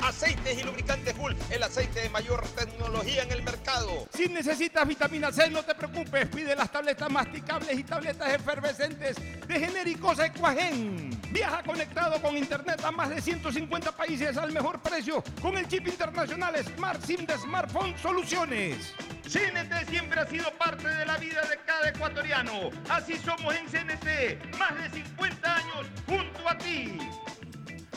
Aceites y lubricantes Gulf, el aceite de mayor tecnología en el mercado. Si necesitas vitamina C, no te preocupes, pide las tabletas masticables y tabletas efervescentes de genéricos Equagen. Viaja conectado con internet a más de 150 países al mejor precio con el chip internacional Smart SIM de Smartphone Soluciones. CNT siempre ha sido parte de la vida de cada ecuatoriano. Así somos en CNT, más de 50 años junto a ti.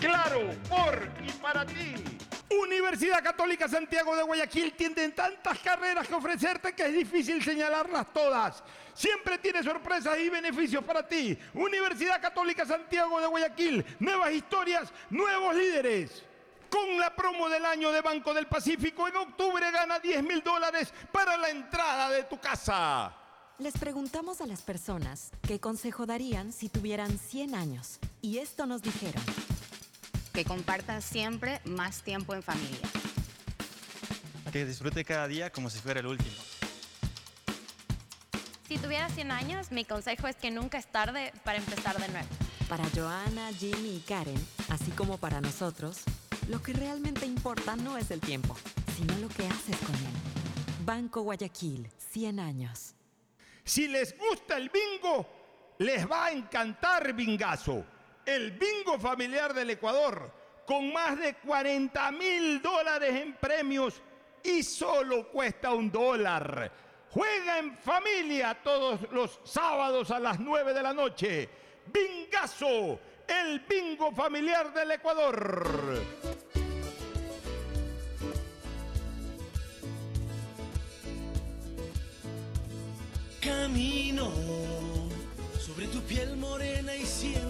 Claro, por y para ti. Universidad Católica Santiago de Guayaquil tiene tantas carreras que ofrecerte que es difícil señalarlas todas. Siempre tiene sorpresas y beneficios para ti. Universidad Católica Santiago de Guayaquil, nuevas historias, nuevos líderes. Con la promo del año de Banco del Pacífico, en octubre gana 10 mil dólares para la entrada de tu casa. Les preguntamos a las personas qué consejo darían si tuvieran 100 años. Y esto nos dijeron. Que compartan siempre más tiempo en familia. Que disfrute cada día como si fuera el último. Si tuviera 100 años, mi consejo es que nunca es tarde para empezar de nuevo. Para Joana, Jimmy y Karen, así como para nosotros, lo que realmente importa no es el tiempo, sino lo que haces con él. Banco Guayaquil, 100 años. Si les gusta el bingo, les va a encantar Bingazo, el bingo familiar del Ecuador, con más de 40 mil dólares en premios y solo cuesta un dólar. Juega en familia todos los sábados a las 9 de la noche. Bingazo, el bingo familiar del Ecuador. Camino sobre tu piel morena y siento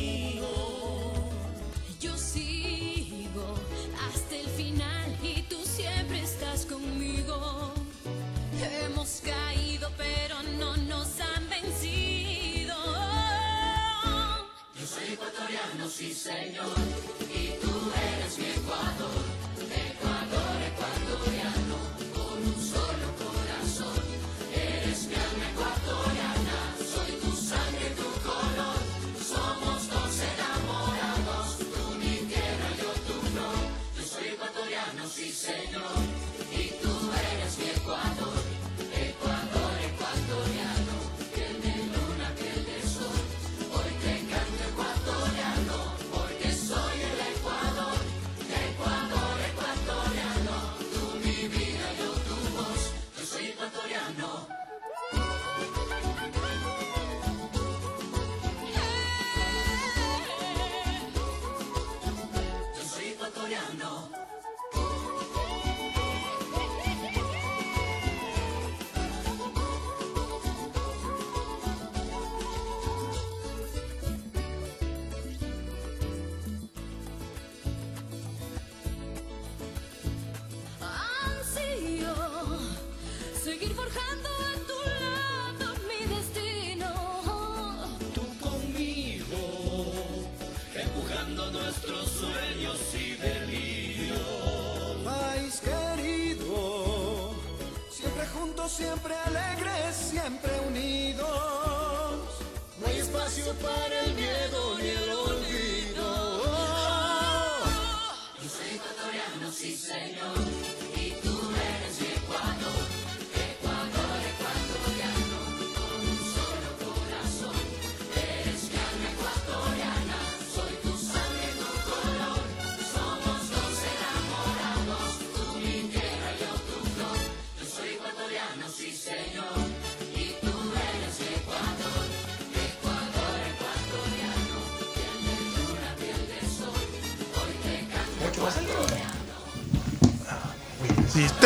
Ecuatoriano, sí señor, y tú eres mi Ecuador,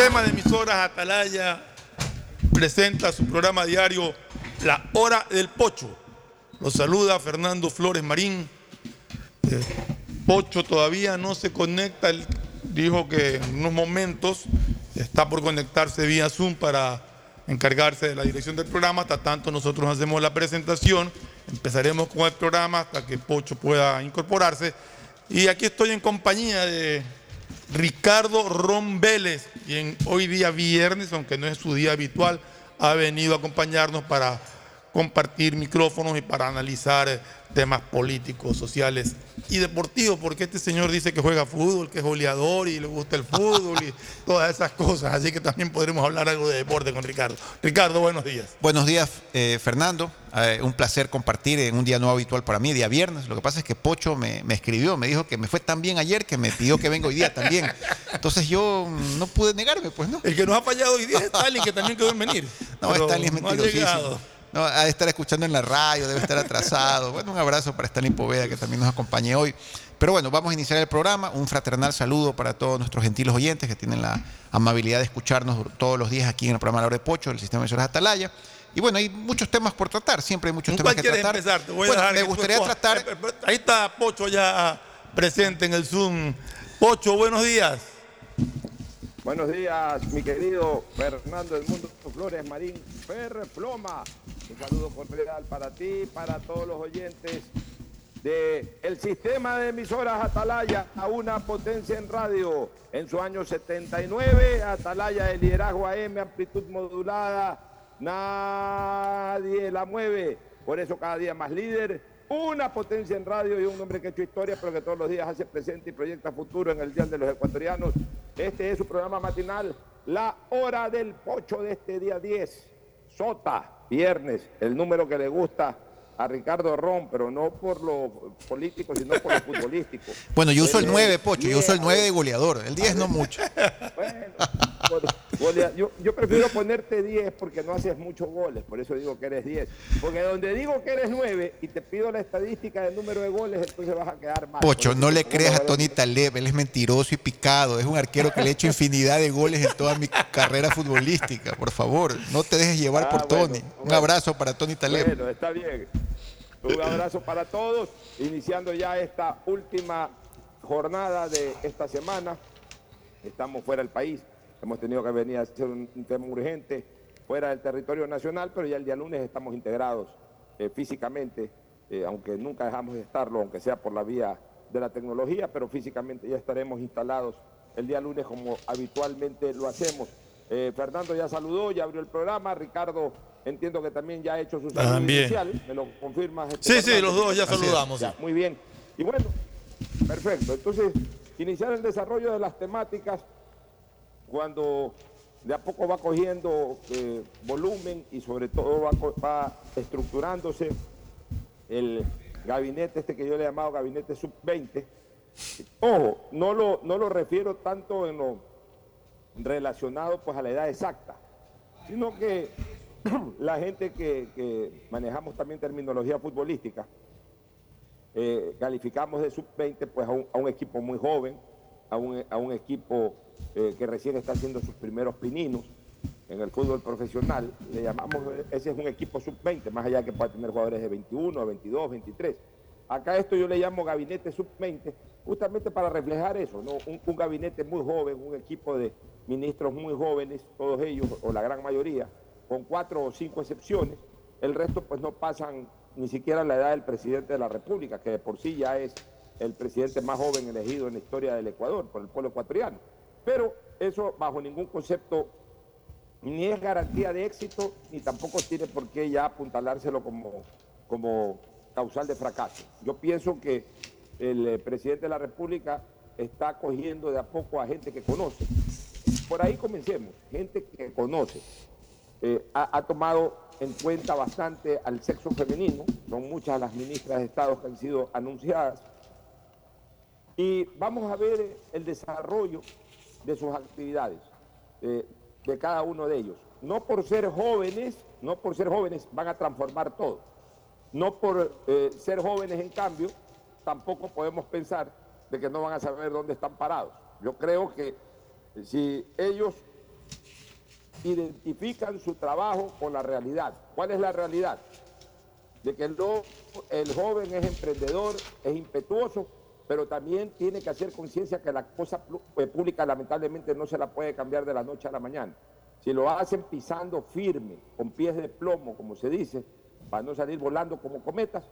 Sistema de emisoras Atalaya presenta su programa diario La Hora del Pocho. Los saluda Fernando Flores Marín. Eh, Pocho todavía no se conecta. Dijo que en unos momentos está por conectarse vía Zoom para encargarse de la dirección del programa. Hasta tanto nosotros hacemos la presentación. Empezaremos con el programa hasta que Pocho pueda incorporarse. Y aquí estoy en compañía de Ricardo Ron quien hoy día viernes, aunque no es su día habitual, ha venido a acompañarnos para compartir micrófonos y para analizar eh, temas políticos, sociales y deportivos, porque este señor dice que juega fútbol, que es goleador y le gusta el fútbol y todas esas cosas, así que también podremos hablar algo de deporte con Ricardo. Ricardo, buenos días. Buenos días, eh, Fernando. Eh, un placer compartir en un día no habitual para mí, día viernes. Lo que pasa es que Pocho me, me escribió, me dijo que me fue tan bien ayer que me pidió que venga hoy día también. Entonces yo no pude negarme, pues no. El que nos ha fallado hoy día es Stalin, que también quedó en venir. No, Pero Stalin es no ha mentirosísimo. llegado. No, ha de estar escuchando en la radio, debe estar atrasado. Bueno, un abrazo para Stalin Poveda, que también nos acompañe hoy. Pero bueno, vamos a iniciar el programa. Un fraternal saludo para todos nuestros gentiles oyentes que tienen la amabilidad de escucharnos todos los días aquí en el programa La Hora de Pocho, del sistema de emisoras Atalaya. Y bueno, hay muchos temas por tratar, siempre hay muchos ¿Con temas que tratar. empezar? Te voy a Bueno, dejar me gustaría escojas. tratar Eh, eh, Ahí está Pocho ya presente en el Zoom. Pocho, buenos días. Buenos días, mi querido Fernando del Mundo Flores Marín Ferrefloma. Un saludo cordial para ti, para todos los oyentes de el sistema de emisoras Atalaya a una potencia en radio. En su año 79, Atalaya de liderazgo AM, amplitud modulada, nadie la mueve. Por eso cada día más líder, una potencia en radio y un hombre que ha hecho historia, pero que todos los días hace presente y proyecta futuro en el Día de los Ecuatorianos. Este es su programa matinal, La Hora del Pocho de este día 10. Sota, viernes, el número que le gusta a Ricardo Ron, pero no por lo político, sino por lo futbolístico. Bueno, yo uso el Él 9, es Pocho, yo uso el 10, 9 de goleador. El 10 no mucho. Golea- Yo, yo prefiero ponerte 10 porque no haces muchos goles, por eso digo que eres 10. Porque donde digo que eres 9 y te pido la estadística del número de goles, entonces vas a quedar mal. Pocho, no le creas a Tony Taleb, él es mentiroso y picado. Es un arquero que le ha hecho infinidad de goles en toda mi carrera futbolística. Por favor, no te dejes llevar Ah, por bueno, Tony. Un bueno. abrazo para Tony Taleb. Bueno, está bien. Un abrazo para todos, iniciando ya esta última jornada de esta semana. Estamos fuera del país, hemos tenido que venir a hacer un, tema urgente fuera del territorio nacional, pero ya el día lunes estamos integrados eh, físicamente, eh, aunque nunca dejamos de estarlo, aunque sea por la vía de la tecnología, pero físicamente ya estaremos instalados el día lunes como habitualmente lo hacemos. Eh, Fernando ya saludó, ya abrió el programa, Ricardo entiendo que también ya ha hecho su saludo También. inicial, me lo confirmas. este, Sí, sí, los dos ya Así saludamos, Ya, muy bien. Y bueno, perfecto. Entonces, iniciar el desarrollo de las temáticas cuando de a poco va cogiendo eh, volumen y sobre todo va estructurándose el gabinete este que yo le he llamado gabinete sub-20. Ojo, no lo, no lo refiero tanto en lo relacionado pues a la edad exacta, sino que la gente que, manejamos también terminología futbolística, eh, calificamos de sub-20 pues a un, equipo muy joven, a un, equipo eh, que recién está haciendo sus primeros pininos en el fútbol profesional. Le llamamos, ese es un equipo sub-20, más allá que pueda tener jugadores de 21, 22, 23. Acá esto yo le llamo gabinete sub-20, justamente para reflejar eso, un gabinete muy joven, un equipo de ministros muy jóvenes, todos ellos, o la gran mayoría, con cuatro o cinco excepciones. El resto pues no pasan ni siquiera la edad del presidente de la República, que de por sí ya es el presidente más joven elegido en la historia del Ecuador por el pueblo ecuatoriano. Pero eso bajo ningún concepto ni es garantía de éxito, ni tampoco tiene por qué ya apuntalárselo como, como causal de fracaso. Yo pienso que el eh, presidente de la República está cogiendo de a poco a gente que conoce. Por ahí comencemos, gente que conoce. Eh, ha, ha tomado en cuenta bastante al sexo femenino, son muchas las ministras de Estado que han sido anunciadas, y vamos a ver el desarrollo de sus actividades, eh, de cada uno de ellos. No por ser jóvenes, no por ser jóvenes van a transformar todo. No por eh, ser jóvenes, en cambio, tampoco podemos pensar de que no van a saber dónde están parados. Yo creo que si ellos identifican su trabajo con la realidad, ¿cuál es la realidad? De que el, joven es emprendedor, es impetuoso, pero también tiene que hacer conciencia que la cosa eh, pública lamentablemente no se la puede cambiar de la noche a la mañana. Si lo hacen pisando firme, con pies de plomo, como se dice, para no salir volando como cometas,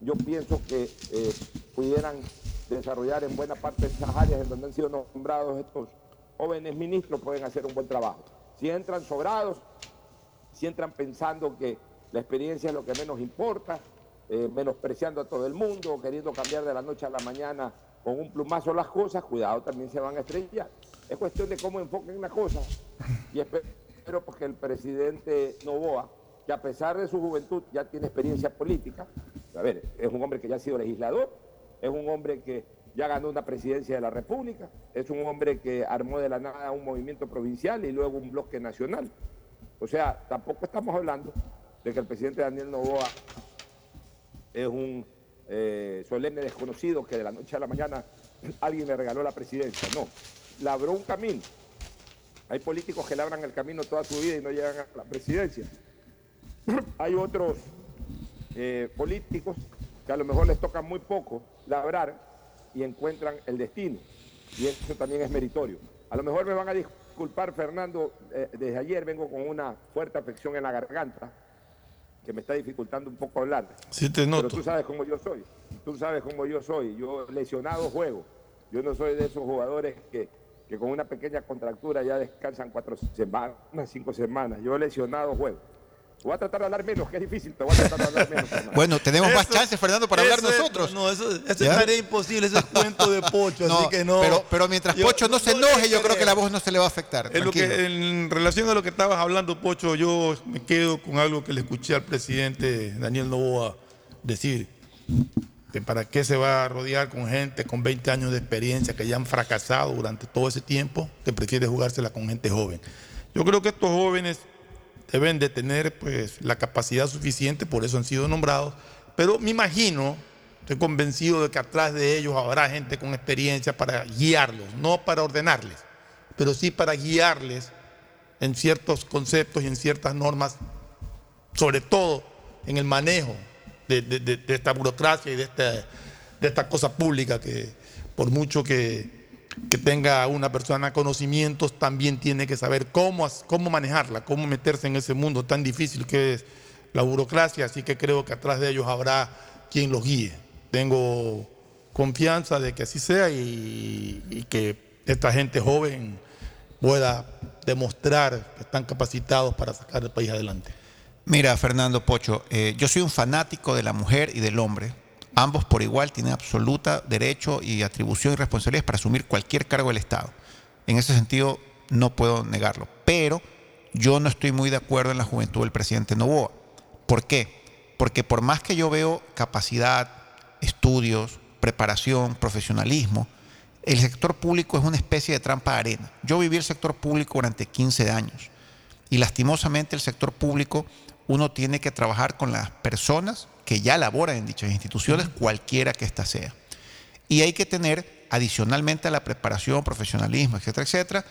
yo pienso que eh, pudieran desarrollar en buena parte de esas áreas en donde han sido nombrados estos jóvenes ministros, pueden hacer un buen trabajo. Si entran sobrados, si entran pensando que la experiencia es lo que menos importa, eh, menospreciando a todo el mundo, queriendo cambiar de la noche a la mañana con un plumazo las cosas, cuidado, también se van a estrellar. Es cuestión de cómo enfoquen la cosa. Y espe- espero pues, que el presidente Novoa, que a pesar de su juventud ya tiene experiencia política, a ver, es un hombre que ya ha sido legislador, es un hombre que ya ganó una presidencia de la República, es un hombre que armó de la nada un movimiento provincial y luego un bloque nacional. O sea, tampoco estamos hablando de que el presidente Daniel Novoa es un eh, solemne desconocido que de la noche a la mañana alguien le regaló la presidencia. No, labró un camino. Hay políticos que labran el camino toda su vida y no llegan a la presidencia. Hay otros eh, políticos que a lo mejor les toca muy poco labrar y encuentran el destino. Y eso también es meritorio. A lo mejor me van a disculpar, Fernando, eh, desde ayer vengo con una fuerte afección en la garganta que me está dificultando un poco hablar. Sí, te Pero noto. tú sabes cómo yo soy. Tú sabes cómo yo soy. Yo lesionado juego. Yo no soy de esos jugadores que, que con una pequeña contractura ya descansan cuatro semanas, cinco semanas. Yo lesionado juego. Voy a tratar de hablar menos, que es difícil, pero voy a tratar de hablar menos. Fernando. Bueno, tenemos más chances, Fernando, para hablar es- nosotros. No, eso, eso es tarea imposible, eso es cuento de Pocho, así No, que no. Pero, pero mientras Yo- Pocho no se no enoje, yo creo que la voz no se le va a afectar. En, lo que- tranquilo. en relación a lo que estabas hablando, Pocho, yo me quedo con algo que le escuché al presidente Daniel Novoa decir, que para qué se va a rodear con gente con 20 años de experiencia que ya han fracasado durante todo ese tiempo, que prefiere jugársela con gente joven. Yo creo que estos jóvenes deben de tener pues, la capacidad suficiente, por eso han sido nombrados, pero me imagino, estoy convencido de que atrás de ellos habrá gente con experiencia para guiarlos, no para ordenarles, pero sí para guiarles en ciertos conceptos y en ciertas normas, sobre todo en el manejo de, esta burocracia y de esta, de esta cosa pública que por mucho que, que tenga una persona conocimientos, también tiene que saber cómo, cómo manejarla, cómo meterse en ese mundo tan difícil que es la burocracia, así que creo que atrás de ellos habrá quien los guíe. Tengo confianza de que así sea y, y que esta gente joven pueda demostrar que están capacitados para sacar el país adelante. Mira, Fernando Pocho, eh, yo soy un fanático de la mujer y del hombre. Ambos por igual tienen absoluta derecho y atribución y responsabilidad para asumir cualquier cargo del Estado. En ese sentido, no puedo negarlo. Pero yo no estoy muy de acuerdo en la juventud del presidente Novoa. ¿Por qué? Porque por más que yo veo capacidad, estudios, preparación, profesionalismo, el sector público es una especie de trampa de arena. Yo viví el sector público durante 15 años y lastimosamente el sector público uno tiene que trabajar con las personas que ya laboran en dichas instituciones, cualquiera que ésta sea. Y hay que tener, adicionalmente a la preparación, profesionalismo, etcétera, etcétera,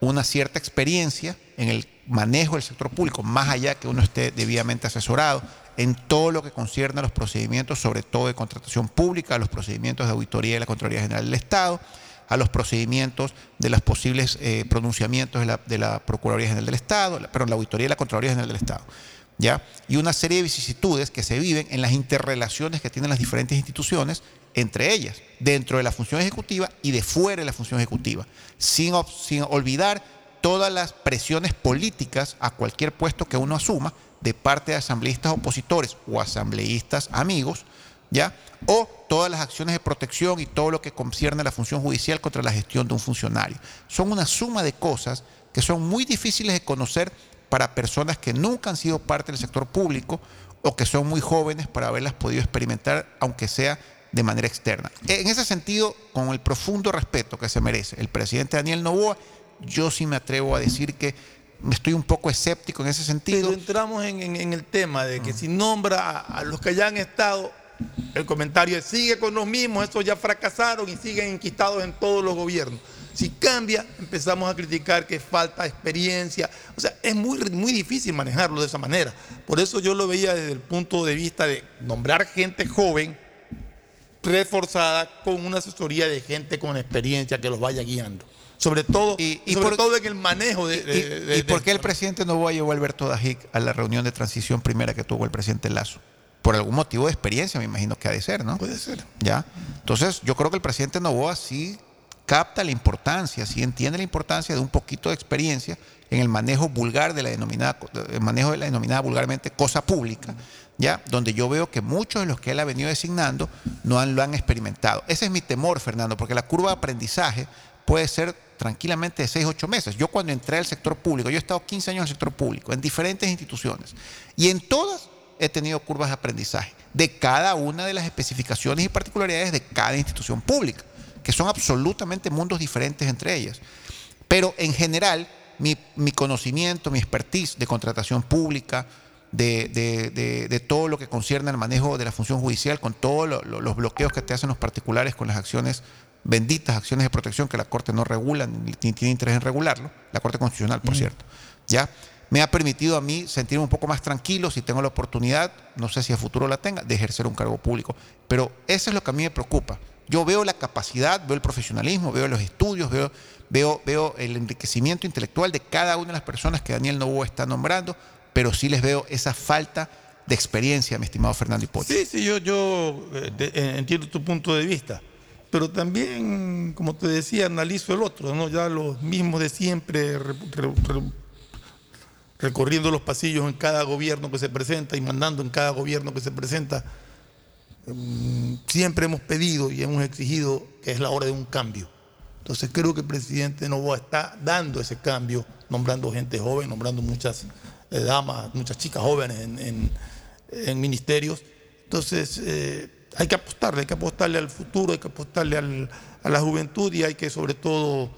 una cierta experiencia en el manejo del sector público, más allá que uno esté debidamente asesorado en todo lo que concierne a los procedimientos, sobre todo de contratación pública, a los procedimientos de auditoría de la Contraloría General del Estado, a los procedimientos de los posibles eh, pronunciamientos de la, de la Procuraduría General del Estado, la- perdón, la Auditoría y la Contraloría General del Estado. ¿Ya? Y una serie de vicisitudes que se viven en las interrelaciones que tienen las diferentes instituciones entre ellas, dentro de la función ejecutiva y de fuera de la función ejecutiva, sin, sin olvidar todas las presiones políticas a cualquier puesto que uno asuma de parte de asambleístas opositores o asambleístas amigos, ¿ya? O todas las acciones de protección y todo lo que concierne a la función judicial contra la gestión de un funcionario. Son una suma de cosas que son muy difíciles de conocer para personas que nunca han sido parte del sector público o que son muy jóvenes para haberlas podido experimentar, aunque sea de manera externa. En ese sentido, con el profundo respeto que se merece el presidente Daniel Novoa, yo sí me atrevo a decir que estoy un poco escéptico en ese sentido. Pero entramos en, en- en el tema de que si nombra a, a los que ya han estado, el comentario es sigue con los mismos, estos ya fracasaron y siguen enquistados en todos los gobiernos. Si cambia, empezamos a criticar que falta experiencia. O sea, es muy, muy difícil manejarlo de esa manera. Por eso yo lo veía desde el punto de vista de nombrar gente joven, reforzada, con una asesoría de gente con experiencia que los vaya guiando. Sobre todo, sobre por- todo en el manejo de... ¿Y, de- de- y por qué el presidente Novoa llevó a Alberto Dajic a la reunión de transición primera que tuvo el presidente Lazo? Por algún motivo de experiencia, me imagino que ha de ser, ¿no? Puede ser. ¿Ya? Entonces, yo creo que el presidente Novoa sí capta la importancia, sí entiende la importancia de un poquito de experiencia en el manejo vulgar de la denominada, manejo de la denominada vulgarmente cosa pública, ¿ya? Donde yo veo que muchos de los que él ha venido designando no lo han experimentado. Ese es mi temor, Fernando, porque la curva de aprendizaje puede ser tranquilamente de 6, 8 meses. Yo cuando entré al sector público, yo he estado 15 años en el sector público, en diferentes instituciones, y en todas he tenido curvas de aprendizaje de cada una de las especificaciones y particularidades de cada institución pública, que son absolutamente mundos diferentes entre ellas. Pero en general, mi, mi conocimiento, mi expertise de contratación pública, de, de- de- de todo lo que concierne al manejo de la función judicial, con todos lo- lo- los bloqueos que te hacen los particulares con las acciones benditas, acciones de protección que la Corte no regula ni tiene interés en regularlo, la Corte Constitucional, por cierto, ¿ya? Me ha permitido a mí sentirme un poco más tranquilo si tengo la oportunidad, no sé si a futuro la tenga, de ejercer un cargo público. Pero eso es lo que a mí me preocupa. Yo veo la capacidad, veo el profesionalismo, veo los estudios, veo, veo, veo el enriquecimiento intelectual de cada una de las personas que Daniel Novoa está nombrando, pero sí les veo esa falta de experiencia, mi estimado Fernando Hipocho. Sí, sí, yo, yo eh, eh, entiendo tu punto de vista, pero también, como te decía, analizo el otro, ¿no? Ya los mismos de siempre, re- re- re- recorriendo los pasillos en cada gobierno que se presenta y mandando en cada gobierno que se presenta. Mm, Siempre hemos pedido y hemos exigido que es la hora de un cambio. Entonces creo que el presidente Novoa está dando ese cambio, nombrando gente joven, nombrando muchas eh, damas, muchas chicas jóvenes en, ministerios. Entonces eh, hay que apostarle, hay que apostarle al futuro, hay que apostarle a la juventud y hay que sobre todo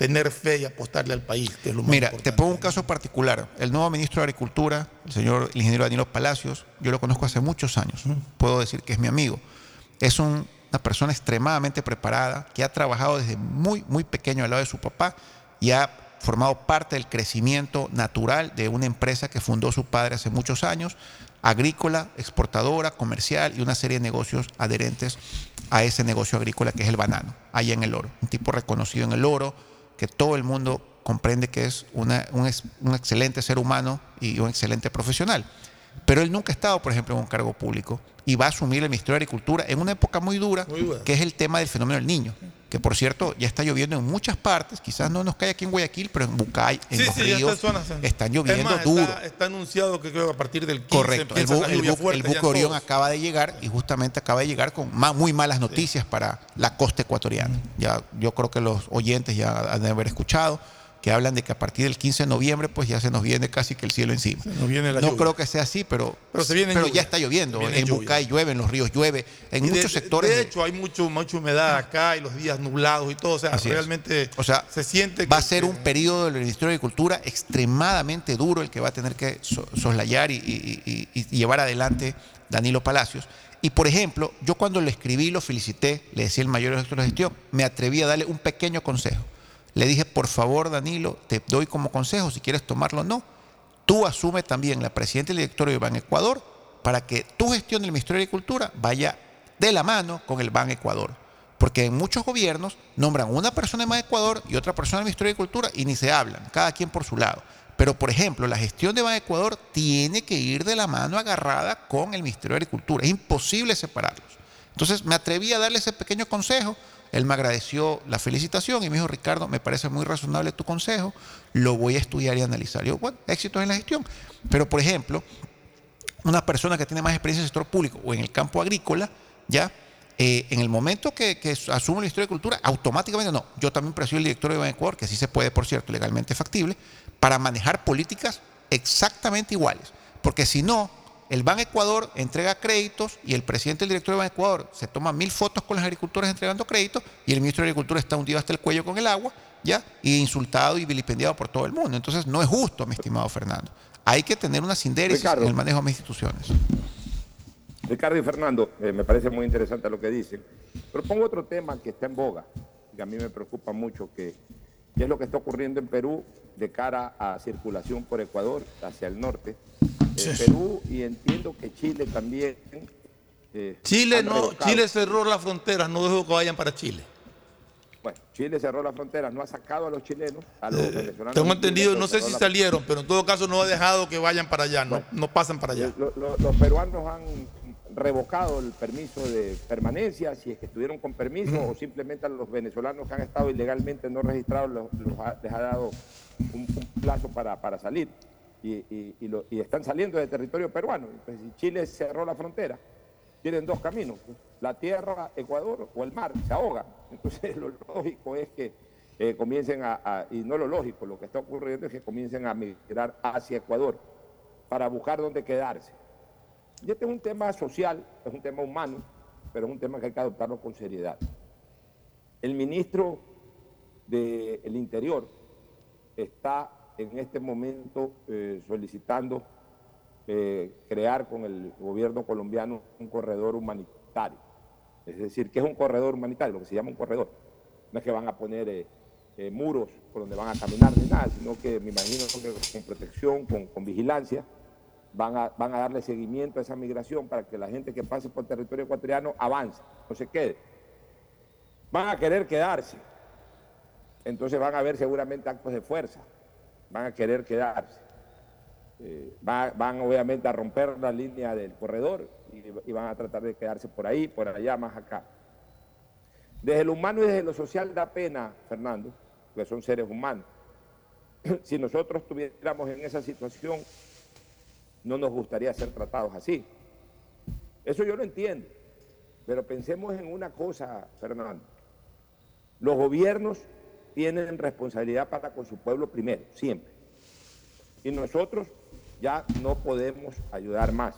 tener fe y apostarle al país, que es lo más Mira, importante. te pongo un caso particular. El nuevo ministro de Agricultura, el señor el ingeniero Danilo Palacios, yo lo conozco hace muchos años. Puedo decir que es mi amigo. Es un- una persona extremadamente preparada que ha trabajado desde muy, muy pequeño al lado de su papá y ha formado parte del crecimiento natural de una empresa que fundó su padre hace muchos años, agrícola, exportadora, comercial y una serie de negocios adherentes a ese negocio agrícola que es el banano, allá en el oro. Un tipo reconocido en el oro, que todo el mundo comprende que es una- un, un excelente ser humano y un excelente profesional. Pero él nunca ha estado, por ejemplo, en un cargo público y va a asumir el Ministerio de Agricultura en una época muy dura, que es el tema del fenómeno del niño, que por cierto ya está lloviendo en muchas partes, quizás no nos cae aquí en Guayaquil, pero en Bucay, en Sí, los sí, ríos, está están lloviendo Es más, duro. Está, está anunciado que creo que a partir del 15 Correcto, el, bu- el lluvia bu- fuerte el buque Orión todos. acaba de llegar y justamente acaba de llegar con muy malas noticias para la costa ecuatoriana. Ya, yo creo que los oyentes ya han de haber escuchado que hablan de que a partir del 15 de noviembre pues ya se nos viene casi que el cielo encima. nos viene la no lluvia. creo que sea así, pero, Pero se viene pero lluvia. ya está lloviendo. Se viene En lluvia. Bucay llueve, en los ríos llueve, en Y de- muchos sectores. De hecho, hay mucho, mucha humedad acá y los días nublados y todo. O sea, Así es. realmente O sea, se siente va a que- ser que- un periodo del Ministerio de Agricultura extremadamente duro el que va a tener que so- soslayar y, y- y- y llevar adelante Danilo Palacios. Y por ejemplo, yo cuando le escribí, lo felicité, le decía el mayor de gestión, me atreví a darle un pequeño consejo. Le dije, por favor, Danilo, te doy como consejo, si quieres tomarlo o no, tú asume también la presidenta del directorio de Ban Ecuador para que tu gestión del Ministerio de Agricultura vaya de la mano con el Ban Ecuador. Porque en muchos gobiernos nombran una persona en Ban Ecuador y otra persona en el Ministerio de Agricultura y ni se hablan, cada quien por su lado. Pero, por ejemplo, la gestión de Ban Ecuador tiene que ir de la mano agarrada con el Ministerio de Agricultura. Es imposible separarlos. Entonces me atreví a darle ese pequeño consejo. Él me agradeció la felicitación y me dijo, Ricardo, me parece muy razonable tu consejo, lo voy a estudiar y analizar. Yo, bueno, éxitos en la gestión. Pero, por ejemplo, una persona que tiene más experiencia en el sector público o en el campo agrícola, ya, eh, en el momento que, que asume el Ministerio de Cultura, automáticamente no. Yo también presido el directorio de Ecuador, que sí se puede, por cierto, legalmente factible, para manejar políticas exactamente iguales. Porque si no, el Ban Ecuador entrega créditos y el presidente del directorio de Ban Ecuador se toma mil fotos con los agricultores entregando créditos y el ministro de Agricultura está hundido hasta el cuello con el agua, ¿ya? Y insultado y vilipendiado por todo el mundo. Entonces no es justo, mi estimado Fernando. Hay que tener una sindéresis Ricardo. en el manejo de las instituciones. Ricardo y Fernando, eh, me parece muy interesante lo que dicen. Pero pongo otro tema que está en boga, que a mí me preocupa mucho, que, que es lo que está ocurriendo en Perú de cara a circulación por Ecuador hacia el norte. Eh, Perú y entiendo que Chile también. eh, Chile no, revocado- Chile cerró las fronteras, no dejó que vayan para Chile. Bueno, Chile cerró la frontera, no ha sacado a los chilenos, a los venezolanos. Eh, Tengo de Chile, entendido, no sé si salieron, pero en todo caso no ha dejado que vayan para allá, no, no pasan para allá. Lo- lo- los peruanos han revocado el permiso de permanencia, si es que estuvieron con permiso, o simplemente a los venezolanos que han estado ilegalmente no registrados los, los ha- les ha dado un, un plazo para, para salir. Y, y- y lo- y están saliendo del territorio peruano. Pues, si Chile cerró la frontera, tienen dos caminos, pues, la tierra, Ecuador o el mar, se ahogan. Entonces lo lógico es que eh, comiencen a, a- y no lo lógico, lo que está ocurriendo es que comiencen a migrar hacia Ecuador para buscar dónde quedarse. Y este es un tema social, es un tema humano, pero es un tema que hay que adoptarlo con seriedad. El ministro del Interior está en este momento eh, solicitando eh, crear con el gobierno colombiano un corredor humanitario. Es decir, ¿qué es un corredor humanitario? Lo que se llama un corredor. No es que van a poner eh, muros por donde van a caminar ni nada, sino que me imagino que con protección, con vigilancia, van a, van a darle seguimiento a esa migración para que la gente que pase por territorio ecuatoriano avance, no se quede. Van a querer quedarse. Entonces van a haber seguramente actos de fuerza. Van a querer quedarse. Eh, va- van obviamente a romper la línea del corredor y, van a tratar de quedarse por ahí, por allá, más acá. Desde lo humano y desde lo social da pena, Fernando, que son seres humanos. si nosotros estuviéramos en esa situación, no nos gustaría ser tratados así. Eso yo lo entiendo. Pero pensemos en una cosa, Fernando. Los gobiernos tienen responsabilidad para con su pueblo primero, siempre. Y nosotros ya no podemos ayudar más.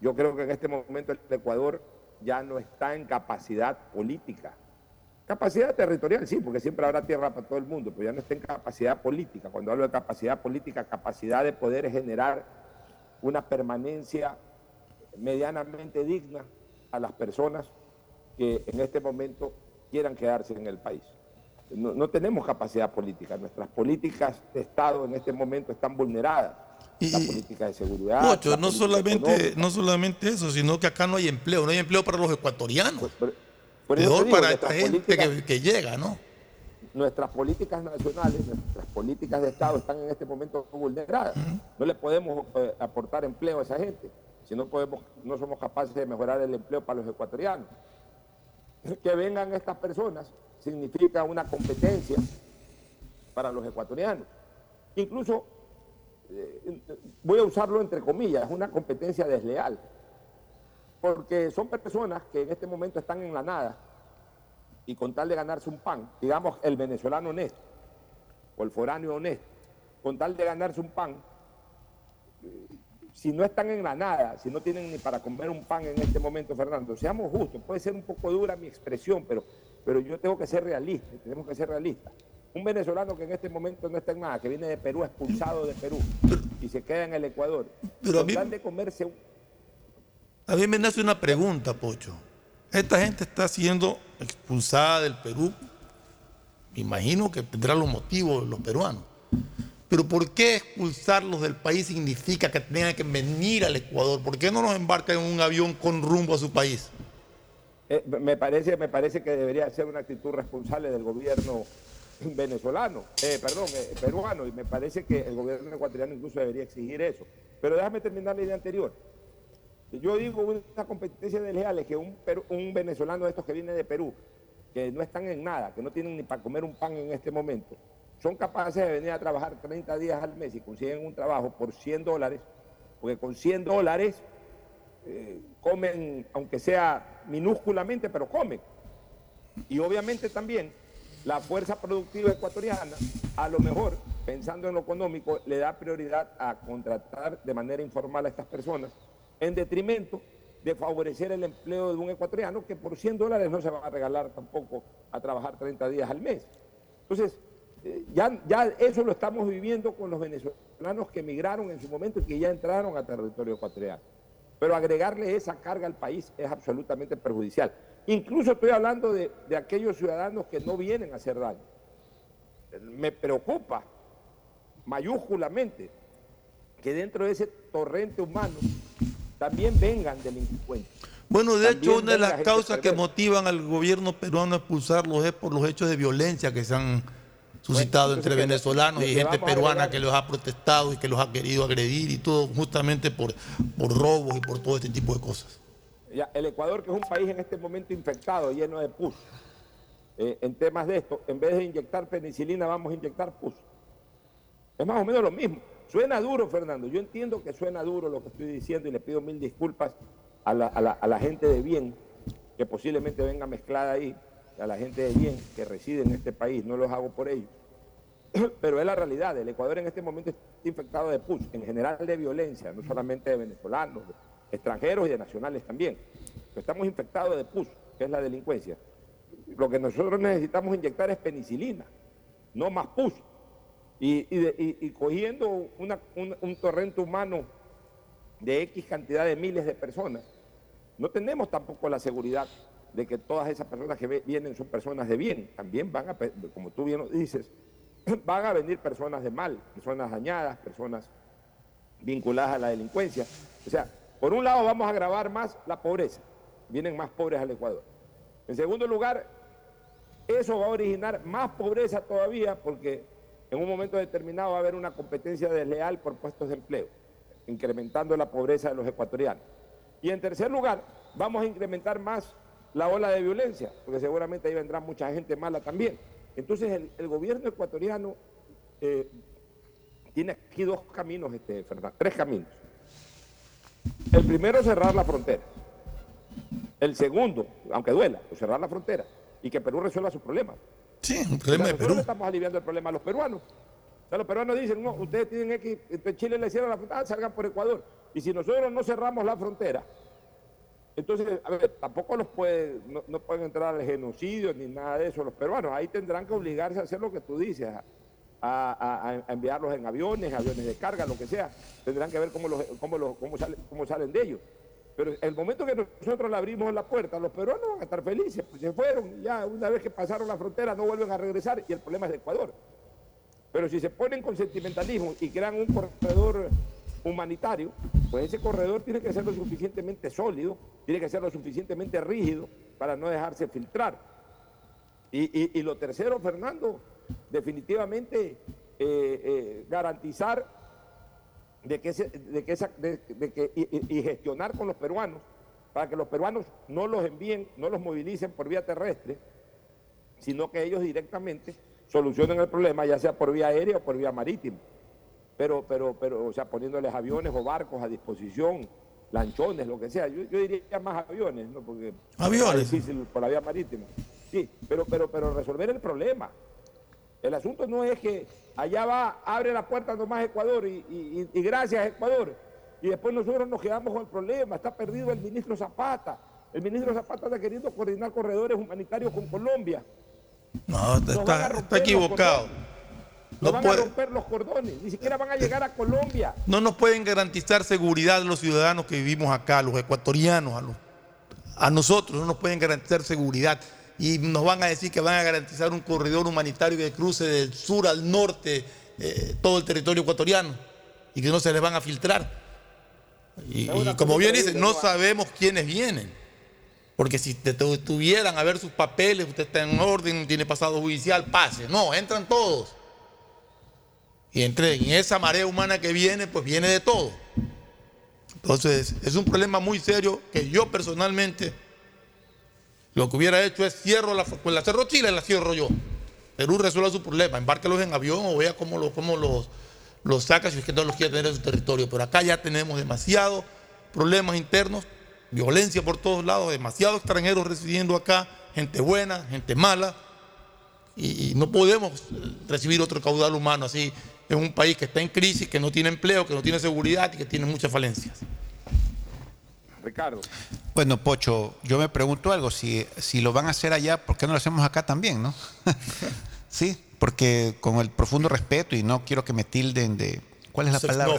Yo creo que en este momento el Ecuador ya no está en capacidad política. Capacidad territorial, sí, porque siempre habrá tierra para todo el mundo, pero ya no está en capacidad política. Cuando hablo de capacidad política, capacidad de poder generar una permanencia medianamente digna a las personas que en este momento quieran quedarse en el país. No, no tenemos capacidad política, nuestras políticas de Estado en este momento están vulneradas. La política de seguridad. No solamente, económica. no solamente eso, sino que acá no hay empleo, no hay empleo para los ecuatorianos. Pues, por Peor digo, para esta gente que llega, ¿no? Nuestras políticas nacionales, nuestras políticas de Estado están en este momento vulneradas. No le podemos eh, aportar empleo a esa gente si no, podemos, no somos capaces de mejorar el empleo para los ecuatorianos. Que vengan estas personas significa una competencia para los ecuatorianos. Incluso, eh, voy a usarlo entre comillas, es una competencia desleal. Porque son personas que en este momento están en la nada y con tal de ganarse un pan, digamos el venezolano honesto o el foráneo honesto, con tal de ganarse un pan, si no están en la nada, si no tienen ni para comer un pan en este momento, Fernando, seamos justos, puede ser un poco dura mi expresión, pero, pero yo tengo que ser realista, tenemos que ser realistas. Un venezolano que en este momento no está en nada, que viene de Perú, expulsado de Perú, y se queda en el Ecuador, Pero a con mí- tal de comerse un, A mí me nace una pregunta, Pocho. Esta gente está siendo expulsada del Perú. Me imagino que tendrá los motivos los peruanos. Pero ¿por qué expulsarlos del país significa que tengan que venir al Ecuador? ¿Por qué no los embarcan en un avión con rumbo a su país? Eh, me, parece, me parece que debería ser una actitud responsable del gobierno venezolano, eh, perdón, eh, peruano, y me parece que el gobierno ecuatoriano incluso debería exigir eso. Pero déjame terminar la idea anterior. Yo digo una competencia desleal es que un venezolano de estos que viene de Perú, que no están en nada, que no tienen ni para comer un pan en este momento, son capaces de venir a trabajar 30 días al mes y consiguen un trabajo por 100 dólares, porque con 100 dólares eh, comen, aunque sea minúsculamente, pero comen. Y obviamente también la fuerza productiva ecuatoriana, a lo mejor, pensando en lo económico, le da prioridad a contratar de manera informal a estas personas, en detrimento de favorecer el empleo de un ecuatoriano que por 100 dólares no se va a regalar tampoco a trabajar 30 días al mes. Entonces, eh, ya, ya eso lo estamos viviendo con los venezolanos que emigraron en su momento y que ya entraron a territorio ecuatoriano. Pero agregarle esa carga al país es absolutamente perjudicial. Incluso estoy hablando de, de aquellos ciudadanos que no vienen a hacer daño. Me preocupa mayúsculamente que dentro de ese torrente humano también vengan delincuentes. Bueno, de También hecho, una de las causas que motivan al gobierno peruano a expulsarlos es por los hechos de violencia que se han suscitado entre venezolanos y gente peruana que los ha protestado y que los ha querido agredir y todo justamente por, por robos y por todo este tipo de cosas. Ya, el Ecuador, que es un país en este momento infectado, lleno de pus, eh, en temas de esto, en vez de inyectar penicilina, vamos a inyectar pus. Es más o menos lo mismo. Suena duro, Fernando. Yo entiendo que suena duro lo que estoy diciendo y le pido mil disculpas a la, gente de bien que posiblemente venga mezclada ahí, a la gente de bien que reside en este país. No los hago por ellos. Pero es la realidad. El Ecuador en este momento está infectado de pus, en general de violencia, no solamente de venezolanos, de extranjeros y de nacionales también. Estamos infectados de pus, que es la delincuencia. Lo que nosotros necesitamos inyectar es penicilina, no más pus. Y, cogiendo un, torrente humano de X cantidad de miles de personas, no tenemos tampoco la seguridad de que todas esas personas que vienen son personas de bien. También van a, como tú bien lo dices, van a venir personas de mal, personas dañadas, personas vinculadas a la delincuencia. O sea, por un lado vamos a agravar más la pobreza, vienen más pobres al Ecuador. En segundo lugar, eso va a originar más pobreza todavía porque en un momento determinado va a haber una competencia desleal por puestos de empleo, incrementando la pobreza de los ecuatorianos. Y en tercer lugar, vamos a incrementar más la ola de violencia, porque seguramente ahí vendrá mucha gente mala también. Entonces el, gobierno ecuatoriano eh, tiene aquí dos caminos, este, tres caminos. El primero cerrar la frontera. El segundo, aunque duela, pues cerrar la frontera y que Perú resuelva sus problemas. Sí, un problema de Perú. le estamos aliviando el problema a los peruanos. O sea, los peruanos dicen, no, ustedes tienen X, en Chile le cierran la frontera, ah, salgan por Ecuador. Y si nosotros no cerramos la frontera, entonces, a ver, tampoco los puede, no, no pueden entrar al genocidio ni nada de eso los peruanos. Ahí tendrán que obligarse a hacer lo que tú dices, a, a- a- enviarlos en aviones, aviones de carga, lo que sea. Tendrán que ver cómo, los, cómo, los- cómo, sale- cómo salen de ellos. Pero el momento que nosotros le abrimos la puerta, los peruanos van a estar felices, pues se fueron, ya una vez que pasaron la frontera no vuelven a regresar y el problema es de Ecuador. Pero si se ponen con sentimentalismo y crean un corredor humanitario, pues ese corredor tiene que ser lo suficientemente sólido, tiene que ser lo suficientemente rígido para no dejarse filtrar. Y lo tercero, Fernando, definitivamente eh, eh, garantizar de que, ese- de que esa- de- de que- y, y- gestionar con los peruanos para que los peruanos no los envíen, no los movilicen por vía terrestre, sino que ellos directamente solucionen el problema, ya sea por vía aérea o por vía marítima. Pero, pero, pero, o sea, poniéndoles aviones o barcos a disposición, lanchones, lo que sea. Yo, yo diría más aviones, ¿no? Porque Aviones. es difícil por la vía marítima. Sí, pero, pero, pero resolver el problema. El asunto no es que allá va, abre la puerta nomás Ecuador y, y- y gracias Ecuador. Y después nosotros nos quedamos con el problema. Está perdido el ministro Zapata. El ministro Zapata está queriendo coordinar corredores humanitarios con Colombia. No, está, está equivocado. No van puede- a romper los cordones. Ni siquiera van a llegar a Colombia. No nos pueden garantizar seguridad los ciudadanos que vivimos acá, los ecuatorianos, a, los- a nosotros no nos pueden garantizar seguridad. Y nos van a decir que van a garantizar un corredor humanitario que cruce del sur al norte eh, todo el territorio ecuatoriano y que no se les van a filtrar. Y, como bien increíble, dice, no sabemos quiénes vienen. Porque si te te tuvieran a ver sus papeles, usted está en orden, tiene pasado judicial, pase. No, entran todos. Y entre en esa marea humana que viene, pues viene de todo. Entonces, es un problema muy serio que yo personalmente lo que hubiera hecho es cierro la, pues la cerró Chile, la cierro yo. Perú resuelva su problema, embárquelos en avión o vea cómo, cómo los, los saca si es que no los quiere tener en su territorio. Pero acá ya tenemos demasiados problemas internos, violencia por todos lados, demasiados extranjeros residiendo acá, gente buena, gente mala, y, y no podemos eh, recibir otro caudal humano así en un país que está en crisis, que no tiene empleo, que no tiene seguridad y que tiene muchas falencias. Ricardo. Bueno, Pocho, yo me pregunto algo, si, si lo van a hacer allá, ¿por qué no lo hacemos acá también, no? sí, porque con el profundo respeto y no quiero que me tilden de... ¿Cuál es la palabra?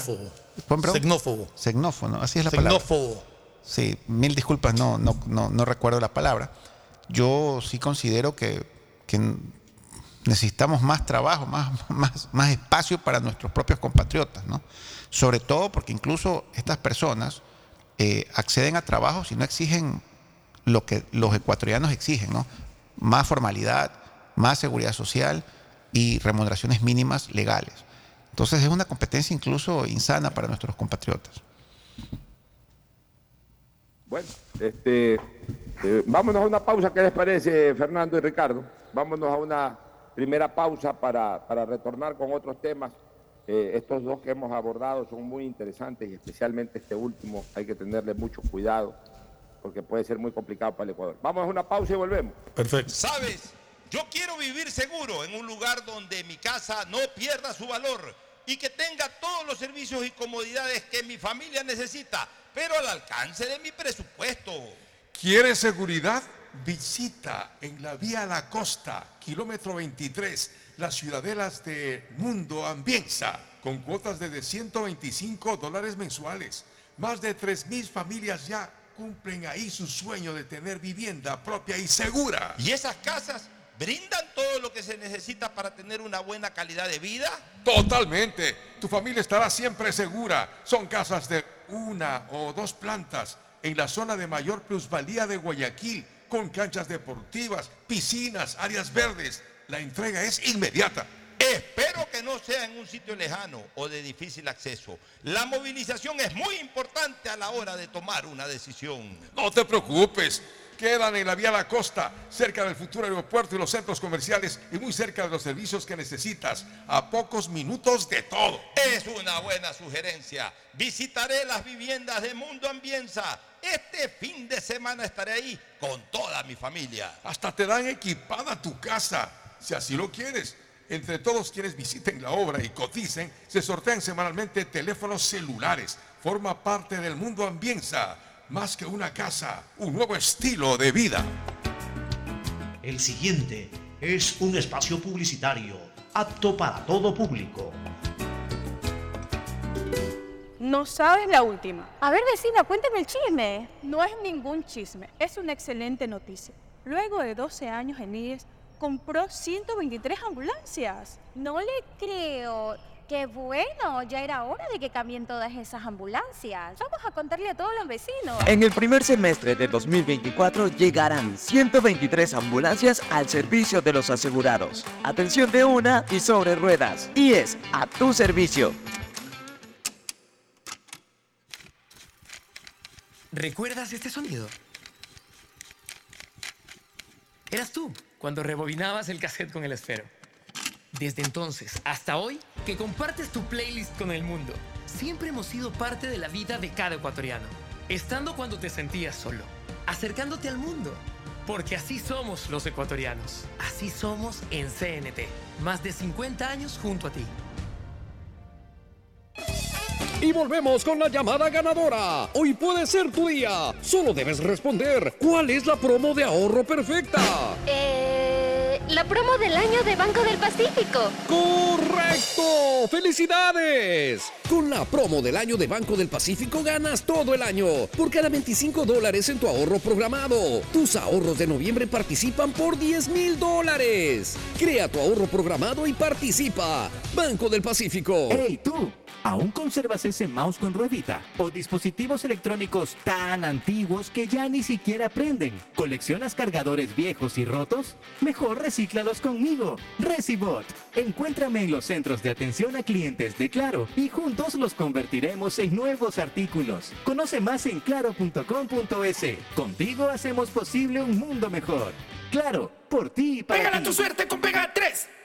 Xenófobo, ¿no? así es la palabra. Xenófobo. Sí, mil disculpas, no, no, no, no recuerdo la palabra. Yo sí considero que, que necesitamos más trabajo, más, más, más espacio para nuestros propios compatriotas, ¿no? Sobre todo porque incluso estas personas eh, acceden a trabajos y no exigen lo que los ecuatorianos exigen, ¿no? Más formalidad, más seguridad social y remuneraciones mínimas legales. Entonces es una competencia incluso insana para nuestros compatriotas. Bueno, este, eh, vámonos a una pausa, ¿qué les parece, Fernando y Ricardo? Vámonos a una primera pausa para, para retornar con otros temas. Eh, estos dos que hemos abordado son muy interesantes y especialmente este último hay que tenerle mucho cuidado porque puede ser muy complicado para el Ecuador. Vamos a una pausa y volvemos. Perfecto. ¿Sabes? Yo quiero vivir seguro en un lugar donde mi casa no pierda su valor y que tenga todos los servicios y comodidades que mi familia necesita, pero al alcance de mi presupuesto. ¿Quieres seguridad? Visita en la vía La Costa, kilómetro 23, las ciudadelas de Mundo Ambienza, con cuotas de 125 dólares mensuales. Más de 3.000 familias ya cumplen ahí su sueño de tener vivienda propia y segura. ¿Y esas casas brindan todo lo que se necesita para tener una buena calidad de vida? Totalmente. Tu familia estará siempre segura. Son casas de una o dos plantas en la zona de mayor plusvalía de Guayaquil, con canchas deportivas, piscinas, áreas verdes. La entrega es inmediata. Espero que no sea en un sitio lejano o de difícil acceso. La movilización es muy importante a la hora de tomar una decisión. No te preocupes. Quedan en la vía La Costa, cerca del futuro aeropuerto y los centros comerciales y muy cerca de los servicios que necesitas, a pocos minutos de todo. Es una buena sugerencia. Visitaré las viviendas de Mundo Ambienza. Este fin de semana estaré ahí con toda mi familia. Hasta te dan equipada tu casa, si así lo quieres. Entre todos quienes visiten la obra y coticen, se sortean semanalmente teléfonos celulares. Forma parte del Mundo Ambienza. Más que una casa, un nuevo estilo de vida. El siguiente es un espacio publicitario apto para todo público. No sabes la última. A ver, vecina, cuéntame el chisme. No es ningún chisme, es una excelente noticia. Luego de 12 años en IES, compró 123 ambulancias. No le creo. Qué bueno, ya era hora de que cambien todas esas ambulancias. Vamos a contarle a todos los vecinos. En el primer semestre de 2024 llegarán 123 ambulancias al servicio de los asegurados. Atención de una y sobre ruedas. Y es a tu servicio. ¿Recuerdas este sonido? Eras tú cuando rebobinabas el cassette con el esfero. Desde entonces hasta hoy, que compartes tu playlist con el mundo, siempre hemos sido parte de la vida de cada ecuatoriano. Estando cuando te sentías solo, acercándote al mundo. Porque así somos los ecuatorianos. Así somos en CNT. Más de 50 años junto a ti. Y volvemos con la llamada ganadora. Hoy puede ser tu día. Solo debes responder. ¿Cuál es la promo de ahorro perfecta? Eh, la promo del año de Banco del Pacífico. ¡Correcto! ¡Felicidades! Con la promo del año de Banco del Pacífico ganas todo el año. Por cada 25 dólares en tu ahorro programado. Tus ahorros de noviembre participan por 10 mil dólares. Crea tu ahorro programado y participa. Banco del Pacífico. ¡Hey, tú! ¿Aún conservas ese mouse con ruedita? ¿O dispositivos electrónicos tan antiguos que ya ni siquiera prenden? ¿Coleccionas cargadores viejos y rotos? Mejor recíclalos conmigo. Recibot. Encuéntrame en los centros de atención a clientes de Claro y juntos los convertiremos en nuevos artículos. Conoce más en claro.com.es. Contigo hacemos posible un mundo mejor. Claro, por ti y para Pégala ti. tu suerte con Pega 3.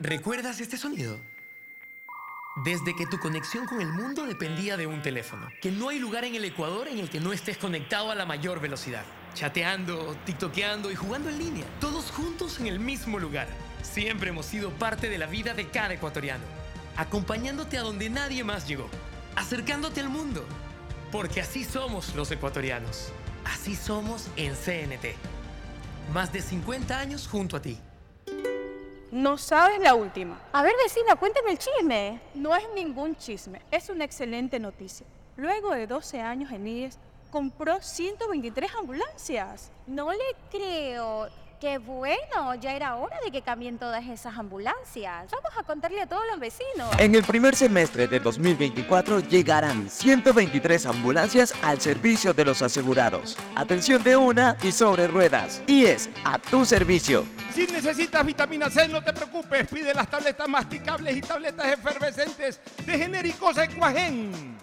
¿Recuerdas este sonido? Desde que tu conexión con el mundo dependía de un teléfono, que no hay lugar en el Ecuador en el que no estés conectado a la mayor velocidad, chateando, tiktokeando y jugando en línea, todos juntos en el mismo lugar. Siempre hemos sido parte de la vida de cada ecuatoriano, acompañándote a donde nadie más llegó, acercándote al mundo, porque así somos los ecuatorianos, así somos en CNT. Más de 50 años junto a ti. No sabes la última. A ver, vecina, cuéntame el chisme. No es ningún chisme, es una excelente noticia. Luego de 12 años en IES, compró 123 ambulancias. No le creo. Qué bueno, ya era hora de que cambien todas esas ambulancias. Vamos a contarle a todos los vecinos. En el primer semestre de 2024 llegarán 123 ambulancias al servicio de los asegurados. Atención de una y sobre ruedas. Y es a tu servicio. Si necesitas vitamina C, no te preocupes. Pide las tabletas masticables y tabletas efervescentes de genéricos Equagen.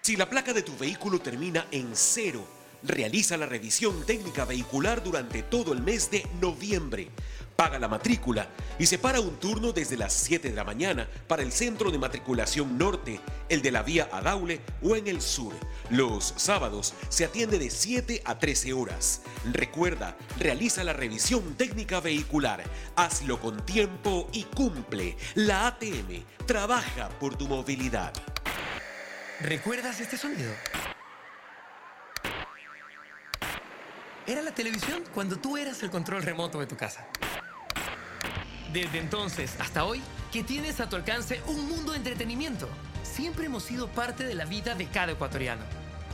Si la placa de tu vehículo termina en cero, realiza la revisión técnica vehicular durante todo el mes de noviembre. Paga la matrícula y separa un turno desde las 7 de la mañana para el centro de matriculación norte, el de la vía Adaule o en el sur. Los sábados se atiende de 7 a 13 horas. Recuerda, realiza la revisión técnica vehicular. Hazlo con tiempo y cumple. La ATM trabaja por tu movilidad. ¿Recuerdas este sonido? Era la televisión cuando tú eras el control remoto de tu casa. Desde entonces hasta hoy, que tienes a tu alcance un mundo de entretenimiento. Siempre hemos sido parte de la vida de cada ecuatoriano.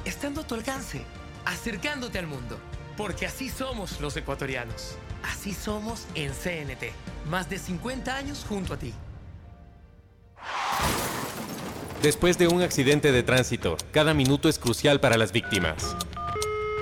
Estando a tu alcance, acercándote al mundo. Porque así somos los ecuatorianos. Así somos en CNT. Más de 50 años junto a ti. Después de un accidente de tránsito, cada minuto es crucial para las víctimas.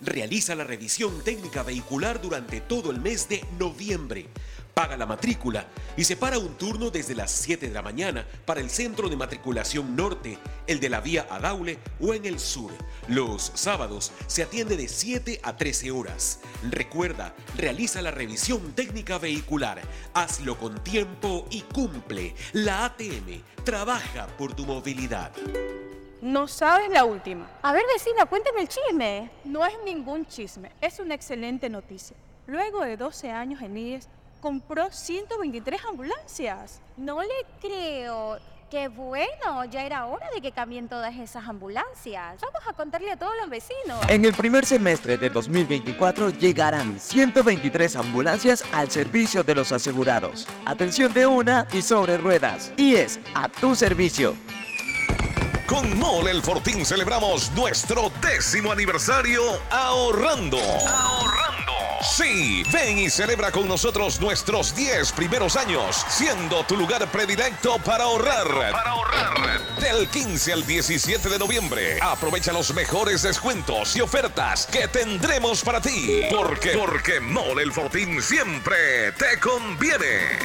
realiza la revisión técnica vehicular durante todo el mes de noviembre. Paga la matrícula y separa un turno desde las 7 de la mañana para el centro de matriculación norte, el de la vía Adaule o en el sur. Los sábados se atiende de 7 a 13 horas. Recuerda, realiza la revisión técnica vehicular. Hazlo con tiempo y cumple. La ATM trabaja por tu movilidad. No sabes la última. A ver, vecina, cuéntame el chisme. No es ningún chisme, es una excelente noticia. Luego de 12 años en IES, compró 123 ambulancias. No le creo. Qué bueno, ya era hora de que cambien todas esas ambulancias. Vamos a contarle a todos los vecinos. En el primer semestre de 2024 llegarán 123 ambulancias al servicio de los asegurados. Atención de una y sobre ruedas. Y es a tu servicio. Con Mole El Fortín celebramos nuestro décimo aniversario ahorrando. Ahorrando. Sí, ven y celebra con nosotros nuestros 10 primeros años, siendo tu lugar predilecto para ahorrar. Para ahorrar. Del 15 al 17 de noviembre, aprovecha los mejores descuentos y ofertas que tendremos para ti. Porque, porque Mole El Fortín siempre te conviene.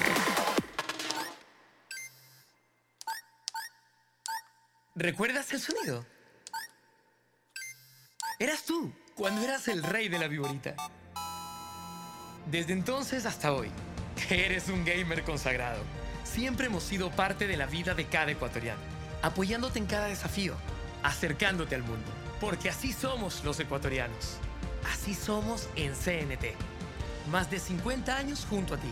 ¿Recuerdas el sonido? Eras tú, cuando eras el rey de la viborita. Desde entonces hasta hoy, eres un gamer consagrado. Siempre hemos sido parte de la vida de cada ecuatoriano, apoyándote en cada desafío, acercándote al mundo. Porque así somos los ecuatorianos. Así somos en CNT. Más de 50 años junto a ti.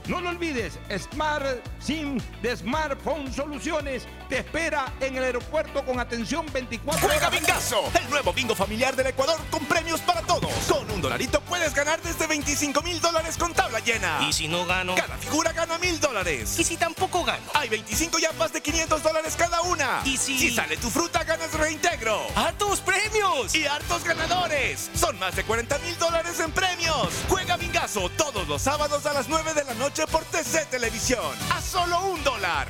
No lo olvides, Smart SIM de Smartphone Soluciones te espera en el aeropuerto con atención 24 Juega horas. Bingazo, el nuevo bingo familiar del Ecuador con premios para todos. Con un dolarito puedes ganar desde 25 mil dólares con tabla llena. ¿Y si no gano? Cada figura gana mil dólares. ¿Y si tampoco gano? Hay 25 yapas de 500 dólares cada una. ¿Y si- Si sale tu fruta, ganas reintegro. ¡Hartos premios! Y hartos ganadores. Son más de 40 mil dólares en premios. Juega Bingazo todos los sábados a las 9 de la noche por TC Televisión. A solo un dólar.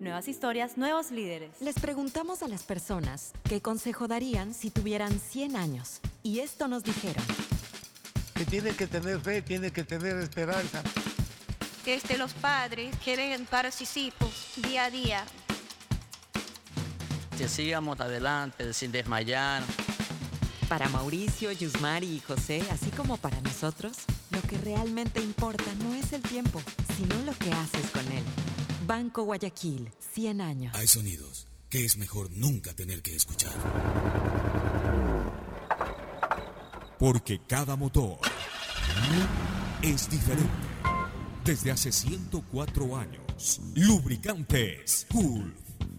Nuevas historias, nuevos líderes. Les preguntamos a las personas qué consejo darían si tuvieran 100 años. Y esto nos dijeron. que tiene que tener fe, tiene que tener esperanza. que este, los padres quieren para sus hijos día a día. Que sigamos adelante sin desmayar. Para Mauricio, Yusmari y José, así como para nosotros, lo que realmente importa no es el tiempo, sino lo que haces con él. Banco Guayaquil, 100 años. Hay sonidos que es mejor nunca tener que escuchar. Porque cada motor es diferente. Desde hace 104 años, Lubricantes Gulf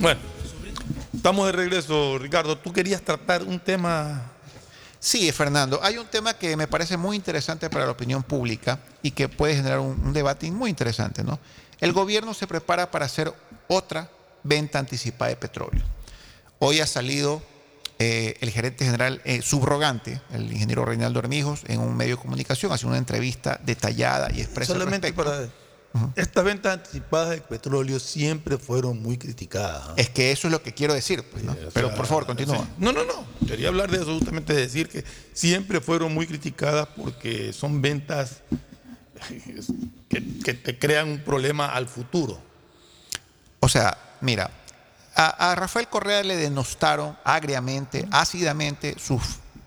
Bueno, estamos de regreso, Ricardo. Tú querías tratar un tema. Sí, Fernando. Hay un tema que me parece muy interesante para la opinión pública y que puede generar un, un debate muy interesante, ¿no? El gobierno se prepara para hacer otra venta anticipada de petróleo. Hoy ha salido eh, el gerente general eh, subrogante, el ingeniero Reinaldo Hermijos, en un medio de comunicación, hace una entrevista detallada y expresa al Solamente respecto. Estas ventas anticipadas de petróleo siempre fueron muy criticadas. ¿no? Es que eso es lo que quiero decir, pues, Pero sea, por favor, continúa. sí. No, no, no. Quería hablar de eso, justamente decir que siempre fueron muy criticadas porque son ventas que, que te crean un problema al futuro. O sea, mira, a, a Rafael Correa le denostaron agriamente, ácidamente sus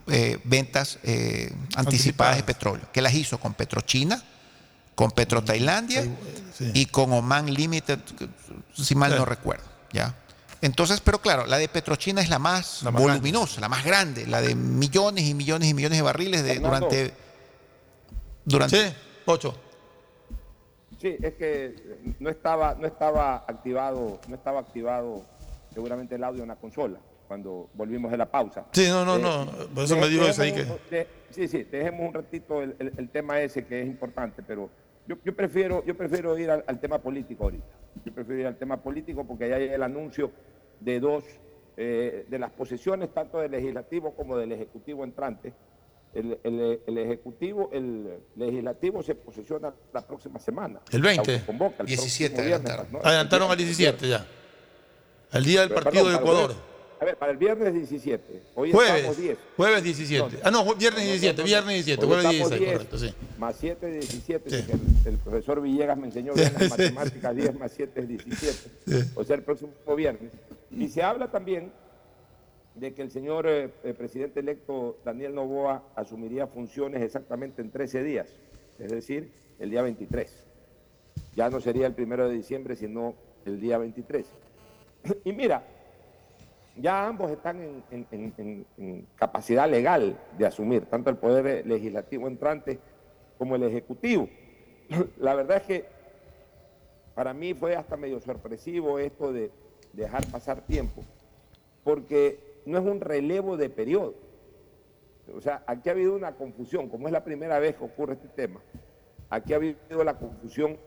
eh, ventas eh, anticipadas de petróleo, que las hizo con Petrochina, con Petro Tailandia y con Oman Limited, si mal no recuerdo. ¿ya? Entonces, pero claro, la de Petrochina es la más La más voluminosa, la más grande, la de millones y millones y millones de barriles de, Fernando. durante... durante Sí, Ocho. Sí, es que no estaba, no estaba activado, no estaba activado seguramente el audio en la consola cuando volvimos de la pausa. Sí, no, no, Eh, no. Por eso de- me dijo eso ahí que. de- sí, sí, dejemos un ratito el, el- el tema ese que es importante, pero yo, yo prefiero, yo prefiero ir al, al tema político ahorita. Yo prefiero ir al tema político porque ahí hay el anuncio de dos, eh, de las posiciones tanto del legislativo como del ejecutivo entrante. El, el- el ejecutivo, el legislativo se posiciona la próxima semana. El 20. Se autoconvoca el 17 próximo viernes, adelantaron. ¿no? Adelantaron al 17 ya. Al día del Pero, partido perdón, de Ecuador. A ver, para el viernes 17. Hoy estamos Jueves. 10. Jueves 17. Ah, no, viernes 17. Viernes 17. Hoy Jueves estamos 16, 10, correcto, sí. Más 7 es 17. Sí. El, el profesor Villegas me enseñó bien las matemáticas. 10 más 7 es 17. Sí. O sea, el próximo viernes. Y se habla también de que el señor eh, eh, presidente electo Daniel Novoa asumiría funciones exactamente en 13 días. Es decir, el día 23. Ya no sería el primero de diciembre, sino el día 23. Y mira, ya ambos están en, capacidad legal de asumir, tanto el poder legislativo entrante como el ejecutivo. La verdad es que para mí fue hasta medio sorpresivo esto de dejar pasar tiempo, porque no es un relevo de periodo. O sea, aquí ha habido una confusión, como es la primera vez que ocurre este tema, aquí ha habido la confusión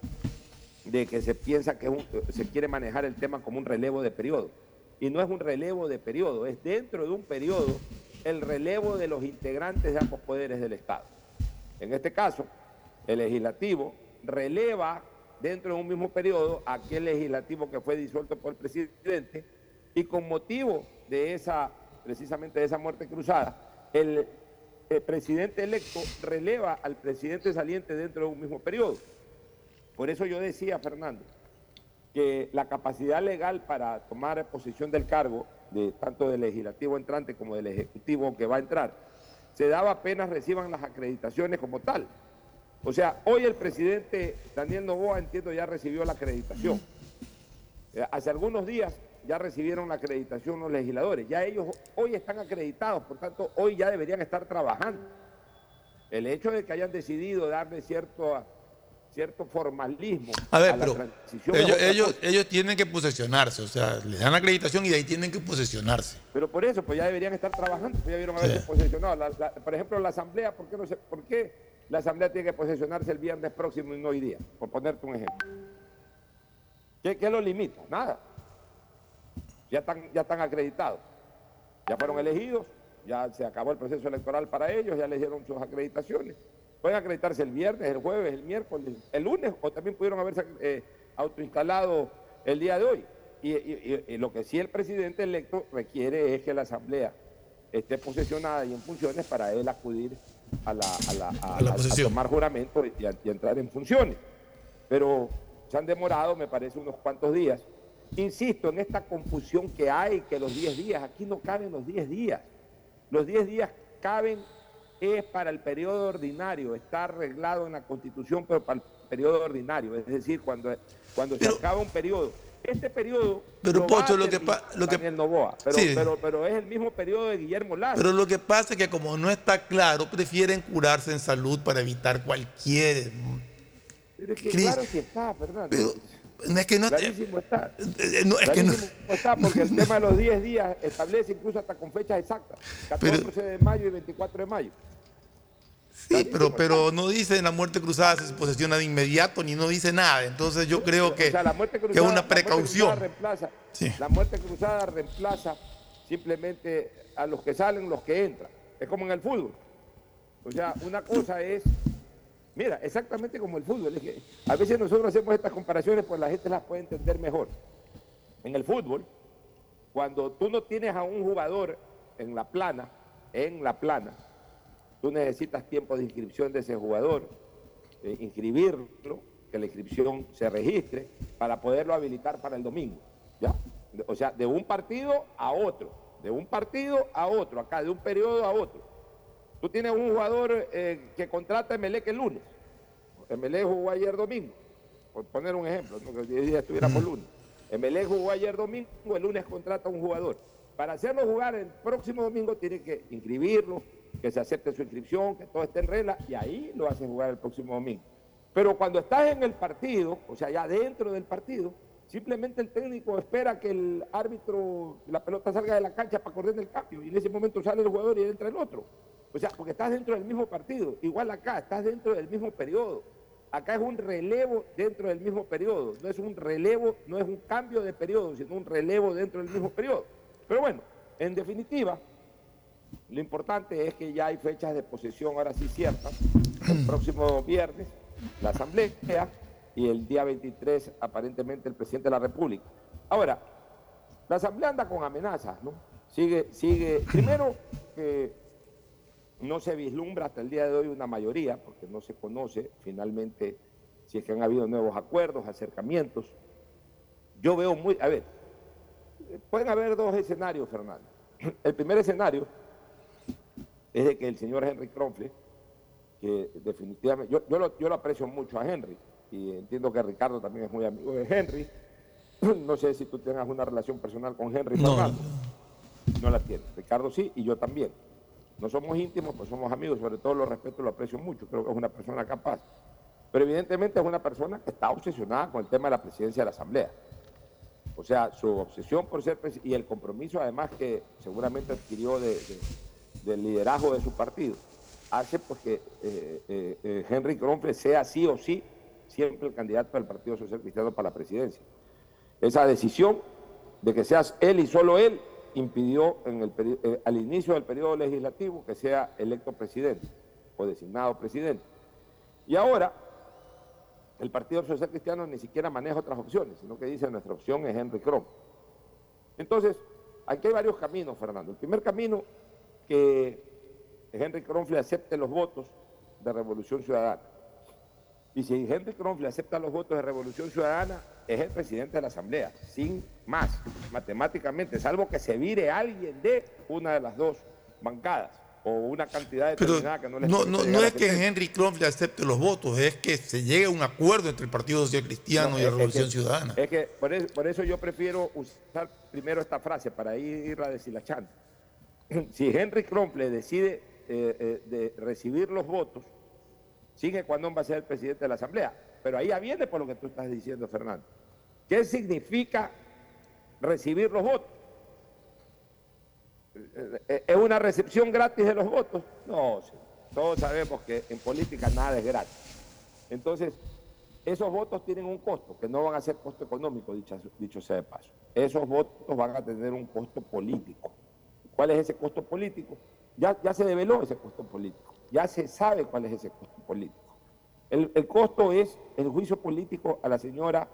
de que se piensa que se quiere manejar el tema como un relevo de periodo. Y no es un relevo de periodo, es dentro de un periodo el relevo de los integrantes de ambos poderes del Estado. En este caso, el legislativo releva dentro de un mismo periodo aquel legislativo que fue disuelto por el presidente y con motivo de esa, precisamente de esa muerte cruzada, el, el presidente electo releva al presidente saliente dentro de un mismo periodo. Por eso yo decía, Fernando, que la capacidad legal para tomar posición del cargo, de, tanto del legislativo entrante como del ejecutivo que va a entrar, se daba apenas reciban las acreditaciones como tal. O sea, hoy el presidente Daniel Novoa, entiendo, ya recibió la acreditación. Eh, Hace algunos días ya recibieron la acreditación los legisladores. Ya ellos hoy están acreditados, por tanto, hoy ya deberían estar trabajando. El hecho de que hayan decidido darle cierto, cierto formalismo A ver, pero es ellos, ellos, tienen que posesionarse, o sea, les dan la acreditación y de ahí tienen que posesionarse. Pero por eso, pues ya deberían estar trabajando, pues ya vieron haberse Sí. posesionado. La- la- por ejemplo, la Asamblea, ¿por qué, no se, ¿por qué la Asamblea tiene que posesionarse el viernes próximo y no hoy día? Por ponerte un ejemplo. ¿Qué, qué lo limita? Nada. Ya están, ya están acreditados. Ya fueron elegidos, ya se acabó el proceso electoral para ellos, ya les dieron sus acreditaciones. Pueden acreditarse el viernes, el jueves, el miércoles, el lunes, o también pudieron haberse eh, autoinstalado el día de hoy. Y, y- y- y lo que sí el presidente electo requiere es que la Asamblea esté posesionada y en funciones para él acudir a, la, a, la- a- A la tomar juramento y entrar en funciones. Pero se han demorado, me parece, unos cuantos días. Insisto en esta confusión que hay, que los 10 días, aquí no caben los 10 días. Los 10 días caben es para el periodo ordinario, está arreglado en la Constitución, pero para el periodo ordinario, es decir, cuando, cuando se acaba un periodo. Este periodo. Pero, Pocho, lo que lo que- Novoa, pero, Sí. pero, pero es el mismo periodo de Guillermo Lazo. Pero lo que pasa es que como no está claro, prefieren curarse en salud para evitar cualquier... Pero es que claro está, Fernando. No es que no... Clarísimo está. eh, no, es que no- Clarísimo está, porque el tema de los 10 días establece incluso hasta con fechas exactas. 14 de mayo y 24 de mayo. Sí, pero, pero no dice en la muerte cruzada se posesiona de inmediato ni no dice nada. Entonces yo creo que, O sea, la muerte que cruzada, es una la muerte precaución. cruzada reemplaza, Sí. La muerte cruzada reemplaza simplemente a los que salen, los que entran. Es como en el fútbol. O sea, una cosa es, mira, exactamente como el fútbol. A veces nosotros hacemos estas comparaciones, pues la gente las puede entender mejor. En el fútbol, cuando tú no tienes a un jugador en la plana, en la plana, tú necesitas tiempo de inscripción de ese jugador, eh, inscribirlo, que la inscripción se registre para poderlo habilitar para el domingo. ¿ya? O sea, de un partido a otro, de un partido a otro, acá, de un periodo a otro. Tú tienes un jugador eh, que contrata a Emelec el lunes. Emelec jugó ayer domingo, por poner un ejemplo, no que hoy día estuviéramos lunes. Emelec jugó ayer domingo, el lunes contrata a un jugador. Para hacerlo jugar el próximo domingo tiene que inscribirlo, que se acepte su inscripción, que todo esté en regla, y ahí lo hacen jugar el próximo domingo. Pero cuando estás en el partido, o sea, ya dentro del partido, simplemente el técnico espera que el árbitro, la pelota salga de la cancha para correr el cambio, y en ese momento sale el jugador y entra el otro. O sea, porque estás dentro del mismo partido. Igual acá, estás dentro del mismo periodo. Acá es un relevo dentro del mismo periodo. No es un relevo, no es un cambio de periodo, sino un relevo dentro del mismo periodo. Pero bueno, en definitiva, lo importante es que ya hay fechas de posesión ahora sí ciertas. El próximo viernes, la asamblea, y el día 23, aparentemente, el presidente de la República. Ahora, la asamblea anda con amenazas, ¿no? Sigue, sigue, primero que no se vislumbra hasta el día de hoy una mayoría, porque no se conoce finalmente si es que han habido nuevos acuerdos, acercamientos. Yo veo muy, a ver, pueden haber dos escenarios, Fernando. El primer escenario es de que el señor Henry Kronfle, que definitivamente, yo, lo, aprecio mucho a Henry, y entiendo que Ricardo también es muy amigo de Henry. No sé si tú tengas una relación personal con Henry no, Fernando. No la tiene. Ricardo sí, y yo también. No somos íntimos, pues somos amigos, sobre todo lo respeto y lo aprecio mucho, creo que es una persona capaz. Pero evidentemente es una persona que está obsesionada con el tema de la presidencia de la Asamblea. O sea, su obsesión por ser presidente y el compromiso además que seguramente adquirió del liderazgo de su partido, hace pues que eh, eh, eh, Henry Kronfle sea sí o sí siempre el candidato del Partido Social Cristiano para la presidencia. Esa decisión de que seas él y solo él impidió eh, al inicio del periodo legislativo que sea electo presidente o designado presidente. Y ahora el Partido Social Cristiano ni siquiera maneja otras opciones, sino que dice nuestra opción es Henry Crom. Entonces, aquí hay varios caminos, Fernando. El primer camino, que Henry Kronfle acepte los votos de Revolución Ciudadana. Y si Henry Kronfle acepta los votos de Revolución Ciudadana, es el presidente de la Asamblea, sin más, matemáticamente, salvo que se vire alguien de una de las dos bancadas o una cantidad determinada que no le No, no, no es que Henry Kronfle acepte los votos, es que se llegue a un acuerdo entre el Partido Social Cristiano y la Revolución Ciudadana. Es que por eso, yo prefiero usar primero esta frase para irla deshilachando. Si Henry Kronfle decide eh, eh, de recibir los votos, sigue cuando va a ser el presidente de la Asamblea. Pero ahí ya viene por lo que tú estás diciendo, Fernando. ¿Qué significa recibir los votos? ¿Es una recepción gratis de los votos? No, todos sabemos que en política nada es gratis. Entonces, esos votos tienen un costo, que no van a ser costo económico, dicho, dicho sea de paso. Esos votos van a tener un costo político. ¿Cuál es ese costo político? Ya, ya se develó ese costo político. Ya se sabe cuál es ese costo político. El, costo es el juicio político a la señora,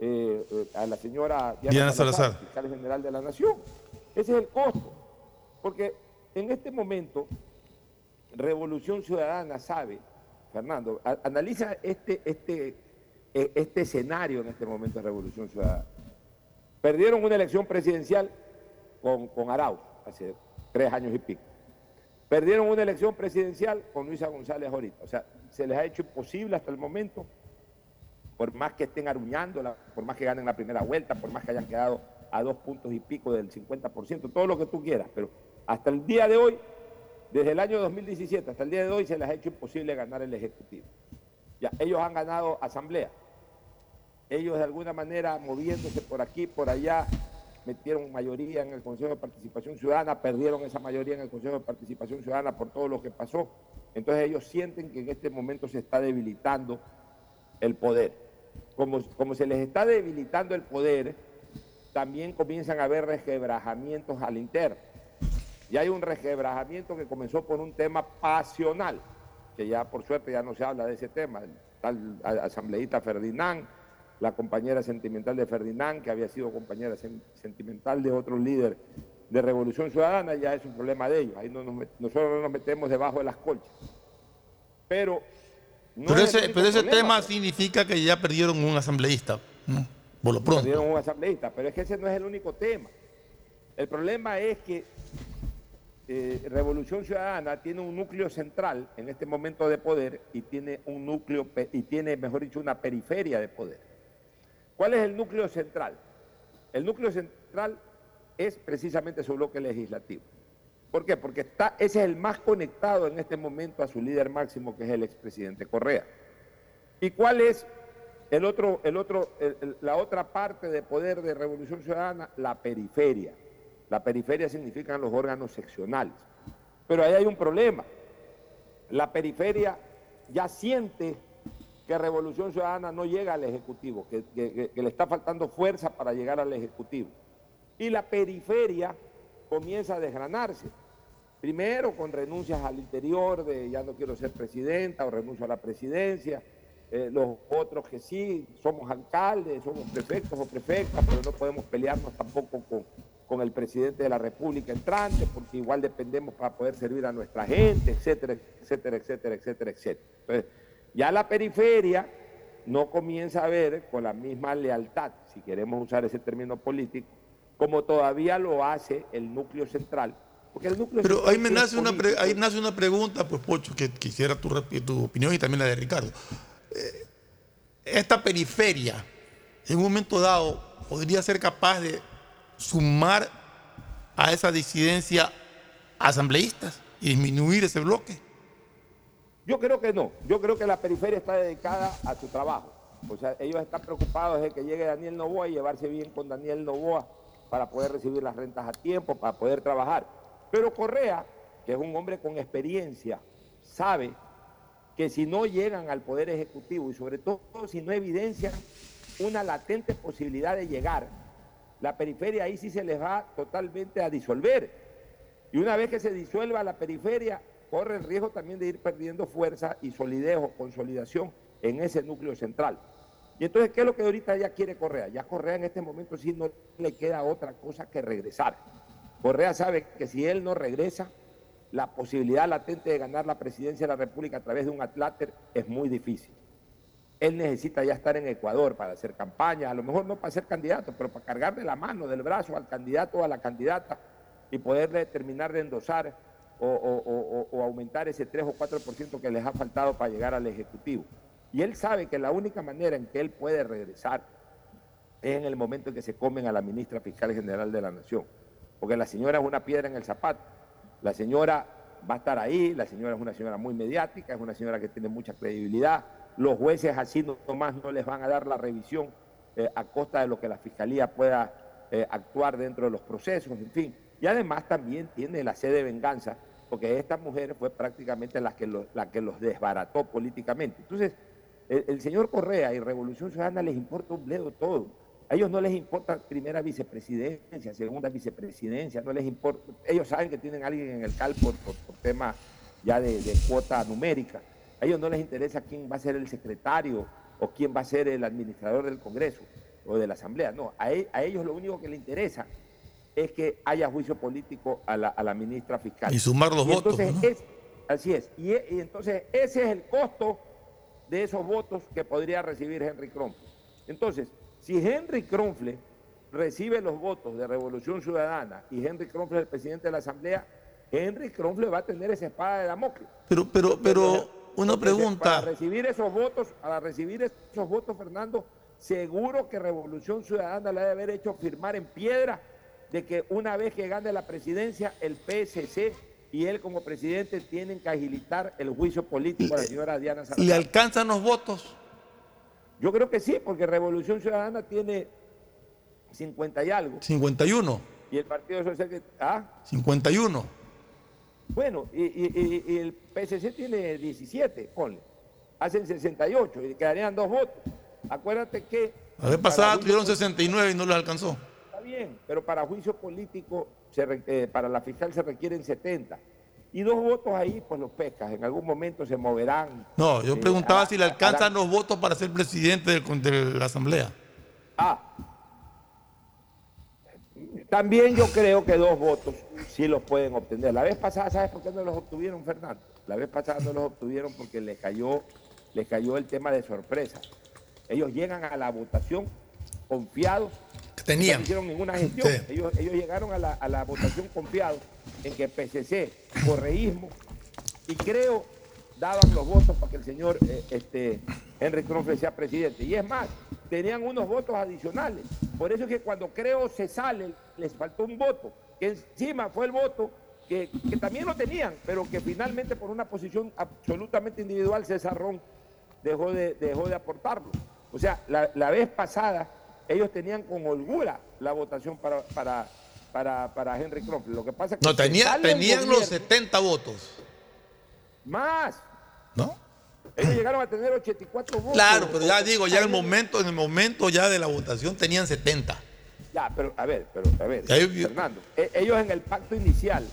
eh, eh, a la señora Diana, Salazar, fiscal general de la Nación. Ese es el costo. Porque en este momento, Revolución Ciudadana sabe, Fernando, analiza este, este, e, este escenario en este momento de Revolución Ciudadana. Perdieron una elección presidencial con, con Arauz hace tres años y pico. Perdieron una elección presidencial con Luisa González ahorita. O sea, se les ha hecho imposible hasta el momento, por más que estén aruñándola, por más que ganen la primera vuelta, por más que hayan quedado a dos puntos y pico del 50%, todo lo que tú quieras, pero hasta el día de hoy, desde el año 2017 hasta el día de hoy, se les ha hecho imposible ganar el Ejecutivo. Ya, ellos han ganado asamblea. Ellos de alguna manera moviéndose por aquí, por allá, metieron mayoría en el Consejo de Participación Ciudadana, perdieron esa mayoría en el Consejo de Participación Ciudadana por todo lo que pasó. Entonces ellos sienten que en este momento se está debilitando el poder. Como, como se les está debilitando el poder, también comienzan a haber resquebrajamientos al interno. Y hay un resquebrajamiento que comenzó por un tema pasional, que ya por suerte ya no se habla de ese tema. El tal asambleísta Ferdinand, la compañera sentimental de Ferdinand, que había sido compañera sentimental de otro líder de Revolución Ciudadana, ya es un problema de ellos. Ahí no nosotros no nos metemos debajo de las colchas. Pero No pero es el ese, único pero ese problema, tema significa que ya perdieron un asambleísta, ¿no? por lo pronto. Perdieron un asambleísta, pero es que ese no es el único tema. El problema es que eh, Revolución Ciudadana tiene un núcleo central en este momento de poder y tiene un núcleo y tiene, mejor dicho, una periferia de poder. ¿Cuál es el núcleo central? El núcleo central es precisamente su bloque legislativo. ¿Por qué? Porque está, ese es el más conectado en este momento a su líder máximo, que es el expresidente Correa. ¿Y cuál es el otro, el otro, la otra parte de poder de Revolución Ciudadana? La periferia. La periferia significan los órganos seccionales. Pero ahí hay un problema. La periferia ya siente que Revolución Ciudadana no llega al Ejecutivo, que, le está faltando fuerza para llegar al Ejecutivo. Y la periferia comienza a desgranarse. Primero con renuncias al interior de ya no quiero ser presidenta o renuncio a la presidencia. Eh, los otros que sí, somos alcaldes, somos prefectos o prefectas, pero no podemos pelearnos tampoco con, con el presidente de la República entrante, porque igual dependemos para poder servir a nuestra gente, etcétera, etcétera, etcétera, etcétera, etcétera. Entonces, ya la periferia no comienza a ver con la misma lealtad, si queremos usar ese término político, como todavía lo hace el núcleo central. Porque el núcleo Pero central ahí me nace una, pre- ahí nace una pregunta, pues Pocho, que quisiera tu, tu opinión y también la de Ricardo. Eh, esta periferia, en un momento dado, podría ser capaz de sumar a esa disidencia asambleístas y disminuir ese bloque. Yo creo que no. Yo creo que la periferia está dedicada a su trabajo. O sea, ellos están preocupados de que llegue Daniel Novoa y llevarse bien con Daniel Novoa para poder recibir las rentas a tiempo, para poder trabajar. Pero Correa, que es un hombre con experiencia, sabe que si no llegan al Poder Ejecutivo y sobre todo si no evidencian una latente posibilidad de llegar, la periferia ahí sí se les va totalmente a disolver. Y una vez que se disuelva la periferia, corre el riesgo también de ir perdiendo fuerza y solidez o consolidación en ese núcleo central. Y entonces, ¿qué es lo que ahorita ya quiere Correa? Ya Correa en este momento sí no le queda otra cosa que regresar. Correa sabe que si él no regresa, la posibilidad latente de ganar la presidencia de la República a través de un atláter es muy difícil. Él necesita ya estar en Ecuador para hacer campaña, a lo mejor no para ser candidato, pero para cargarle la mano del brazo al candidato o a la candidata y poderle terminar de endosar o, aumentar ese 3 o 4% que les ha faltado para llegar al Ejecutivo. Y él sabe que la única manera en que él puede regresar es en el momento en que se comen a la ministra fiscal general de la Nación. Porque la señora es una piedra en el zapato. La señora va a estar ahí, la señora es una señora muy mediática, es una señora que tiene mucha credibilidad. Los jueces así no- nomás no les van a dar la revisión eh, a costa de lo que la fiscalía pueda eh, actuar dentro de los procesos, en fin. Y además también tiene la sede de venganza, porque esta mujer fue prácticamente la que, lo- que los desbarató políticamente. Entonces, el, señor Correa y Revolución Ciudadana les importa un bledo todo. A ellos no les importa primera vicepresidencia, segunda vicepresidencia, no les importa. Ellos saben que tienen a alguien en el CAL por, por, por ya de, cuota numérica. A ellos no les interesa quién va a ser el secretario o quién va a ser el administrador del Congreso o de la Asamblea. No, a, e- a ellos lo único que les interesa es que haya juicio político a la, a la ministra fiscal. Y sumar los votos, entonces ¿no? es- así es. Y, y entonces ese es el costo de esos votos que podría recibir Henry Kronfle. Entonces, si Henry Kronfle recibe los votos de Revolución Ciudadana y Henry Kronfle es el presidente de la Asamblea, Henry Kronfle va a tener esa espada de Damocles. Pero, pero, pero, una pregunta. Para recibir esos votos, para recibir esos votos, Fernando, seguro que Revolución Ciudadana le ha de haber hecho firmar en piedra de que una vez que gane la presidencia, el PSC y él como presidente tienen que agilitar el juicio político a la señora Diana ¿Le Salazar. alcanzan los votos? Yo creo que sí, porque Revolución Ciudadana tiene 50 y algo. 51. Y el Partido Social. Ah, 51. bueno, y, y- y- y el PSC tiene 17, ponle. Hacen 68 y quedarían dos votos. Acuérdate que... La vez pasada tuvieron político- 69 y no les alcanzó. Bien, pero para juicio político, se re- eh, para la fiscal se requieren 70. Y dos votos ahí, pues los pescas. En algún momento se moverán. No, yo eh, preguntaba a- si le a- alcanzan los votos para ser presidente de la Asamblea. Ah. También yo creo que dos votos sí los pueden obtener. La vez pasada, ¿sabes por qué no los obtuvieron, Fernando? La vez pasada no los obtuvieron porque le cayó les cayó el tema de sorpresa. Ellos llegan a la votación confiados. Tenían. No hicieron ninguna gestión. Sí. Ellos, ellos llegaron a la, a la votación confiados en que PCC, correísmo, y creo daban los votos para que el señor eh, este, Henry Cronfle sea presidente. Y es más, tenían unos votos adicionales. Por eso es que cuando creo se sale, les faltó un voto, que encima fue el voto que, que también lo tenían, pero que finalmente por una posición absolutamente individual César Ron dejó de, dejó de aportarlo. O sea, la, la vez pasada ellos tenían con holgura la votación para, para, para, para Henry Cronfle. Lo que pasa es que No, tenía, tenían los gobierno- 70 votos. Más. ¿No? Ellos llegaron a tener 84 votos. Claro, pero ya digo, ya en el momento, en el momento ya de la votación tenían 70. Ya, pero a ver, pero a ver, Ahí Fernando, e- ellos en el pacto inicial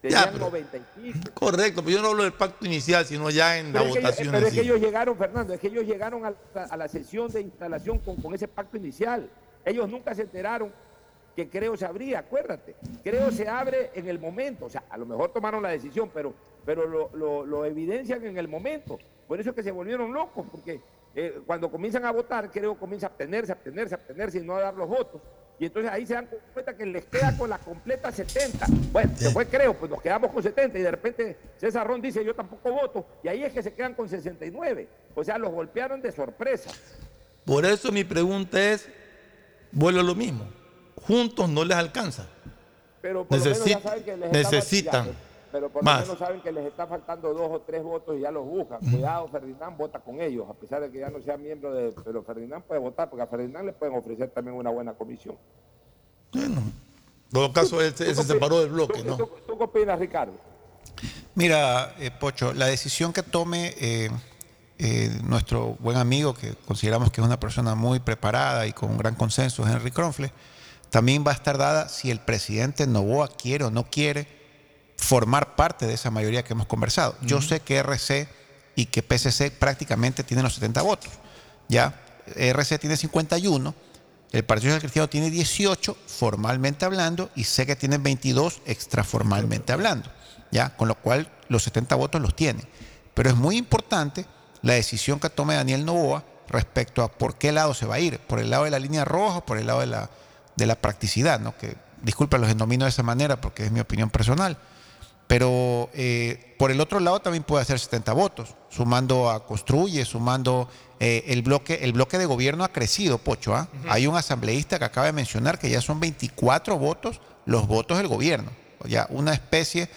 tenían 90 y pico. Correcto, pero yo no hablo del pacto inicial, sino ya en la Pero ellos- votación. pero es que ellos llegaron, Fernando, es que ellos llegaron a la, a la sesión de instalación con, con ese pacto inicial. Ellos nunca se enteraron que Creo se abría, acuérdate. Creo se abre en el momento. O sea, a lo mejor tomaron la decisión, pero, pero lo, lo- lo evidencian en el momento. Por eso es que se volvieron locos, porque eh, cuando comienzan a votar, Creo comienza a abstenerse, abstenerse, abstenerse y no a dar los votos. Y entonces ahí se dan cuenta que les queda con la completa 70. Bueno, fue Creo, pues nos quedamos con 70 y de repente César Ron dice yo tampoco voto y ahí es que se quedan con 69. O sea, los golpearon de sorpresa. Por eso mi pregunta es, vuelvo a lo mismo. Juntos no les alcanza. Pero por lo menos ya saben que les necesitan pero por más. lo menos saben que les está faltando dos o tres votos y ya los buscan. Cuidado, Ferdinand vota con ellos, a pesar de que ya no sea miembro de... Pero Ferdinand puede votar porque a Ferdinand le pueden ofrecer también una buena comisión. En todo caso, él, se- separó del bloque, ¿no? ¿Tú, tú qué opinas, Ricardo? Mira, eh, Pocho, la decisión que tome eh, eh, nuestro buen amigo, que consideramos que es una persona muy preparada y con un gran consenso, Henry Cronfle, también va a estar dada si el presidente Novoa quiere o no quiere formar parte de esa mayoría que hemos conversado. Yo sé que RC y que PCC prácticamente tienen los 70 votos. Ya, RC tiene 51, el Partido Social Cristiano tiene 18 formalmente hablando y sé que tienen 22 extraformalmente hablando. Ya, con lo cual los 70 votos los tienen. Pero es muy importante la decisión que tome Daniel Novoa respecto a por qué lado se va a ir, por el lado de la línea roja o por el lado de la, de la practicidad, ¿no? Que disculpa, los denomino de esa manera porque es mi opinión personal. Pero eh, por el otro lado también puede hacer 70 votos, sumando a Construye, sumando eh, el bloque, el bloque de gobierno ha crecido, Pocho. ¿ah? Hay un asambleísta que acaba de mencionar que ya son 24 votos los votos del gobierno. Ya una especie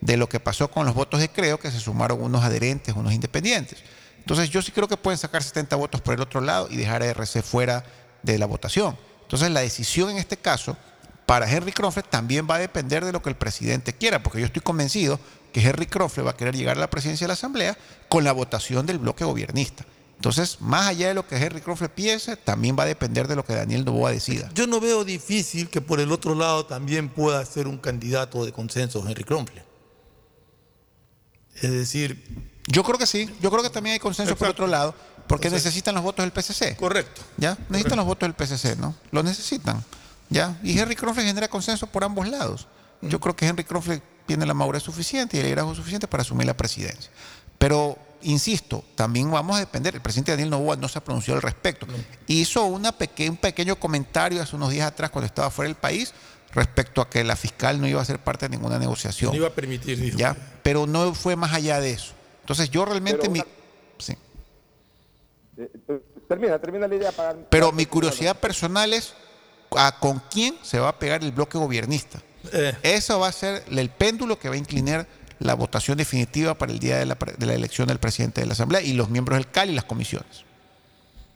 de lo que pasó con los votos de Creo, que se sumaron unos adherentes, unos independientes. Entonces yo sí creo que pueden sacar 70 votos por el otro lado y dejar a RC fuera de la votación. Entonces la decisión en este caso para Henry Cronfle también va a depender de lo que el presidente quiera, porque yo estoy convencido que Henry Cronfle va a querer llegar a la presidencia de la Asamblea con la votación del bloque gobernista. Entonces, más allá de lo que Henry Cronfle piense, también va a depender de lo que Daniel Novoa decida. Yo no veo difícil que por el otro lado también pueda ser un candidato de consenso Henry Cronfle. Es decir, Yo creo que sí, yo creo que también hay consenso por otro lado, porque necesitan los votos del PCC. Correcto. ¿Ya? Necesitan los votos del PCC, ¿no? Lo necesitan. ¿Ya? Y Henry Cronfle genera consenso por ambos lados. Yo creo que Henry Cronfle tiene la madurez suficiente y el liderazgo suficiente para asumir la presidencia. Pero, insisto, también vamos a depender. El presidente Daniel Novoa no se ha pronunciado al respecto. Hizo una peque- un pequeño comentario hace unos días atrás cuando estaba fuera del país respecto a que la fiscal no iba a ser parte de ninguna negociación. no iba a permitir, dijo. ¿ya? Pero no fue más allá de eso. Entonces yo realmente mi, sí. Eh, eh, termina, termina la idea para... pero mi curiosidad personal es a con quién se va a pegar el bloque gobernista. Eh. Eso va a ser el péndulo que va a inclinar la votación definitiva para el día de la, pre- de la elección del presidente de la Asamblea y los miembros del CAL y las comisiones.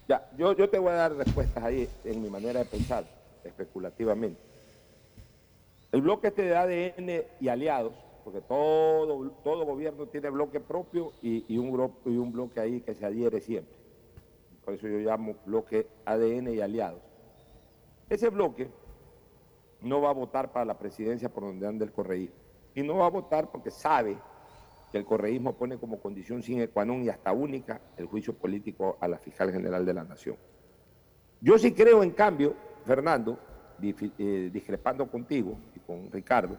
Ya, yo, yo te voy a dar respuestas ahí en mi manera de pensar, especulativamente. El bloque este de ADN y aliados, porque todo, todo gobierno tiene bloque propio y, y un, gro- y un bloque ahí que se adhiere siempre. Por eso yo llamo bloque ADN y aliados. Ese bloque no va a votar para la presidencia por donde anda el correísmo. Y no va a votar porque sabe que el correísmo pone como condición sine qua non y hasta única el juicio político a la fiscal general de la Nación. Yo sí creo, en cambio, Fernando, eh, discrepando contigo y con Ricardo,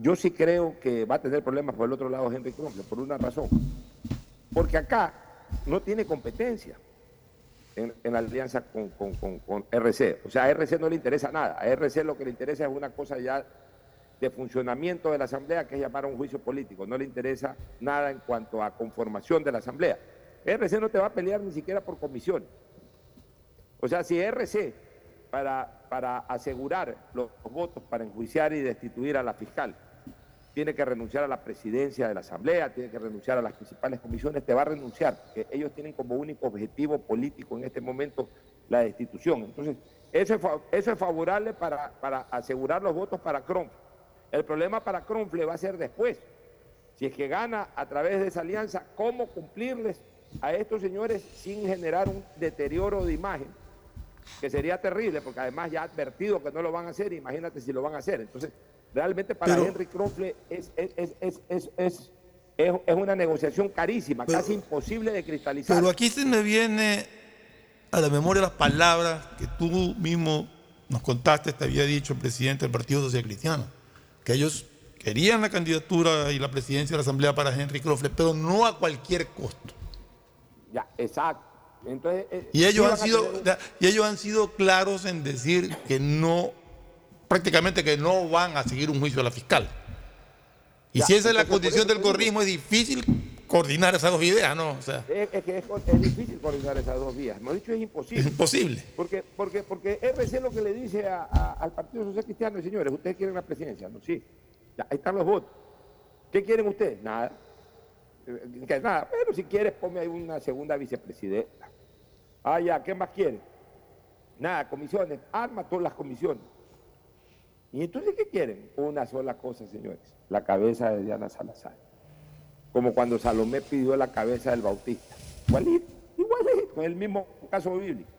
yo sí creo que va a tener problemas por el otro lado Henry Cronfle, por una razón. Porque acá no tiene competencia en, en alianza con, con- con- con RC. O sea, a RC no le interesa nada. A RC lo que le interesa es una cosa ya de funcionamiento de la Asamblea, que es llamar a un juicio político. No le interesa nada en cuanto a conformación de la Asamblea. RC no te va a pelear ni siquiera por comisión. O sea, si RC, para, para asegurar los votos para enjuiciar y destituir a la fiscal, tiene que renunciar a la presidencia de la Asamblea, tiene que renunciar a las principales comisiones, te va a renunciar, porque ellos tienen como único objetivo político en este momento la destitución. Entonces, eso es, favorable para, para asegurar los votos para Cronf. El problema para Cronfle va a ser después. Si es que gana a través de esa alianza, ¿cómo cumplirles a estos señores sin generar un deterioro de imagen? Que sería terrible, porque además ya ha advertido que no lo van a hacer, imagínate si lo van a hacer. Entonces, realmente para Pero- Henry Cronfle es, es, es, es, es, es- es- es una negociación carísima, casi imposible de cristalizar. Pero aquí se me viene a la memoria las palabras que tú mismo nos contaste, te había dicho el presidente del Partido Social Cristiano, que ellos querían la candidatura y la presidencia de la Asamblea para Henry Crofle, pero no a cualquier costo. Ya, exacto. Entonces, eh, Y ellos, han sido, tener- y ellos han sido claros en decir que no, prácticamente que no van a seguir un juicio a la fiscal. Y Ya, si esa es la condición del corrismo, es difícil coordinar esas dos ideas, ¿no? O sea, Es, es que es, es difícil coordinar esas dos vías. Hemos dicho es imposible. es imposible. Porque, porque, porque RC lo que le dice a- a- al Partido Social Cristiano, señores, ustedes quieren la presidencia, ¿no? Sí. Ya, ahí están los votos. ¿Qué quieren ustedes? Nada. Eh, que nada. Pero si quieres, ponme ahí una segunda vicepresidenta. Ah, ya, ¿qué más quieren? Nada, comisiones. Arma todas las comisiones. ¿Y entonces qué quieren? Una sola cosa, señores. La cabeza de Diana Salazar. Como cuando Salomé pidió la cabeza del Bautista. Igualito, igualito, el mismo caso bíblico.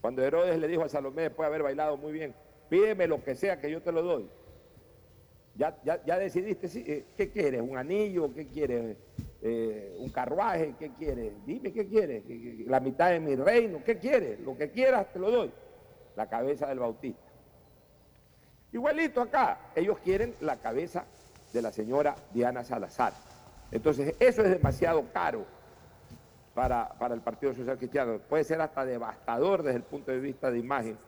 Cuando Herodes le dijo a Salomé, después de haber bailado muy bien, pídeme lo que sea que yo te lo doy. Ya, ya, ya decidiste, eh, ¿qué quieres? ¿Un anillo? ¿Qué quieres? Eh, ¿Un carruaje? ¿Qué quieres? Dime qué quieres. ¿Qué- qué- La mitad de mi reino, ¿qué quieres? Lo que quieras te lo doy. La cabeza del Bautista. Igualito acá, ellos quieren la cabeza de la señora Diana Salazar. Entonces, eso es demasiado caro para, para el Partido Social Cristiano. Puede ser hasta devastador desde el punto de vista de imagen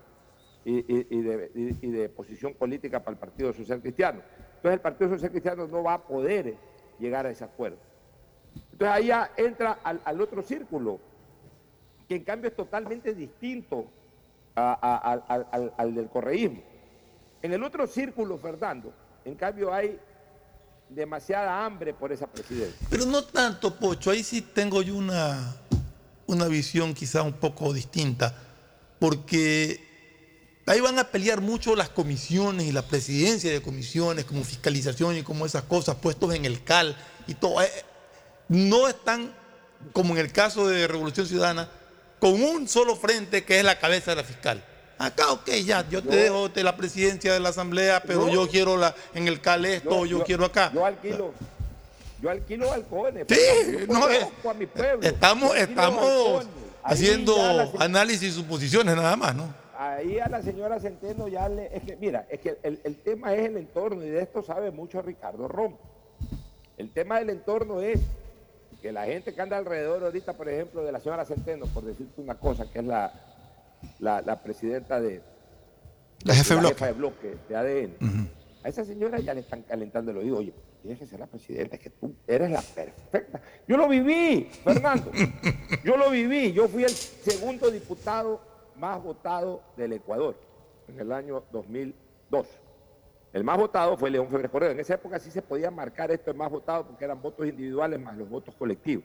y, de, posición política para el Partido Social Cristiano. Entonces, el Partido Social Cristiano no va a poder llegar a ese acuerdo. Entonces, ahí ya entra al, otro círculo, que en cambio es totalmente distinto al del correísmo. En el otro círculo, Fernando, en cambio hay demasiada hambre por esa presidencia. Pero no tanto, Pocho. Ahí sí tengo yo una, una visión quizá un poco distinta. Porque ahí van a pelear mucho las comisiones y la presidencia de comisiones, como fiscalización y como esas cosas, puestos en el CAL y todo. Eh, No están, como en el caso de Revolución Ciudadana, con un solo frente que es la cabeza de la fiscal. Acá, ok, ya, yo te dejo de la presidencia de la Asamblea, pero yo quiero la, en el CAL esto, yo, quiero acá. Yo alquilo, yo alquilo balcones. Sí, yo no es- conozco a mi pueblo. Estamos, estamos haciendo la análisis y suposiciones nada más, ¿no? Ahí a la señora Centeno ya le... Es que, mira, es que el, el tema es el entorno y de esto sabe mucho Ricardo Rom. El tema del entorno es que la gente que anda alrededor ahorita, por ejemplo, de la señora Centeno, por decirte una cosa, que es la, la, la presidenta de... La jefe bloque. jefa de bloque de ADN. A esa señora ya le están calentando el oído. Oye, tienes que ser la presidenta, es que tú eres la perfecta. Yo lo viví, Fernando. Yo lo viví. Yo fui el segundo diputado más votado del Ecuador en el año 2002. El más votado fue León Febres Cordero. En esa época sí se podía marcar esto el más votado porque eran votos individuales más los votos colectivos.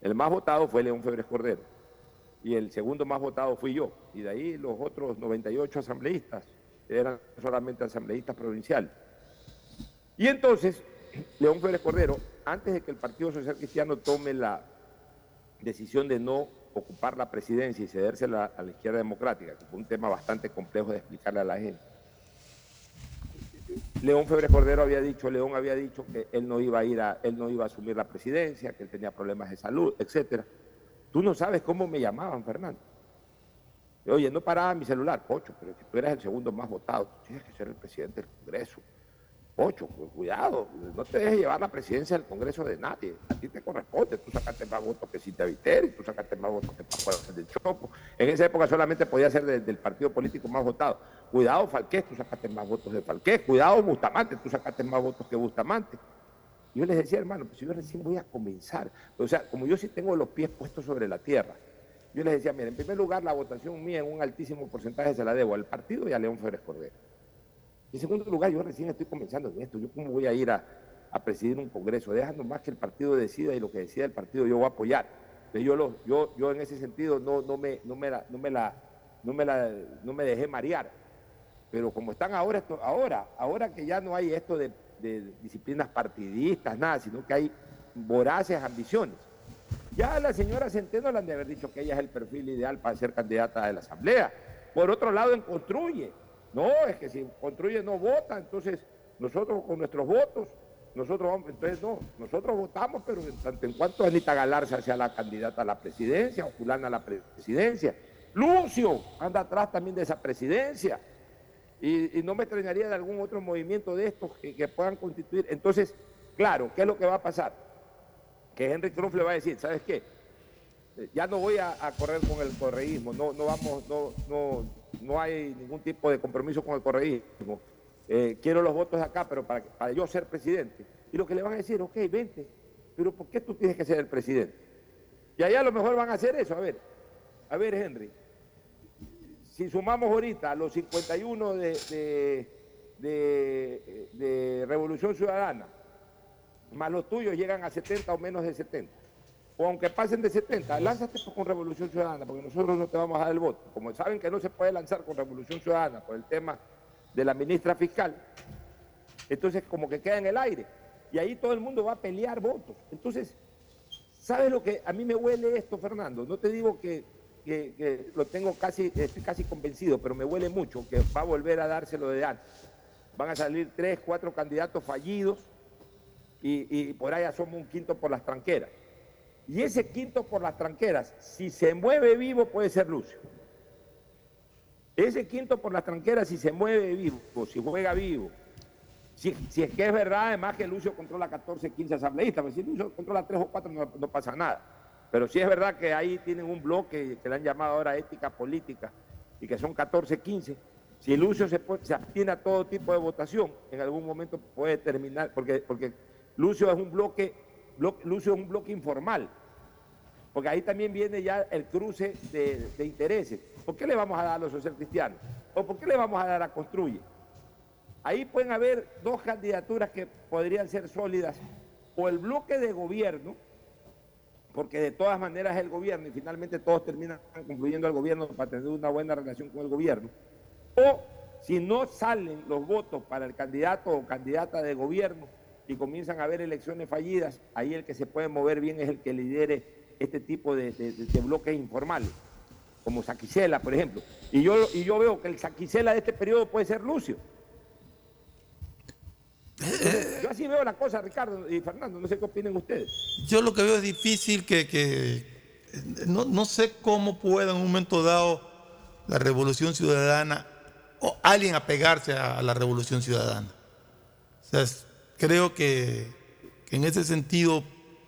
El más votado fue León Febres Cordero. Y el segundo más votado fui yo. Y de ahí los otros 98 asambleístas eran solamente asambleístas provinciales. Y entonces, León Febres Cordero, antes de que el Partido Social Cristiano tome la decisión de no ocupar la presidencia y cedérsela a la izquierda democrática, que fue un tema bastante complejo de explicarle a la gente, León Febres Cordero había dicho, León había dicho que él no iba a ir a, él no iba a asumir la presidencia, que él tenía problemas de salud, etcétera. Tú no sabes cómo me llamaban, Fernando. Oye, no paraba mi celular, Pocho, pero que tú eras el segundo más votado, tú tienes que ser el presidente del Congreso. Pocho, pues, cuidado, no te dejes llevar la presidencia del Congreso de nadie. A ti te corresponde. Tú sacaste más votos que Cintia Viteri, tú sacaste más votos que Pascual del Chopo. En esa época solamente podía ser del partido político más votado. Cuidado, Falqués, tú sacaste más votos de Falqués. Cuidado, Bustamante, tú sacaste más votos que Bustamante. Yo les decía, hermano, pues yo recién voy a comenzar. O sea, como yo sí tengo los pies puestos sobre la tierra, yo les decía, mira, en primer lugar, la votación mía en un altísimo porcentaje se la debo al partido y a León Férez Cordero. En segundo lugar, yo recién estoy comenzando en esto. Yo cómo voy a ir a, presidir un congreso. Dejando más que el partido decida y lo que decida el partido yo voy a apoyar. yo, lo, yo, yo en ese sentido no, no, me, no, me la, no, me la, no, me la, no me dejé marear. Pero como están ahora, esto, ahora, ahora que ya no hay esto de, de disciplinas partidistas, nada, sino que hay voraces ambiciones. Ya la señora Centeno le han de haber dicho que ella es el perfil ideal para ser candidata de la Asamblea. Por otro lado, en Construye, no, es que si construye no vota, entonces nosotros con nuestros votos, nosotros vamos, entonces no, nosotros votamos, pero en tanto en cuanto Anita Galarza sea la candidata a la presidencia o Fulana a la presidencia. Lucio anda atrás también de esa presidencia. Y, no me extrañaría de algún otro movimiento de estos que, puedan constituir. Entonces, claro, ¿qué es lo que va a pasar? Que Henry Trump le va a decir, ¿sabes qué? Ya no voy a, correr con el correísmo, no, no vamos, no, no, no hay ningún tipo de compromiso con el correísmo. Eh, quiero los votos acá, pero para, para yo ser presidente. Y lo que le van a decir, ok, vente, pero ¿por qué tú tienes que ser el presidente? Y allá a lo mejor van a hacer eso. A ver, a ver, Henry, si sumamos ahorita los 51 de, de, de Revolución Ciudadana, más los tuyos llegan a 70 o menos de 70 o aunque pasen de 70, lánzate con Revolución Ciudadana, porque nosotros no te vamos a dar el voto. Como saben que no se puede lanzar con Revolución Ciudadana por el tema de la ministra fiscal, entonces como que queda en el aire. Y ahí todo el mundo va a pelear votos. Entonces, ¿sabes lo que a mí me huele esto, Fernando? No te digo que, lo tengo casi, estoy casi convencido, pero me huele mucho que va a volver a dárselo de antes. Van a salir tres, cuatro candidatos fallidos y, por ahí asoma un quinto por las tranqueras. Y ese quinto por las tranqueras, si se mueve vivo, puede ser Lucio. Ese quinto por las tranqueras, si se mueve vivo, si juega vivo, si, es que es verdad, además que Lucio controla 14, 15 asambleístas, pues si Lucio controla 3 o 4 no, pasa nada. Pero si es verdad que ahí tienen un bloque que le han llamado ahora ética política y que son 14, 15. Si Lucio se, se abstiene a todo tipo de votación, en algún momento puede terminar, porque, porque Lucio es un bloque, Lucio es un bloque informal porque ahí también viene ya el cruce de, intereses. ¿Por qué le vamos a dar a los social cristianos? ¿O por qué le vamos a dar a Construye? Ahí pueden haber dos candidaturas que podrían ser sólidas, o el bloque de gobierno, porque de todas maneras el gobierno y finalmente todos terminan concluyendo al gobierno para tener una buena relación con el gobierno, o si no salen los votos para el candidato o candidata de gobierno y comienzan a haber elecciones fallidas, ahí el que se puede mover bien es el que lidere este tipo de, bloques informales, como Saquicela, por ejemplo. Y yo, y yo veo que el Saquicela de este periodo puede ser Lucio. Yo así veo la cosa, Ricardo y Fernando, no sé qué opinen ustedes. Yo lo que veo es difícil que, no, sé cómo pueda en un momento dado la revolución ciudadana o alguien apegarse a, la revolución ciudadana. O sea, creo que, que en ese sentido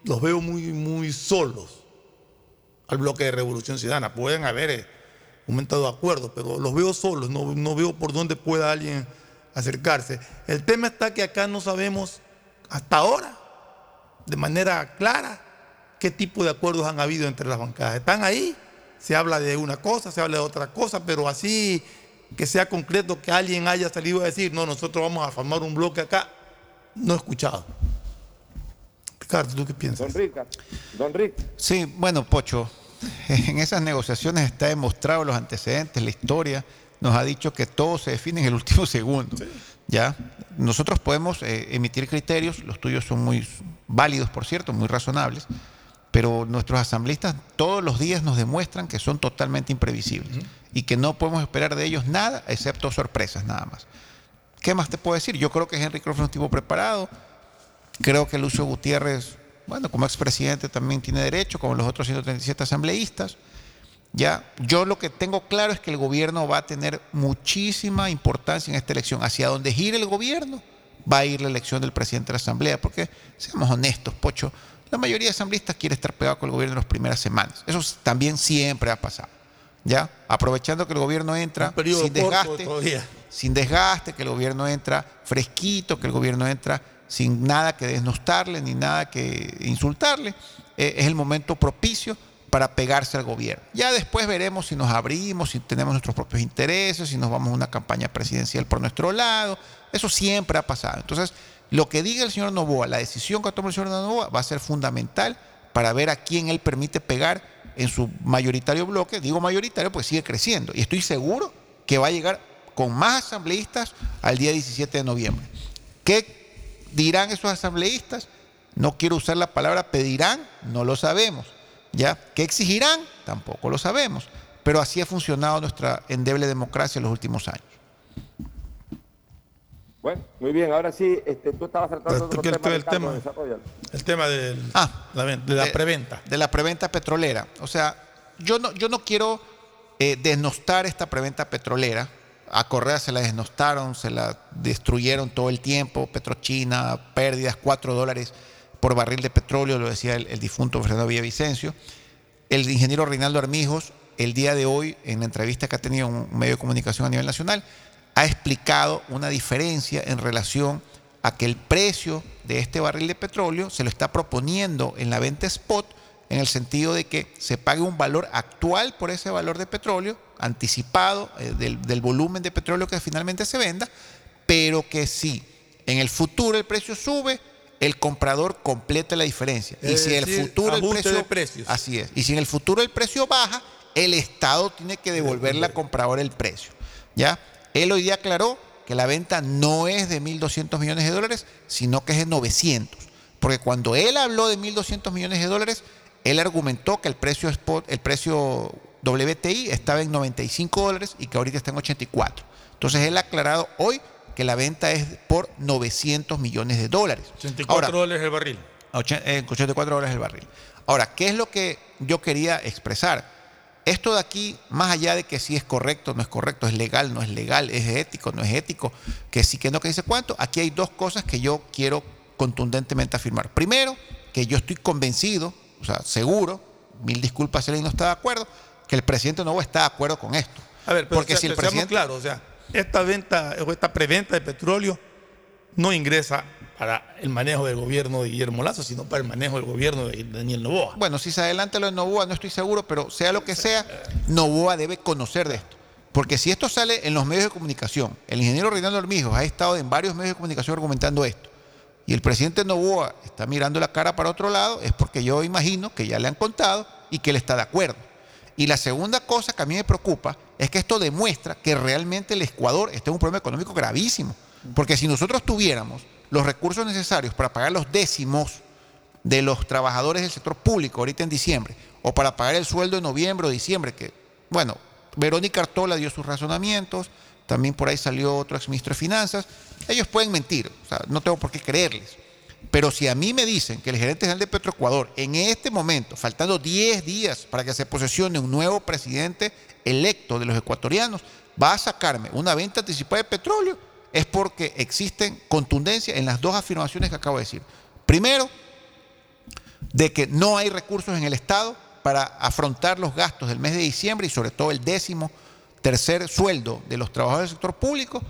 los veo muy, muy solos al bloque de Revolución Ciudadana. Pueden haber eh, aumentado acuerdos, pero los veo solos, no, veo por dónde pueda alguien acercarse. El tema está que acá no sabemos hasta ahora, de manera clara, qué tipo de acuerdos han habido entre las bancadas. Están ahí, se habla de una cosa, se habla de otra cosa, pero así que sea concreto que alguien haya salido a decir, no, nosotros vamos a formar un bloque acá, no he escuchado. Ricardo, ¿tú qué piensas? Don Rick, Don Rick. Sí, bueno, Pocho, en esas negociaciones está demostrado los antecedentes, la historia nos ha dicho que todo se define en el último segundo. ¿ya? Nosotros podemos eh, emitir criterios, los tuyos son muy válidos, por cierto, muy razonables, pero nuestros asambleístas todos los días nos demuestran que son totalmente imprevisibles y que no podemos esperar de ellos nada excepto sorpresas, nada más. ¿Qué más te puedo decir? Yo creo que Henry Crawford es un tipo preparado, creo que Lucio Gutiérrez bueno, como expresidente también tiene derecho, como los otros 137 asambleístas. Ya, yo lo que tengo claro es que el gobierno va a tener muchísima importancia en esta elección. Hacia donde gire el gobierno va a ir la elección del presidente de la Asamblea, porque seamos honestos, Pocho, la mayoría de asambleístas quiere estar pegado con el gobierno en las primeras semanas. Eso también siempre ha pasado. ¿Ya? Aprovechando que el gobierno entra sin desgaste, sin desgaste, que el gobierno entra fresquito, que el gobierno entra sin nada que desnostarle ni nada que insultarle, eh, es el momento propicio para pegarse al gobierno. Ya después veremos si nos abrimos, si tenemos nuestros propios intereses, si nos vamos a una campaña presidencial por nuestro lado. Eso siempre ha pasado. Entonces, lo que diga el señor Novoa, la decisión que tome el señor Novoa va a ser fundamental para ver a quién él permite pegar en su mayoritario bloque. Digo mayoritario porque sigue creciendo. Y estoy seguro que va a llegar con más asambleístas al día 17 de noviembre. ¿Qué dirán esos asambleístas? No quiero usar la palabra pedirán, no lo sabemos. ¿Ya? ¿Qué exigirán? Tampoco lo sabemos. Pero así ha funcionado nuestra endeble democracia en los últimos años. Bueno, muy bien. Ahora sí, este, tú estabas tratando de ¿Tú otro el tema, tema? Ricardo, desarrollalo. El tema del- Ah, la de de- preventa. De la preventa petrolera. O sea, yo no, yo no quiero eh, desnostar esta preventa petrolera. A Correa se la desnostaron, se la destruyeron todo el tiempo. Petrochina, pérdidas, 4 dólares por barril de petróleo, lo decía el, difunto Fernando Villavicencio. El ingeniero Reinaldo Armijos, el día de hoy, en la entrevista que ha tenido un medio de comunicación a nivel nacional, ha explicado una diferencia en relación a que el precio de este barril de petróleo se lo está proponiendo en la venta spot en el sentido de que se pague un valor actual por ese valor de petróleo, anticipado eh, del, del volumen de petróleo que finalmente se venda, pero que si en el futuro el precio sube, el comprador completa la diferencia. y si en el futuro el precio de precios. así es. Y si en el futuro el precio baja, el Estado tiene que devolverle al comprador el precio. ¿Ya? Él hoy día aclaró que la venta no es de 1.200 millones de dólares, sino que es de 900. Porque cuando él habló de 1.200 millones de dólares, él argumentó que el precio spot, el precio WTI estaba en 95 dólares y que ahorita está en 84. Entonces él ha aclarado hoy que la venta es por 900 millones de dólares. 84 Ahora, dólares el barril. Ochen- eh, 84 dólares el barril. Ahora, ¿qué es lo que yo quería expresar? Esto de aquí, más allá de que si es correcto, no es correcto, es legal, no es legal, es ético, no es ético, que sí, que no, que dice cuánto, aquí hay dos cosas que yo quiero contundentemente afirmar. Primero, que yo estoy convencido, o sea, seguro, mil disculpas si alguien no está de acuerdo, que el presidente no está de acuerdo con esto. A ver, pero Porque sea- si el presidente... claros, o sea, esta venta o esta preventa de petróleo no ingresa para el manejo del gobierno de Guillermo Lazo, sino para el manejo del gobierno de Daniel Novoa. Bueno, si se adelanta lo de Novoa, no estoy seguro, pero sea lo que sea, Novoa debe conocer de esto. Porque si esto sale en los medios de comunicación, el ingeniero Reinaldo Armijos ha estado en varios medios de comunicación argumentando esto, y el presidente Novoa está mirando la cara para otro lado, es porque yo imagino que ya le han contado y que él está de acuerdo. Y la segunda cosa que a mí me preocupa es que esto demuestra que realmente el Ecuador está en un problema económico gravísimo. Porque si nosotros tuviéramos los recursos necesarios para pagar los décimos de los trabajadores del sector público ahorita en diciembre, o para pagar el sueldo de noviembre o diciembre, que, bueno, Verónica Artola dio sus razonamientos, también por ahí salió otro exministro de Finanzas, ellos pueden mentir, o sea, no tengo por qué creerles. Pero si a mí me dicen que el gerente general de Petroecuador, en este momento, faltando 10 días para que se posesione un nuevo presidente electo de los ecuatorianos, va a sacarme una venta anticipada de petróleo, es porque existen contundencia en las dos afirmaciones que acabo de decir. Primero, de que no hay recursos en el Estado para afrontar los gastos del mes de diciembre y sobre todo el décimo tercer sueldo de los trabajadores del sector público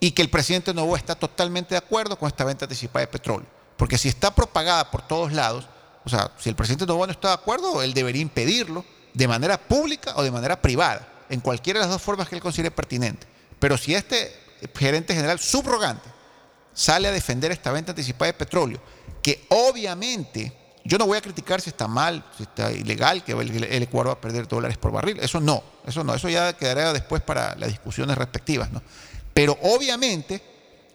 y que el presidente Novoa está totalmente de acuerdo con esta venta anticipada de petróleo. Porque si está propagada por todos lados, o sea, si el presidente Novoa no está de acuerdo, él debería impedirlo de manera pública o de manera privada, en cualquiera de las dos formas que él considere pertinente. Pero si este gerente general subrogante sale a defender esta venta anticipada de petróleo, que obviamente yo no voy a criticar si está mal, si está ilegal, que el, Ecuador va a perder dólares por barril. Eso no, eso no, eso ya quedará después para las discusiones respectivas, ¿no? Pero obviamente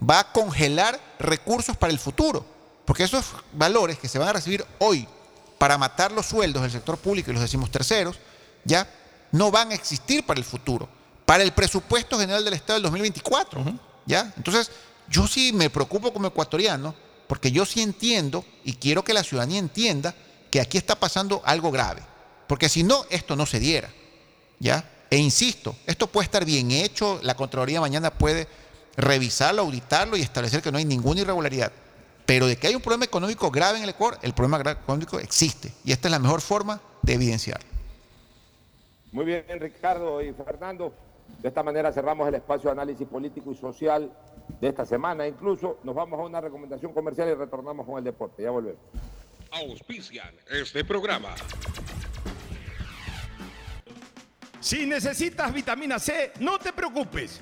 va a congelar recursos para el futuro, porque esos valores que se van a recibir hoy para matar los sueldos del sector público y los decimos terceros, ya no van a existir para el futuro, para el presupuesto general del Estado del 2024, ¿ya? Entonces, yo sí me preocupo como ecuatoriano, porque yo sí entiendo y quiero que la ciudadanía entienda que aquí está pasando algo grave, porque si no, esto no se diera, ¿ya? E insisto, esto puede estar bien hecho, la Contraloría mañana puede revisarlo, auditarlo y establecer que no hay ninguna irregularidad. Pero de que hay un problema económico grave en el Ecuador, el problema económico existe. Y esta es la mejor forma de evidenciarlo. Muy bien, Ricardo y Fernando. De esta manera cerramos el espacio de análisis político y social de esta semana. Incluso nos vamos a una recomendación comercial y retornamos con el deporte. Ya volvemos. Auspician este programa. Si necesitas vitamina C, no te preocupes.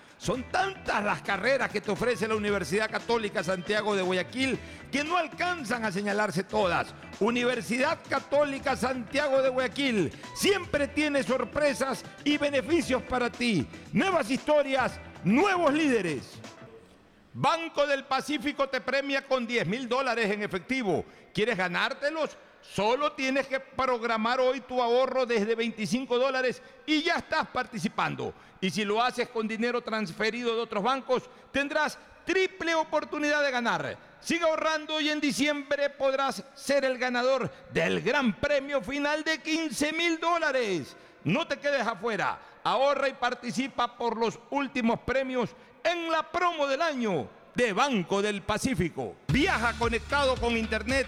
Son tantas las carreras que te ofrece la Universidad Católica Santiago de Guayaquil que no alcanzan a señalarse todas. Universidad Católica Santiago de Guayaquil siempre tiene sorpresas y beneficios para ti. Nuevas historias nuevos líderes. Banco del Pacífico te premia con 10 mil dólares en efectivo. ¿Quieres ganártelos? Solo tienes que programar hoy tu ahorro desde 25 dólares y ya estás participando. Y si lo haces con dinero transferido de otros bancos, tendrás triple oportunidad de ganar. Sigue ahorrando y en diciembre podrás ser el ganador del gran premio final de 15 mil dólares. No te quedes afuera. Ahorra y participa por los últimos premios en la promo del año de Banco del Pacífico. Viaja conectado con Internet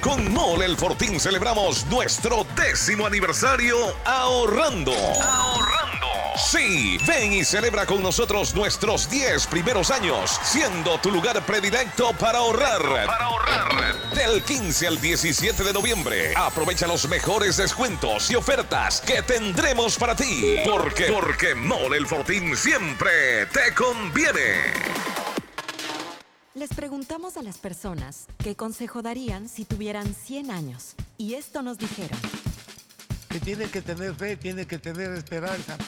Con Mole El Fortín celebramos nuestro décimo aniversario ahorrando. Ahorrando. Sí, ven y celebra con nosotros nuestros 10 primeros años, siendo tu lugar predilecto para ahorrar. Para ahorrar. Del 15 al 17 de noviembre, aprovecha los mejores descuentos y ofertas que tendremos para ti. Porque, porque Mole El Fortín siempre te conviene. Les preguntamos a las personas qué consejo darían si tuvieran 100 años. Y esto nos dijeron. Que tiene que tener fe, tiene que tener esperanza.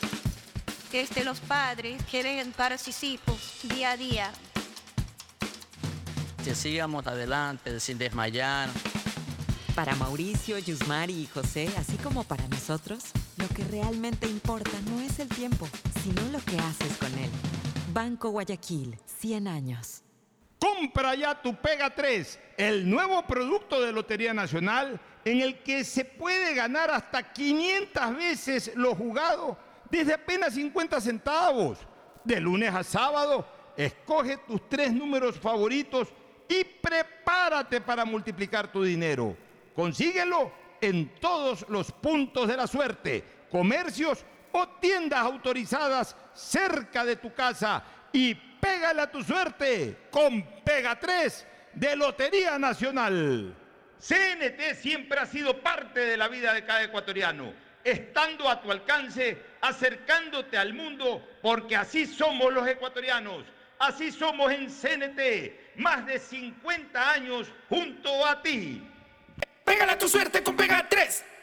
Que este, los padres quieren para sus hijos día a día. Que sigamos adelante sin desmayar. Para Mauricio, Yusmari y José, así como para nosotros, lo que realmente importa no es el tiempo, sino lo que haces con él. Banco Guayaquil, 100 años. Compra ya tu Pega 3, el nuevo producto de Lotería Nacional en el que se puede ganar hasta 500 veces lo jugado desde apenas 50 centavos. De lunes a sábado, escoge tus tres números favoritos y prepárate para multiplicar tu dinero. Consíguelo en todos los puntos de la suerte, comercios o tiendas autorizadas cerca de tu casa y pégale a tu suerte con Pega 3 de Lotería Nacional. CNT siempre ha sido parte de la vida de cada ecuatoriano, estando a tu alcance, acercándote al mundo, porque así somos los ecuatorianos, así somos en CNT, más de 50 años junto a ti. Pégale a tu suerte con Pega 3.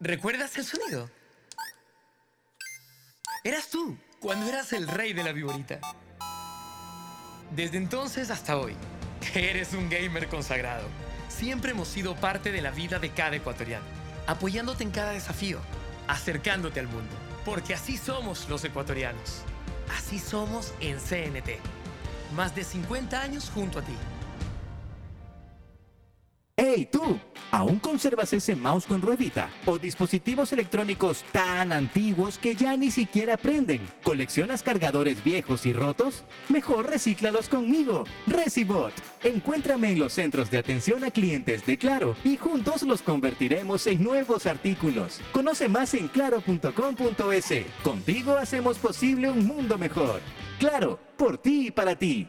¿Recuerdas el sonido? Eras tú, cuando eras el rey de la viborita. Desde entonces hasta hoy, eres un gamer consagrado. Siempre hemos sido parte de la vida de cada ecuatoriano, apoyándote en cada desafío, acercándote al mundo. Porque así somos los ecuatorianos. Así somos en CNT. Más de 50 años junto a ti. ¡Hey tú! ¿Aún conservas ese mouse con ruedita? ¿O dispositivos electrónicos tan antiguos que ya ni siquiera prenden? ¿Coleccionas cargadores viejos y rotos? Mejor recíclalos conmigo, Recibot. Encuéntrame en los centros de atención a clientes de Claro y juntos los convertiremos en nuevos artículos. Conoce más en claro.com.es. Contigo hacemos posible un mundo mejor. Claro, por ti y para ti.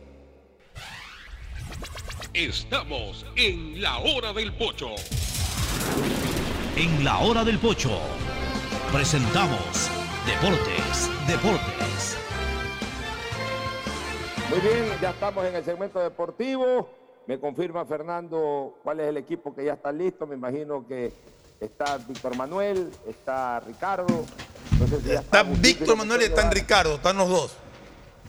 Estamos en la hora del pocho. En la hora del pocho presentamos Deportes, Deportes. Muy bien, ya estamos en el segmento deportivo. Me confirma Fernando cuál es el equipo que ya está listo. Me imagino que está Víctor Manuel, está Ricardo. No sé si ya Está Agustín Víctor Manuel y está Ricardo, están los dos.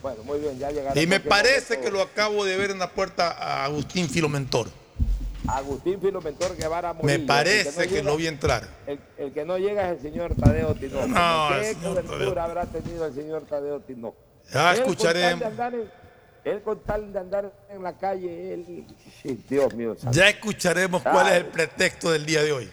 Bueno, muy bien, ya llegará. Y me parece momento que lo acabo de ver en la puerta a Agustín Filomentor. Agustín Filomentor Guevara Me Murillo. El parece no que llega- lo vi entrar. El, el que no llega es el señor Tadeo Tinoco. No, ¿Qué cobertura habrá tenido el señor Tadeo Tinoco? Ya Él escucharé. en- Él con tal de andar en la calle, él... Dios mío. santo. Ya escucharemos cuál es el pretexto del día de hoy.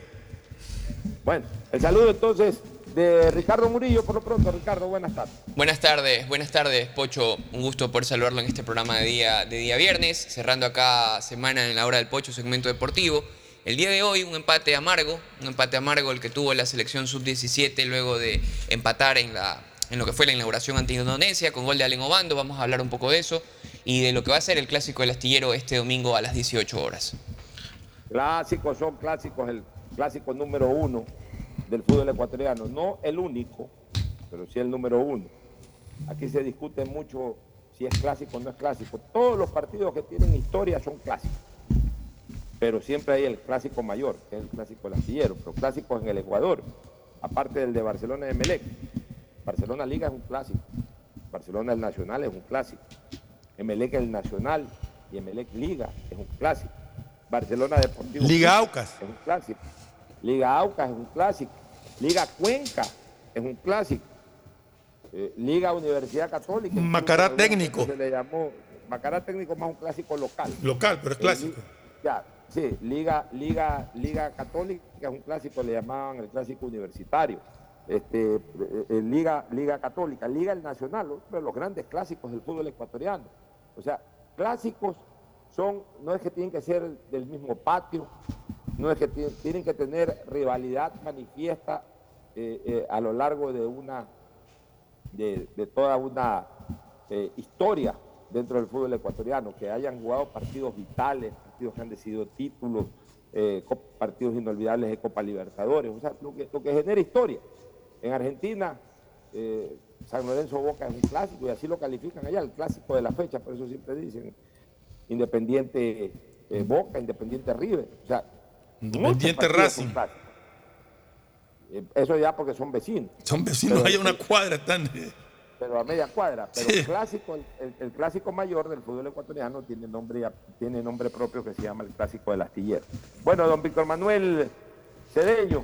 Bueno, el saludo entonces de Ricardo Murillo, por lo pronto. Ricardo, buenas tardes. Buenas tardes, buenas tardes, Pocho. Un gusto poder saludarlo en este programa de día, de día viernes, cerrando acá semana en la hora del Pocho, segmento deportivo. El día de hoy un empate amargo, un empate amargo el que tuvo la selección sub-17 luego de empatar en, la, en lo que fue la inauguración ante Indonesia con gol de Allen Obando. Vamos a hablar un poco de eso y de lo que va a ser el clásico del astillero este domingo a las 18 horas. Clásicos son clásicos, el clásico número uno del fútbol ecuatoriano. No el único, pero sí el número uno. Aquí se discute mucho si es clásico o no es clásico. Todos los partidos que tienen historia son clásicos. Pero siempre hay el clásico mayor, que es el clásico del astillero, pero clásicos en el Ecuador, aparte del de Barcelona de Melec. Barcelona Liga es un clásico, Barcelona el Nacional es un clásico, Emelec el Nacional y Emelec Liga es un clásico. Barcelona Deportivo Liga Aucas. es un clásico. Liga Aucas es un clásico. Liga Cuenca es un clásico. Eh, Liga Universidad Católica. Macará técnico. Se le llamó Macará técnico más un clásico local. Local, pero es Eh, clásico. ya, sí, Liga, Liga, Liga Católica es un clásico, le llamaban el clásico universitario. Este, eh, Liga, Liga Católica, Liga el Nacional, uno de los grandes clásicos del fútbol ecuatoriano. O sea, clásicos son, no es que tienen que ser del mismo patio, no es que ti- tienen que tener rivalidad manifiesta eh, eh, a lo largo de una, de, toda una eh, historia dentro del fútbol ecuatoriano, que hayan jugado partidos vitales, partidos que han decidido títulos, partidos inolvidables de Copa Libertadores, lo que, genera historia. En Argentina, San Lorenzo Boca es un clásico y así lo califican allá, el clásico de la fecha, por eso siempre dicen Independiente Boca, Independiente River, o sea, Independiente Racing. Eh, Eso ya porque son vecinos. Son vecinos, Pero- hay una cuadra, están. pero a media cuadra. Pero Sí. el clásico, el, el- clásico mayor del fútbol ecuatoriano tiene nombre, tiene nombre propio que se llama el clásico del astillero. Bueno, don Víctor Manuel Cedeño.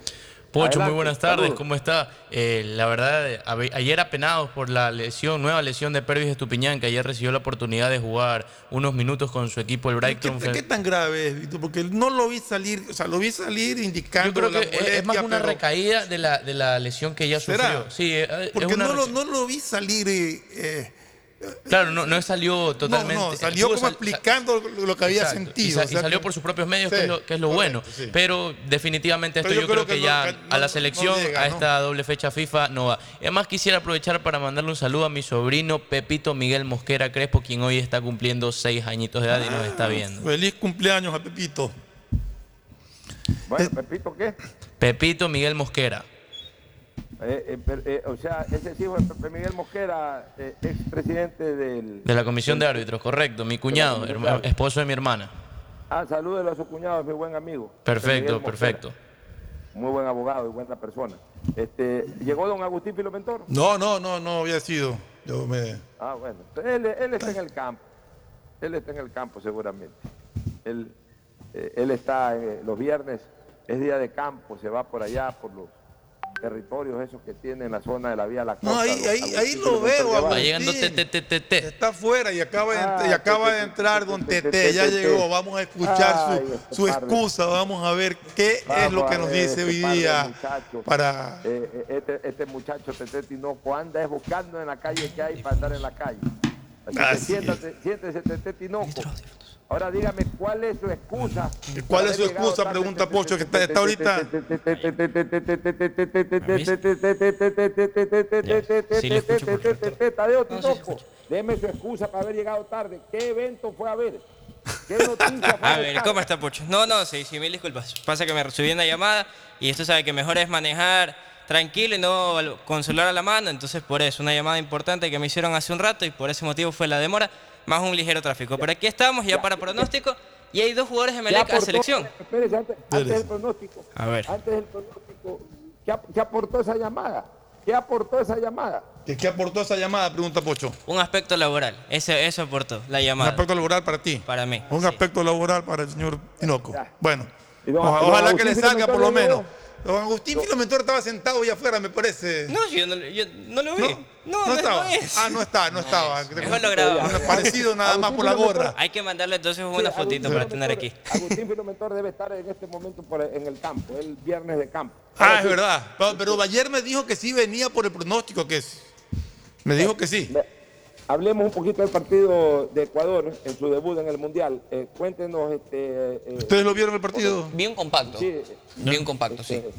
Pocho, adelante, muy buenas tardes. ¿cómo está? Eh, la verdad, eh, ayer apenados por la lesión, nueva lesión de Pervis Estupiñán, que ayer recibió la oportunidad de jugar unos minutos con su equipo, el Brighton. ¿Qué, qué tan grave es, Víctor? Porque no lo vi salir, o sea, lo vi salir indicando Yo creo que es- es más una pero- recaída de la, de la lesión que ya ¿Será? sufrió. Sí, eh, es Porque una no, lo, no lo vi salir eh, eh, Claro, no, no salió totalmente. No, no, salió como sal- explicando lo que había Exacto, sentido. Y, sa- o y sea salió que- por sus propios medios, Sí, que es lo, que es lo bueno. sí. Pero definitivamente esto Pero yo, creo, que, ya a la selección, no llega, a ¿no? esta doble fecha FIFA, no va. Y además quisiera aprovechar para mandarle un saludo a mi sobrino Pepito Miguel Mosquera Crespo, quien hoy está cumpliendo seis añitos de edad y nos está viendo. Feliz cumpleaños a Pepito. Bueno, Pepito, ¿qué? Pepito Miguel Mosquera. Eh, eh, per- eh, o sea, ese es hijo de Miguel Mosquera, eh, expresidente del... De la comisión de árbitros, correcto. Mi cuñado, herma- esposo de mi hermana. Ah, salúdelo a su cuñado, es mi buen amigo. Perfecto, perfecto. Muy buen abogado y buena persona. Este, ¿Llegó don Agustín Filomentor? No, no, no, no había sido. Yo me. Ah, bueno. Él, él está en el campo. Él está en el campo seguramente. Él, él está eh, los viernes, es día de campo, se va por allá, por los territorios esos que tiene en la zona de la vía La Costa. No, ahí, ahí, Agustín ahí lo veo. Guevara. Va llegando Agustín. te, te, te, te. Está afuera y acaba de, ent- y Ah, acaba de te- entrar don te- te- Tete, ya llegó. Vamos a escuchar Ay, su, este su excusa. Vamos a ver qué es lo que nos ver dice este hoy día para. Eh, eh, este, este muchacho Tete Tinoco anda es buscando en la calle que hay para andar en la calle. Así que siéntate, siéntese Tete Tinoco. Ahora dígame cuál es su excusa. ¿Cuál es su excusa? Pregunta Pocho, que está, ahorita. Sí, le escucho Tadeo Tinoco, deme su excusa para haber llegado tarde. ¿Qué evento fue a ver? ¿Qué noticia fue A a ver? ¿cómo está Pocho? No, no, sí, sí, mil disculpas. Pasa que me recibí una llamada y esto sabe que mejor es manejar tranquilo y no con celular a la mano, entonces por eso, una llamada importante que me hicieron hace un rato y por ese motivo fue la demora, más un ligero tráfico. Pero aquí estamos ya para pronóstico y hay dos jugadores de Melec a selección. Espérese, antes, antes del pronóstico. A ver. Antes del pronóstico, ¿qué, qué aportó esa llamada? ¿Qué aportó esa llamada? ¿Qué, qué aportó esa llamada? Pregunta Pocho. Un aspecto laboral, eso, eso aportó la Un llamada. aspecto laboral para ti. Para mí. Un aspecto laboral para el señor Tinoco. Bueno, ojalá que le salga por lo menos. Don Agustín Filomentor estaba sentado allá afuera, me parece. No, yo no, yo no lo vi. No, no no, estaba. no es. Ah, no está, no estaba. Mejor lo grabamos. Parecido nada más por la gorra. Hay que mandarle entonces una fotito para tener aquí. Agustín Filomentor debe estar en este momento por- en el campo, el viernes de campo. Ah, Ahora es sí, verdad. Pero, pero ayer me dijo que sí venía por el pronóstico que es. Me dijo que sí. Hablemos un poquito del partido de Ecuador en su debut en el Mundial. Eh, cuéntenos, este, eh, ¿Ustedes lo vieron el partido? Bien compacto. Sí. Bien compacto, sí. Este,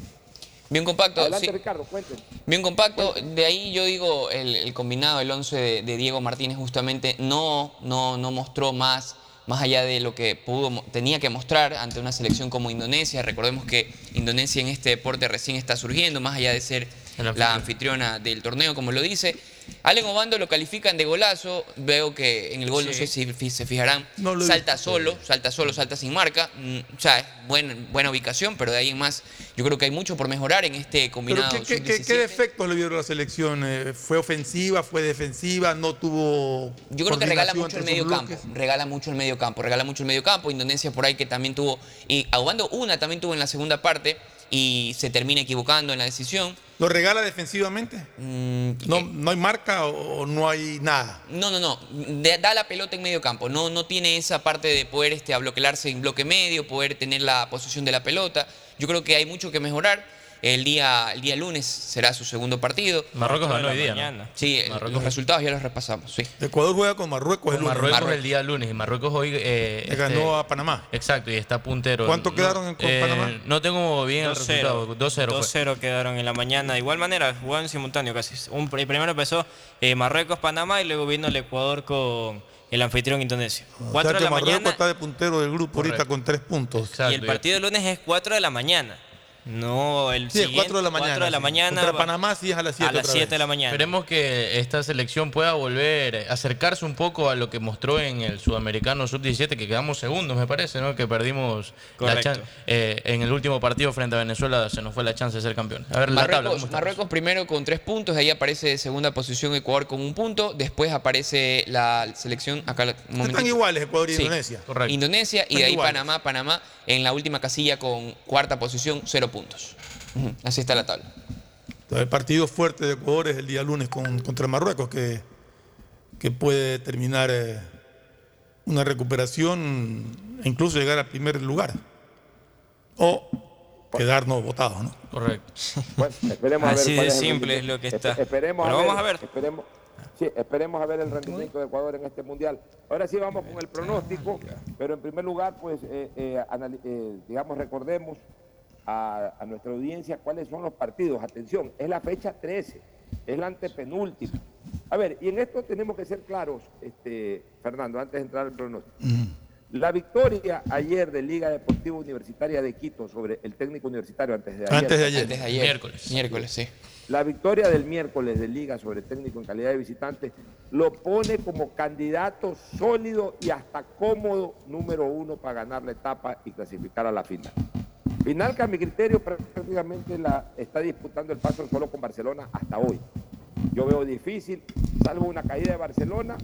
Bien compacto, adelante, sí. Ricardo, cuéntenos. Bien compacto. De ahí yo digo, el, el combinado, el 11 de, de Diego Martínez justamente no, no, no mostró más, más allá de lo que pudo, mo- tenía que mostrar ante una selección como Indonesia. Recordemos que Indonesia en este deporte recién está surgiendo, más allá de ser la anfitriona del torneo, como lo dice. Allen Obando lo califican de golazo. Veo que en el gol, no sé si se fijarán, No salta solo, salta solo, salta sin marca. Mm, O sea, es buen- buena ubicación, pero de ahí en más, yo creo que hay mucho por mejorar en este Pero combinado. ¿qué, qué- qué- sub-17. qué defectos le vieron a la selección? Eh, ¿Fue ofensiva? ¿Fue defensiva? ¿No tuvo.? Yo creo que regala mucho el medio campo, regala mucho el medio campo, regala mucho el medio campo. Indonesia por ahí que también tuvo, y Aguando una también tuvo en la segunda parte y se termina equivocando en la decisión. ¿Lo regala defensivamente? Mm, ¿No, eh, ¿No hay marca o no hay nada? no, no, no, de- da la pelota en medio campo, no, no tiene esa parte de poder este, abloquelarse en bloque medio, poder tener la posesión de la pelota. Yo creo que hay mucho que mejorar. El día, el día lunes será su segundo partido. Marruecos ganó hoy día, ¿no? Sí, Marruecos. los resultados ya los repasamos, sí. Ecuador juega con Marruecos el lunes. Marruecos el día lunes y Marruecos hoy eh, Le ganó a Panamá. Exacto, y está puntero. ¿Cuánto No, quedaron en- con eh, Panamá? No tengo bien el resultado. 2-0. fue. 2-0 quedaron en la mañana. De igual manera, jugaron en simultáneo casi. Un, el primero empezó eh, Marruecos, Panamá y luego vino el Ecuador con el anfitrión Indonesia. O 4 sea de la Marruecos mañana está de puntero del grupo ahorita con tres puntos. y el partido del lunes es 4 de la mañana. No, el Sí, es siguiente, 4 de la mañana. 4 de la mañana. Contra Panamá sí es a las 7 A las 7 de la mañana. Esperemos que esta selección pueda volver a acercarse un poco a lo que mostró en el Sudamericano Sub-17, que quedamos segundos, me parece, ¿no? Que perdimos la Correcto. chan- eh, en el último partido frente a Venezuela, se nos fue la chance de ser campeón. A ver, la tabla, ¿cómo Marruecos? Marruecos primero con tres puntos, de ahí aparece de segunda posición Ecuador con un punto, después aparece la selección, acá un Están iguales Ecuador y Sí. Indonesia. Indonesia y Están de ahí iguales. Panamá, Panamá en la última casilla con cuarta posición, cero puntos. Así está la tabla. El partido fuerte de Ecuador es el día lunes con- contra Marruecos, que, que puede terminar eh, una recuperación e incluso llegar al primer lugar. O quedarnos votados, ¿no? Correcto. Bueno, esperemos a ver Así de simple es lo que está. Esperemos Pero a vamos a ver. Esperemos, Sí, esperemos a ver el rendimiento de Ecuador en este mundial. Ahora sí vamos con el pronóstico, pero en primer lugar, pues, eh, eh, eh, digamos, recordemos a, a nuestra audiencia cuáles son los partidos. Atención, es la fecha 13, es la antepenúltima. A ver, y en esto tenemos que ser claros, este, Fernando, antes de entrar al pronóstico. La victoria ayer de Liga Deportiva Universitaria de Quito sobre el técnico universitario antes de ayer. Antes de ayer. Antes de ayer. Miércoles. Miércoles, sí. La victoria del miércoles de Liga sobre el técnico en calidad de visitante lo pone como candidato sólido y hasta cómodo número uno para ganar la etapa y clasificar a la final. Final que a mi criterio prácticamente la está disputando el paso solo con Barcelona hasta hoy. Yo veo difícil, salvo una caída de Barcelona,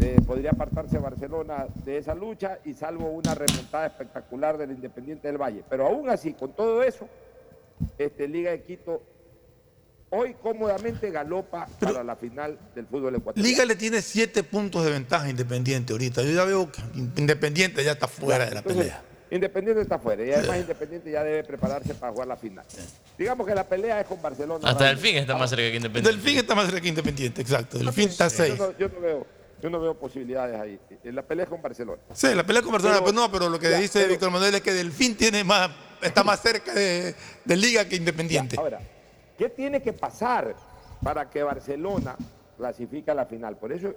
eh, podría apartarse Barcelona de esa lucha y salvo una remontada espectacular del Independiente del Valle. Pero aún así, con todo eso, este, Liga de Quito hoy cómodamente galopa para la final del fútbol ecuatoriano. Liga le tiene siete puntos de ventaja Independiente ahorita. Yo ya veo que Independiente ya está fuera de la Entonces, pelea. Independiente está fuera y además Independiente ya debe prepararse para jugar la final. Digamos que la pelea es con Barcelona. Hasta Raúl. Delfín está más cerca que Independiente. Delfín está más cerca que Independiente, exacto. Delfín está Yo seis. no, yo no veo, yo no veo posibilidades ahí. Eh, La pelea es con Barcelona. Sí, la pelea con Barcelona, Pero- pero no, pero lo que Ya, dice pero- Víctor Manuel es que Delfín tiene más, está más cerca de, de Liga que Independiente. Ahora, ¿qué tiene que pasar para que Barcelona clasifique a la final? Por eso,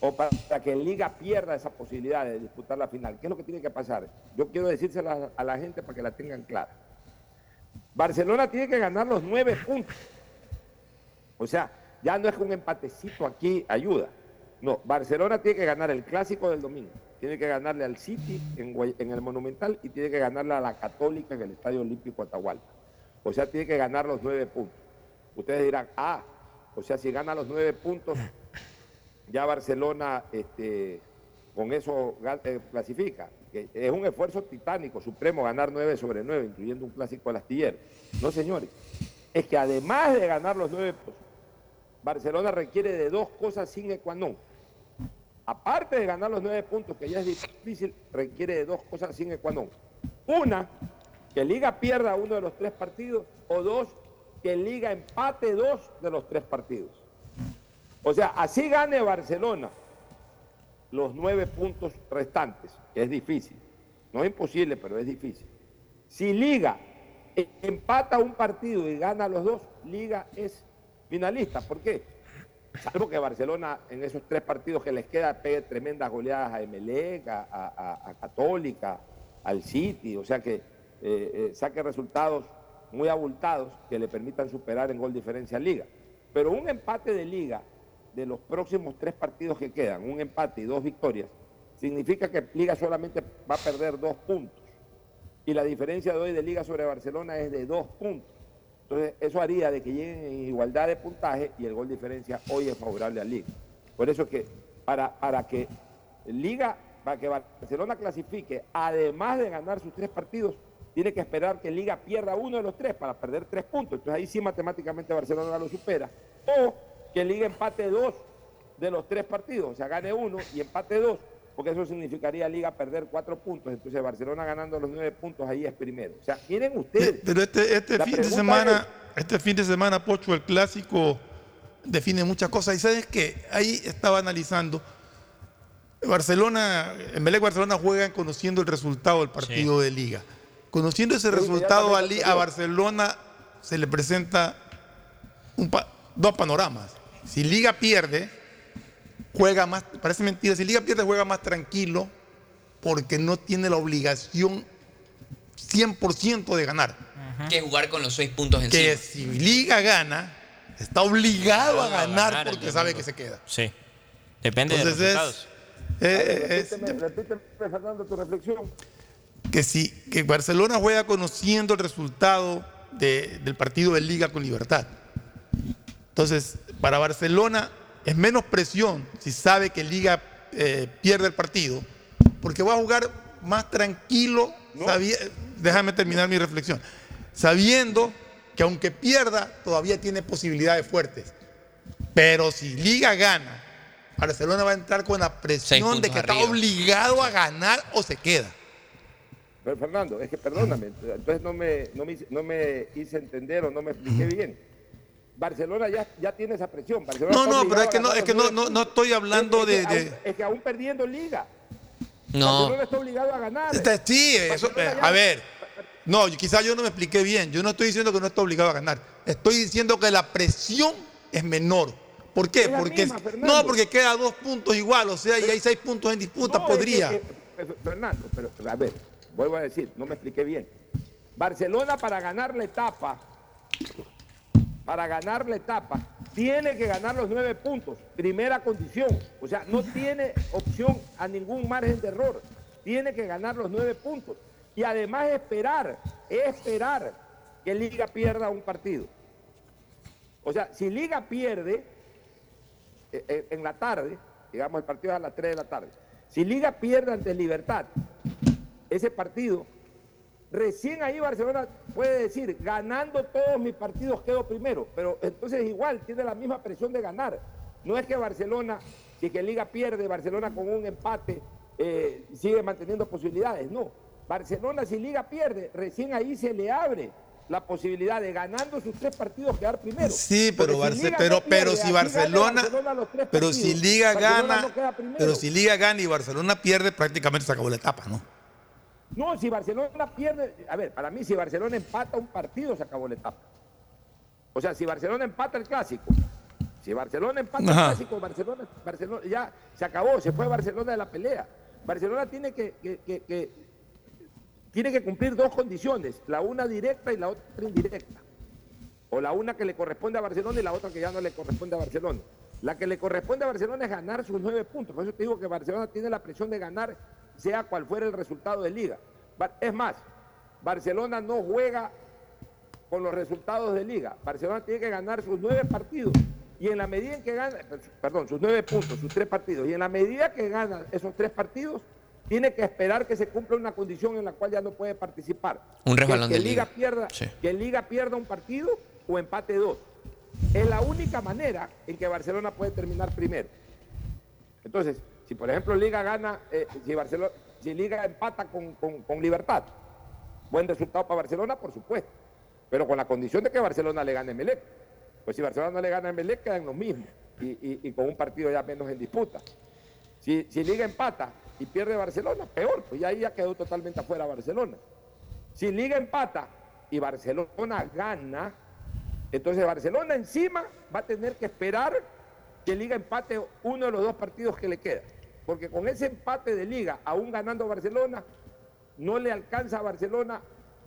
o para que Liga pierda esa posibilidad de disputar la final. ¿Qué es lo que tiene que pasar? Yo quiero decírselo a, la gente para que la tengan clara. Barcelona tiene que ganar los nueve puntos. O sea, ya no es que un empatecito aquí ayuda. No, Barcelona tiene que ganar el clásico del domingo. Tiene que ganarle al City en, en el Monumental y tiene que ganarle a la Católica en el Estadio Olímpico Atahualpa. O sea, tiene que ganar los nueve puntos. Ustedes dirán, ah, o sea, si gana los nueve puntos, ya Barcelona este, con eso eh, clasifica. Es un esfuerzo titánico, supremo, ganar nueve sobre nueve, incluyendo un clásico al astillero. No, señores. Es que además de ganar los nueve puntos, Barcelona requiere de dos cosas sin ecuanón. Aparte de ganar los nueve puntos, que ya es difícil, requiere de dos cosas sin ecuanón. Una, que Liga pierda uno de los tres partidos, o dos, que Liga empate dos de los tres partidos. O sea, así gane Barcelona los nueve puntos restantes, que es difícil. No es imposible, pero es difícil. Si Liga empata un partido y gana los dos, Liga es finalista. ¿Por qué? Salvo que Barcelona en esos tres partidos que les queda pegue tremendas goleadas a Emelec, a- a Católica, al City, o sea que eh, eh, saque resultados muy abultados que le permitan superar en gol diferencia a Liga. Pero un empate de Liga de los próximos tres partidos que quedan, un empate y dos victorias, significa que Liga solamente va a perder dos puntos. Y la diferencia de hoy de Liga sobre Barcelona es de dos puntos. Entonces, eso haría de que lleguen en igualdad de puntaje y el gol diferencia hoy es favorable a Liga. Por eso es que para, para que Liga, para que Barcelona clasifique, además de ganar sus tres partidos, tiene que esperar que Liga pierda uno de los tres para perder tres puntos. Entonces ahí sí matemáticamente Barcelona lo supera. O que Liga empate dos de los tres partidos, o sea, gane uno y empate dos, porque eso significaría Liga perder cuatro puntos. Entonces Barcelona ganando los nueve puntos ahí es primero. O sea, miren ustedes. Pero este, este fin de semana, este fin de semana, Pocho, el clásico define muchas cosas. Y sabes que ahí estaba analizando. Barcelona, en Melec Barcelona juegan conociendo el resultado del partido de liga. Conociendo ese resultado a, a Barcelona se le presenta un pa- dos panoramas. Si Liga pierde, juega más, parece mentira, si Liga pierde juega más tranquilo porque no tiene la obligación 100% de ganar. Que jugar con los seis puntos encima. Que si Liga gana, está obligado a ganar porque sabe que se queda. Sí. Depende de Entonces los es- resultados. Eh, es- repíteme, repíteme, Fernando, tu reflexión. que si que Barcelona juega conociendo el resultado de- del partido de Liga con Libertad. Entonces, para Barcelona es menos presión si sabe que Liga eh, pierde el partido, porque va a jugar más tranquilo, déjame terminar mi reflexión, sabiendo que aunque pierda, todavía tiene posibilidades fuertes. Pero si Liga gana, Barcelona va a entrar con la presión de que está obligado a ganar o se queda. Pero Fernando, es que perdóname, entonces no me, no me, hice- no me hice entender o no me expliqué bien. Barcelona ya, ya tiene esa presión. Barcelona No, no, pero es que no, es que no, no, no estoy hablando de. Es que, aún, es que aún perdiendo liga. No. Barcelona está obligado a ganar. Este, Sí, eso, eh, ya- a ver. No, quizás yo no me expliqué bien. Yo no estoy diciendo que no está obligado a ganar. Estoy diciendo que la presión es menor. ¿Por qué? Porque misma, no, porque queda dos puntos igual, o sea, y hay seis puntos en disputa, No, es que- podría. Fernando, pero a ver, vuelvo a decir, no me expliqué bien. Barcelona para ganar la etapa, para ganar la etapa, tiene que ganar los nueve puntos, primera condición. O sea, no tiene opción a ningún margen de error. Tiene que ganar los nueve puntos. Y además esperar, esperar que Liga pierda un partido. O sea, si Liga pierde, eh, eh, en la tarde, digamos el partido es a las 3 de la tarde, si Liga pierde ante Libertad, ese partido, recién ahí Barcelona puede decir, ganando todos mis partidos quedo primero, pero entonces igual tiene la misma presión de ganar. No es que Barcelona, si que Liga pierde, Barcelona con un empate eh, sigue manteniendo posibilidades, no. Barcelona si Liga pierde, recién ahí se le abre la posibilidad de ganando sus tres partidos quedar primero. Sí, pero, si Barce- pero, no pero si Barcelona, pero si Liga Barcelona gana, no pero si Liga gana y Barcelona pierde, prácticamente se acabó la etapa, ¿no? No, si Barcelona pierde, a ver, para mí si Barcelona empata un partido se acabó la etapa. O sea, si Barcelona empata el clásico, si Barcelona empata el clásico, Barcelona, Barcelona ya se acabó, se fue Barcelona de la pelea. Barcelona tiene que, que- que- que- tiene que cumplir dos condiciones, la una directa y la otra indirecta. O la una que le corresponde a Barcelona y la otra que ya no le corresponde a Barcelona. La que le corresponde a Barcelona es ganar sus nueve puntos. Por eso te digo que Barcelona tiene la presión de ganar, sea cual fuera el resultado de liga. Es más, Barcelona no juega con los resultados de liga. Barcelona tiene que ganar sus nueve partidos. Y en la medida en que gana, perdón, sus nueve puntos, sus tres partidos. Y en la medida que gana esos tres partidos, tiene que esperar que se cumpla una condición en la cual ya no puede participar. Un Que- resbalón que, de liga liga. pierda, Sí. que Liga pierda un partido o empate dos. Es la única manera en que Barcelona puede terminar primero. Entonces, si por ejemplo Liga gana, eh, si, Barcelona, si Liga empata con, con- Libertad, buen resultado para Barcelona, por supuesto, pero con la condición de que Barcelona le gane a Melec. Pues si Barcelona no le gana a Melec, quedan los mismos y, y- y con un partido ya menos en disputa. Si, si Liga empata y pierde Barcelona, peor, pues ya ahí ya quedó totalmente afuera Barcelona. Si Liga empata y Barcelona gana, entonces Barcelona encima va a tener que esperar que Liga empate uno de los dos partidos que le queda. Porque con ese empate de Liga, aún ganando Barcelona, no le alcanza a Barcelona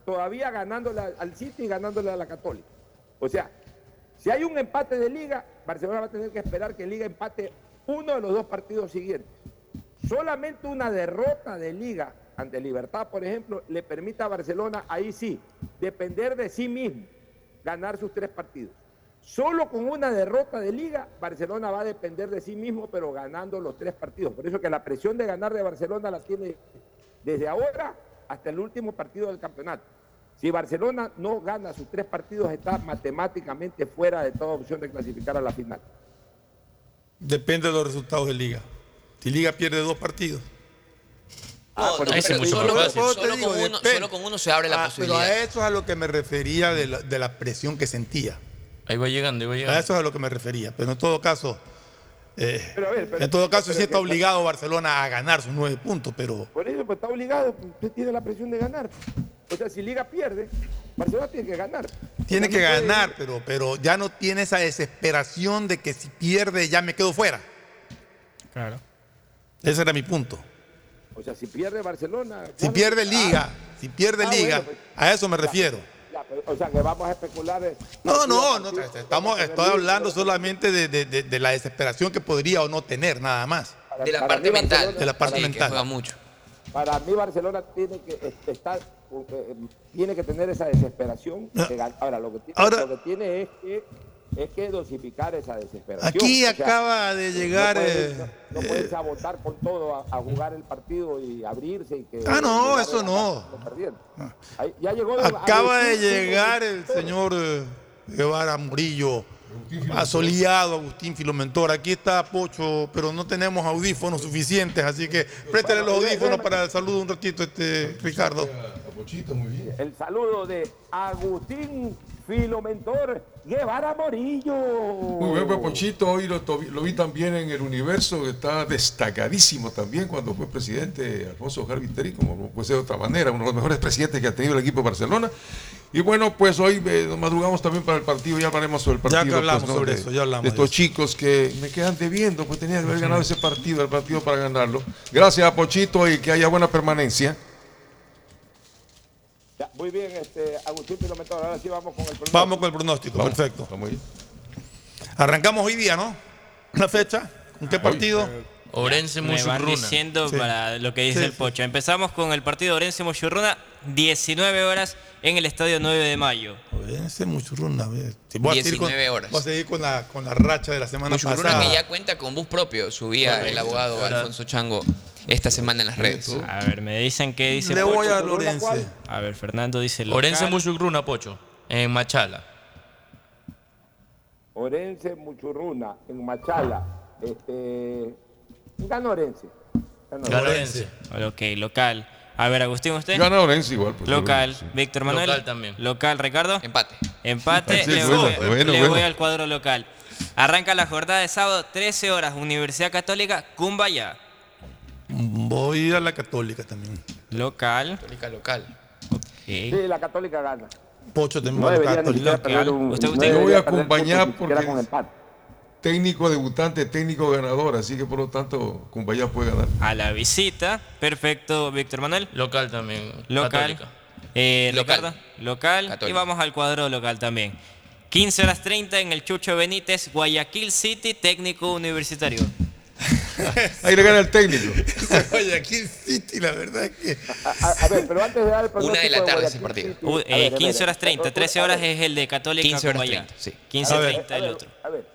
todavía ganándole al- al City y ganándole a la Católica. O sea, si hay un empate de Liga, Barcelona va a tener que esperar que Liga empate uno de los dos partidos siguientes. Solamente una derrota de Liga ante Libertad, por ejemplo, le permite a Barcelona, ahí sí, depender de sí mismo, ganar sus tres partidos. Solo con una derrota de Liga, Barcelona va a depender de sí mismo, pero ganando los tres partidos. Por eso que la presión de ganar de Barcelona la tiene desde ahora hasta el último partido del campeonato. Si Barcelona no gana sus tres partidos, está matemáticamente fuera de toda opción de clasificar a la final. Depende de los resultados de Liga. Si Liga pierde dos partidos. No, no, solo, con, te solo digo, con uno, depende. solo con uno se abre la Ah, posibilidad. Pero a eso es a lo que me refería de la, de la presión que sentía. Ahí va llegando, ahí va A llegando. eso es a lo que me refería. Pero en todo caso, eh, Pero a ver, pero- en todo caso pero sí está obligado Barcelona a ganar sus nueve puntos, pero Por eso pues, está obligado, usted tiene la presión de ganar. O sea, si Liga pierde, Barcelona tiene que ganar. tiene que puede- ganar, pero, pero ya no tiene esa desesperación de que si pierde ya me quedo fuera. Claro. Ese era mi punto. O sea, si pierde Barcelona. Si pierde Ah, Liga, si pierde ah, Liga, bueno, pues, a eso me refiero. ya, pero, o sea, que vamos a especular. No, partido no, no, estamos, estoy hablando solamente de, de- de- de la desesperación que podría o no tener, nada más. para- de la parte mental. Barcelona- De la parte Sí, que mental. juega mucho. Para mí Barcelona tiene que estar, eh, tiene que tener esa desesperación. de gan- Ahora, lo que tiene, Ahora- lo que tiene es que es que dosificar esa desesperación. Aquí O sea, acaba de llegar. No puede, eh, no, no puede sabotar con todo a, a jugar el partido y abrirse y que. Ah, no, eso no. Ahí- ya llegó Acaba de llegar el señor eh, Guevara Murillo, asoleado Agustín Filomentor. Aquí está Pocho, pero no tenemos audífonos suficientes, así que préstale los audífonos para el saludo un ratito, este Ricardo. El saludo de Agustín Filomentor Guevara Morillo. Muy bien, pues, Pochito, hoy lo, vi también en el universo, está destacadísimo también cuando fue presidente Alfonso Viteri, como no puede ser de otra manera, uno de los mejores presidentes que ha tenido el equipo de Barcelona. Y bueno, pues hoy eh, nos madrugamos también para el partido, ya hablaremos sobre el Ya partido. que hablamos pues, ¿no? sobre de, eso, ya hablamos de estos chicos que me quedan debiendo, pues tenían que haber ganado ese partido, el partido para ganarlo. Gracias a Pochito y que haya buena permanencia. Ya, muy bien, este, Agustín Filomentor. Ahora sí vamos con el pronóstico. Vamos con el pronóstico, perfecto. Arrancamos hoy día, ¿no? La fecha. ¿En qué partido? Orense Me van diciendo Sí. para lo que dice Sí, el. Pocho. Empezamos con el partido Orense Mochurruna, 19 horas en el estadio 9 de mayo. Ese Muchurruna, con- 19 horas. Voy a seguir con la, con la racha de la semana Muchurruna pasada. que ya cuenta con bus propio, subía el Correcto, abogado ¿verdad? Alfonso Chango esta semana en las redes. A ver, me dicen que dice Le Pocho. voy a Lorense. A ver, Fernando dice local. Orense Musugruna, Pocho, en Machala. Orense Muchurruna, en Machala. Este, gana Orense. Gana Gana Orense. Ok, local. A ver, Agustín, ¿usted? Gana Orense igual. pues, Local. sí. Víctor Manuel. Local también. Local, Ricardo. Empate. Empate. Sí, le bueno, voy, bueno, le bueno. voy al cuadro local. Arranca la jornada de sábado, 13 horas, Universidad Católica, Cumbaya. Voy a la católica también. Local. Católica local. Sí, la Católica gana. Pocho también No va perder un- Usted- no usted- Yo voy a acompañar porque técnico debutante, técnico ganador, así que por lo tanto, Cumbaya puede ganar. A la visita. Perfecto, Víctor Manuel. Local también. Local. Eh, Local. Ricardo. Local. Y vamos al cuadro local también. 15 horas 30 en el Chucho Benítez, Guayaquil City, técnico universitario. Ahí le gana el técnico. Guayaquil City, la verdad es que. A, a- ver, pero antes de dar el pronóstico Una de la tarde Guayaquil ese partido. City, Uh, eh, ver, a ver, 15 horas 30, a ver, 13 a horas es el de Católica 15 horas Cumbaya. 30, sí. 15 a ver, 30 el a ver, otro. A ver,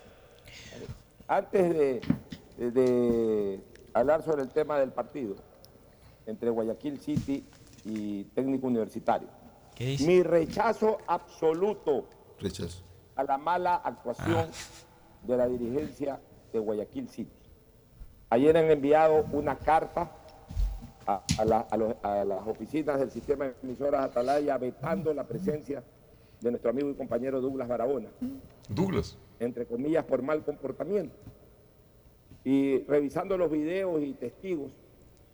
antes de, de- de hablar sobre el tema del partido entre Guayaquil City y Técnico Universitario, ¿Qué dice? mi rechazo absoluto Rechazo. a la mala Ah. actuación de la dirigencia de Guayaquil City. Ayer han enviado una carta a, a la- a los- a las oficinas del sistema de emisoras Atalaya vetando la presencia de nuestro amigo y compañero Douglas Barahona, Douglas. entre comillas por mal comportamiento. Y revisando los videos y testigos,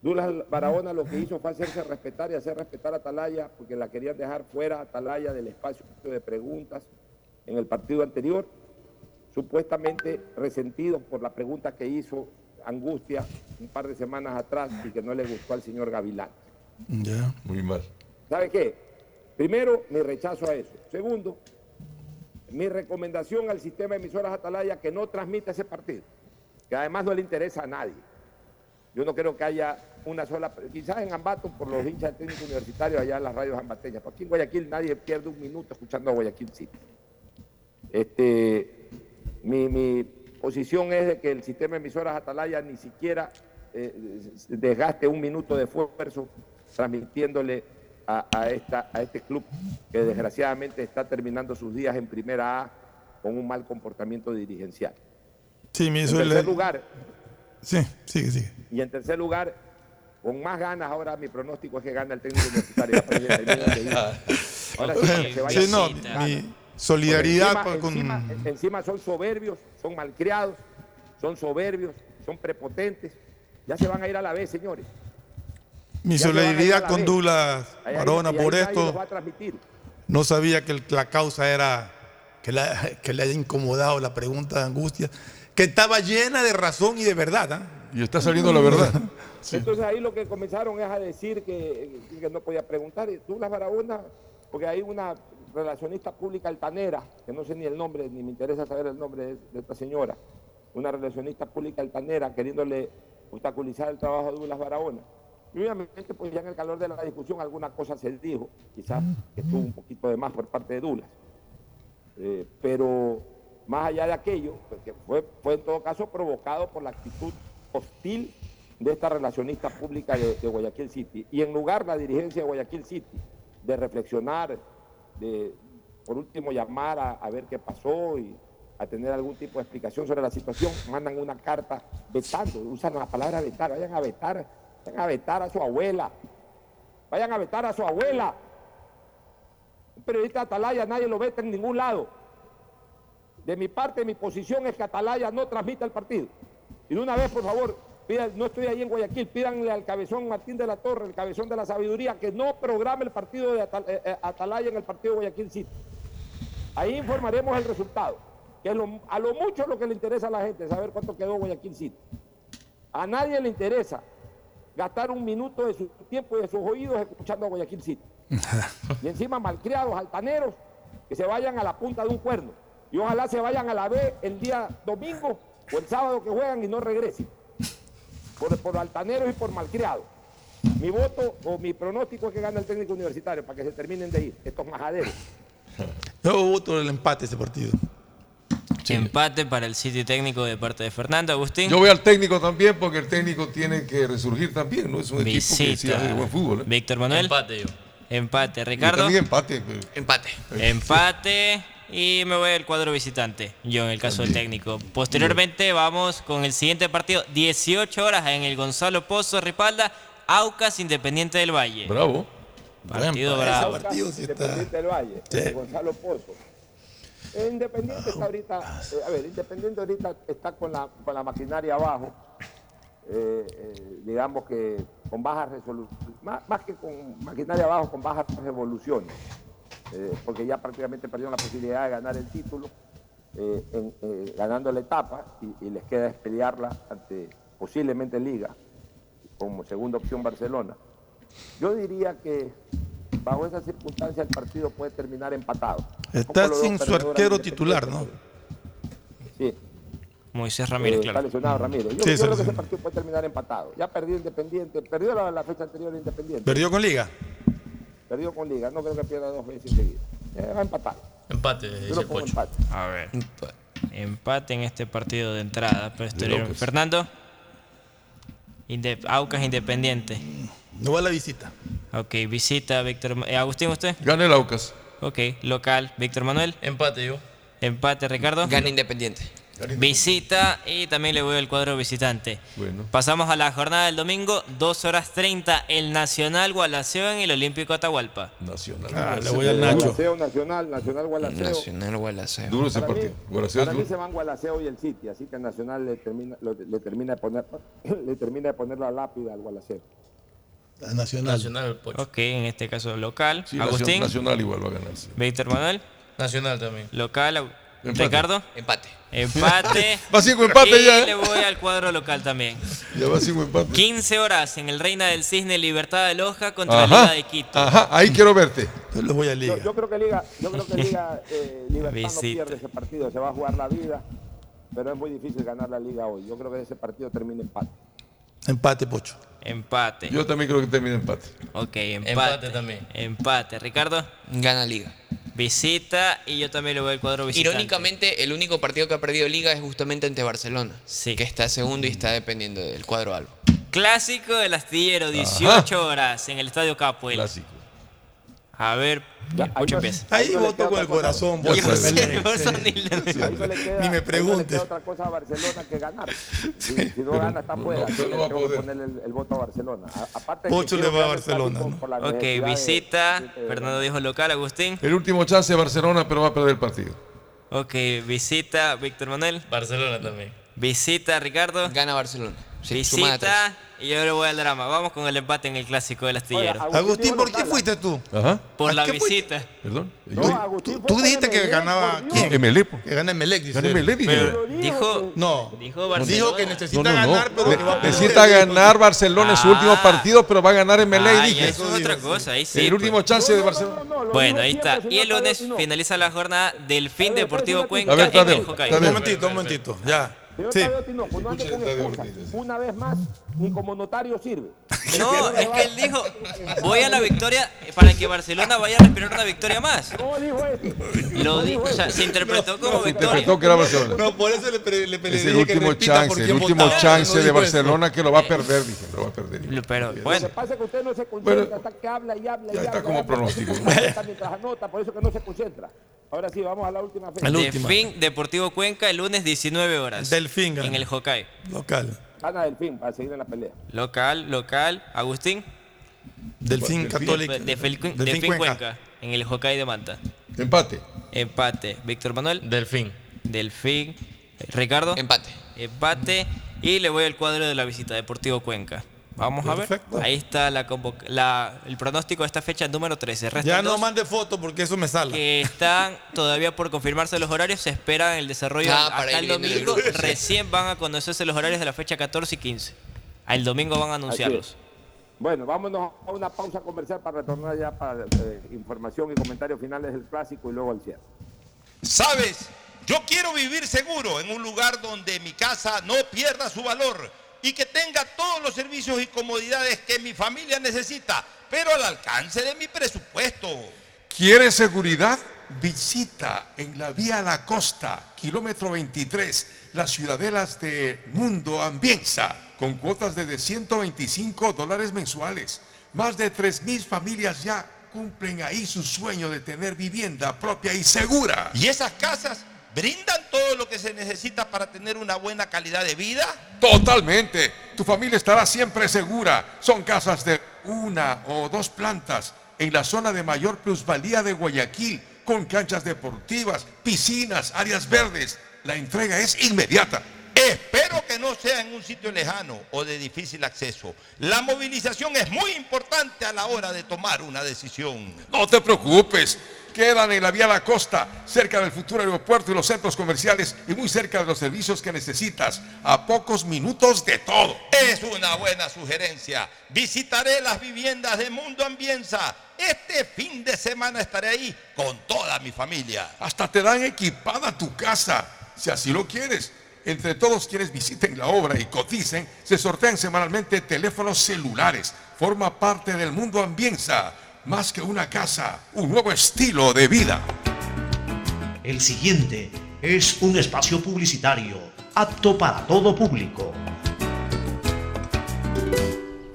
Douglas Barahona lo que hizo fue hacerse respetar y hacer respetar a Atalaya porque la querían dejar fuera a Atalaya del espacio de preguntas en el partido anterior, supuestamente resentidos por la pregunta que hizo Angustia un par de semanas atrás y que no le gustó al señor Gavilán. Ya. Muy mal. ¿Sabe qué? Primero, mi rechazo a eso. Segundo, mi recomendación al sistema de emisoras Atalaya que no transmita ese partido, que además no le interesa a nadie. Yo no creo que haya una sola, quizás en Ambato por los hinchas del técnico universitario allá en las radios ambateñas, pero aquí en Guayaquil nadie pierde un minuto escuchando a Guayaquil City. Este, mi, mi posición es de que el sistema de emisoras Atalaya ni siquiera eh, desgaste un minuto de esfuerzo transmitiéndole a, a esta, a este club que desgraciadamente está terminando sus días en primera A con un mal comportamiento dirigencial. Sí, me En hizo el. tercer lugar, Sí, sigue, sigue. y en tercer lugar, con más ganas, ahora mi pronóstico es que gana el técnico universitario. Ahora sí, que se vaya Sí, no, mi. Solidaridad Porque con. encima, encima- encima son soberbios, son malcriados, son soberbios, son prepotentes. Ya se van a ir a la vez, señores. Mi Ya solidaridad con. Douglas Barona por esto. los va a transmitir. No sabía que el- la causa era que, la- que le haya incomodado la pregunta de angustia, que estaba llena de razón y de verdad. ¿ah? Y está saliendo la verdad. Entonces ahí lo que comenzaron es a decir que, que no podía preguntar. Y Douglas Barahona, porque hay una relacionista pública altanera, que no sé ni el nombre, ni me interesa saber el nombre de, esta señora, una relacionista pública altanera queriéndole obstaculizar el trabajo de Douglas Barahona. Y obviamente, pues ya en el calor de la discusión alguna cosa se dijo, quizás que estuvo un poquito de más por parte de Douglas. Eh, pero más allá de aquello, pues, que fue, fue en todo caso provocado por la actitud hostil de esta relacionista pública de, de Guayaquil City. Y en lugar la dirigencia de Guayaquil City de reflexionar, de por último llamar a, ver qué pasó y a tener algún tipo de explicación sobre la situación, mandan una carta vetando, usan la palabra vetar, vayan a vetar, vayan a vetar a su abuela, vayan a vetar a su abuela. Un periodista de Atalaya nadie lo ve en ningún lado. De mi parte, mi posición es que Atalaya no transmita el partido. Y de una vez, por favor, no estoy ahí en Guayaquil, pídanle al cabezón Martín de la Torre, el cabezón de la sabiduría, que no programe el partido de Atal- eh, eh, Atalaya en el partido de Guayaquil City. Ahí informaremos el resultado. Que lo- a lo mucho lo que le interesa a la gente, saber cuánto quedó Guayaquil City. A nadie le interesa gastar un minuto de su tiempo y de sus oídos escuchando a Guayaquil City. Y encima malcriados, altaneros, que se vayan a la punta de un cuerno. Y ojalá se vayan a la B el día domingo o el sábado que juegan y no regresen. Por, por altaneros y por malcriados. Mi voto o mi pronóstico es que gane el técnico universitario para que se terminen de ir, estos majaderos. Yo voto el empate ese partido. Empate para el City técnico de parte de Fernando Agustín. Yo voy al técnico también porque el técnico tiene que resurgir también, ¿no? Es un equipo que sí Visita. hace buen fútbol. ¿eh? Víctor Manuel. Empate yo. Empate, Ricardo. Yo también empate. pero- Empate. Empate. Y me voy al cuadro visitante, yo en el caso del técnico. Posteriormente vamos con el siguiente partido, 18 horas en el Gonzalo Pozo Ripalda, Aucas Independiente del Valle. Bravo. Partido bravo. partido sí está. Independiente del Valle, Sí. de Gonzalo Pozo. Independiente está ahorita, eh, a ver, Independiente ahorita está con la, con la maquinaria abajo, eh, eh, digamos que con bajas resoluciones, más, más que con maquinaria abajo, con bajas revoluciones, eh, porque ya prácticamente perdieron la posibilidad de ganar el título, eh, en- eh, ganando la etapa, y, y les queda es pelearla ante posiblemente Liga, como segunda opción Barcelona. Yo diría que bajo esas circunstancias el partido puede terminar empatado. Está sin su arquero titular, ¿no? Sí. Moisés Ramírez, Eh, claro. Está lesionado Ramírez. Yo, Sí, yo se creo que ese partido puede terminar empatado. Ya perdió Independiente, perdió la, la fecha anterior Independiente. Perdió con Liga. Perdió con Liga, no creo que pierda dos veces seguidas. Eh, va a empatar. Empate, Yo dice lo el pongo Pocho. empate. A ver. Empate en este partido de entrada. Posterior. López. Fernando. Inde- Aucas Independiente. No va a la visita. Ok, visita Víctor. Eh, Agustín, ¿usted? Gana el Aucas. Ok, local. Víctor Manuel. Empate yo. Empate, Ricardo. Gana Independiente. Visita y también le voy al cuadro visitante. Bueno. Pasamos a la jornada del domingo, 2 horas 30, el Nacional Gualaceo en el Olímpico Atahualpa. Nacional. Ah, le voy al Nacho. Gualaceo Nacional, Nacional Gualaceo. Nacional Gualaceo. Duro ese Para mí- partido. Gualaceo Para mí se van Gualaceo y el City, así que Nacional le termina, lo- le termina de poner le termina de poner la lápida al Gualaceo. La Nacional. Nacional el Pocho. Ok, en este caso local. Sí, Agustín. Nacional igual va a ganar. sí. Víctor Manuel. Nacional también. Local. Empate. Ricardo. Empate. Empate. Va cinco empate y ya, ¿eh? le voy al cuadro local también. Ya va cinco empate. 15 horas en el Reina del Cisne Libertad de Loja contra la Ajá. Liga de Quito. Ajá, ahí quiero verte. Yo le voy a Liga. Yo, yo creo que Liga, yo creo que Liga eh, Libertad no pierde ese partido, se va a jugar la vida, pero es muy difícil ganar la Liga hoy. Yo creo que ese partido termina empate. Empate, Pocho. Empate. Yo también creo que termina empate. Ok, empate. Empate también. Empate. Ricardo. Gana Liga. Visita y yo también le voy al cuadro visitante. Irónicamente, el único partido que ha perdido Liga es justamente ante Barcelona. Sí. Que está segundo y está dependiendo del cuadro albo. Clásico del astillero, 18 horas en el Estadio Capuel. Clásico. A ver, Ya, el ahí Pocho empieza. Ahí voto con el corazón. Cosa ni me preguntes. otra cosa a Barcelona que ganar. Si, si no gana está fuera. no, Así no que va a tengo que poder. ponerle el, el voto a Barcelona. Aparte Pocho le va a Barcelona, ¿no? Ok, visita. de- Fernando dijo local, Agustín. El último chance de Barcelona, pero va a perder el partido. Ok, visita Víctor Manuel. Barcelona también. Visita Ricardo. Gana Barcelona. Sí. Visita y yo le voy al drama. Vamos con el empate en el clásico del astillero. Agustín, ¿por qué fuiste tú? Ajá. Por ¿a la fuiste? visita. Perdón. No, Agustín Tú dijiste que Emelec, ganaba. ¿Quién? Emelec. Que gana Emelec, dice. Gana. Emelec, dijo dijo, No. dijo Barcelona. Dijo que necesita no, no. ganar, pero que va a perder. Necesita ganar Barcelona en su Ah. último partido, pero va a ganar en Ah, dije. eso es otra cosa, ahí sí. el pues. último chance de no, no, Barcelona. no, no, lo Bueno, ahí está. Y el lunes finaliza la jornada del fin Deportivo Cuenca A ver, en el. Un momentito, un momentito. Ya. Señor Sí. Tadeo Tino, pues no ande con excusas. Una vez más, ni como notario sirve. No, es que él dijo, voy a la victoria para que Barcelona vaya a respirar una victoria más. No dijo eso. Lo dijo, o sea, se interpretó como victoria. Interpretó que era Barcelona. No, por eso le, pre- le, le Es el último chance, el último votaba, chance no de. Barcelona que lo va a perder, dije. Lo va a perder. Pero bueno, que pasa es que usted no se Bueno, concentra, hasta que habla y habla y ya habla. está como pronóstico. Mientras anota, por eso que no se concentra. Ahora sí, vamos a la última fecha. La última. fin Deportivo Cuenca el lunes 19 horas. Delfín gana. En el Hokkaido. Local. Gana del fin para seguir en la pelea. Local, local. Agustín. Delfín Delfín. Fel- Delfín Delfín Cuenca. Cuenca. en el Hokkaido de Manta. Empate. Empate. Víctor Manuel. Delfín. Delfín. Ricardo. Empate. Empate. Y le voy al cuadro de la visita, Deportivo Cuenca. Vamos a ver. Ahí está la, convoc- la- el pronóstico de esta fecha número 13. Restan Ya no mande fotos porque eso me sale. que están todavía por confirmarse los horarios. Se espera el desarrollo Ah, ir el domingo. Recién van a conocerse los horarios de la fecha 14 y 15. El domingo van a anunciarlos. Bueno, vámonos a una pausa comercial para retornar ya para eh, información y comentarios finales del clásico y luego al cierre. ¿Sabes? Yo quiero vivir seguro en un lugar donde mi casa no pierda su valor y que tenga todos los servicios y comodidades que mi familia necesita, pero al alcance de mi presupuesto. ¿Quieres seguridad? Visita en la vía La Costa, kilómetro 23, las ciudadelas de Mundo Ambienza, con cuotas de 125 dólares mensuales. Más de 3.000 familias ya cumplen ahí su sueño de tener vivienda propia y segura. ¿Y esas casas brindan todo lo que se necesita para tener una buena calidad de vida? Totalmente. Tu familia estará siempre segura. Son casas de una o dos plantas en la zona de mayor plusvalía de Guayaquil, con canchas deportivas, piscinas, áreas verdes. La entrega es inmediata. Espero que no sea en un sitio lejano o de difícil acceso. La movilización es muy importante a la hora de tomar una decisión. No te preocupes. Quedan en la vía La Costa, cerca del futuro aeropuerto y los centros comerciales y muy cerca de los servicios que necesitas, a pocos minutos de todo. Es una buena sugerencia. Visitaré las viviendas de Mundo Ambienza. Este fin de semana estaré ahí con toda mi familia. Hasta te dan equipada tu casa, si así lo quieres. Entre todos quienes visiten la obra y coticen, se sortean semanalmente teléfonos celulares. Forma parte del Mundo Ambienza. Más que una casa, un nuevo estilo de vida. El siguiente es un espacio publicitario apto para todo público.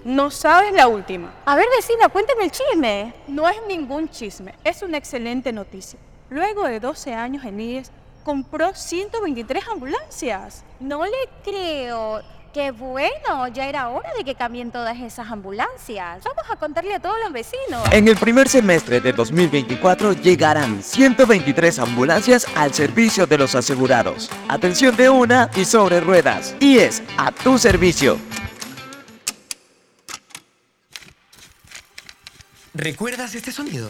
No sabes la última. A ver, vecina, cuéntame el chisme. No es ningún chisme, es una excelente noticia. Luego de 12 años en IES, compró 123 ambulancias. No le creo. Qué bueno, ya era hora de que cambien todas esas ambulancias. Vamos a contarle a todos los vecinos. En el primer semestre de 2024 llegarán 123 ambulancias al servicio de los asegurados. Atención de una y sobre ruedas. Y es a tu servicio. ¿Recuerdas este sonido?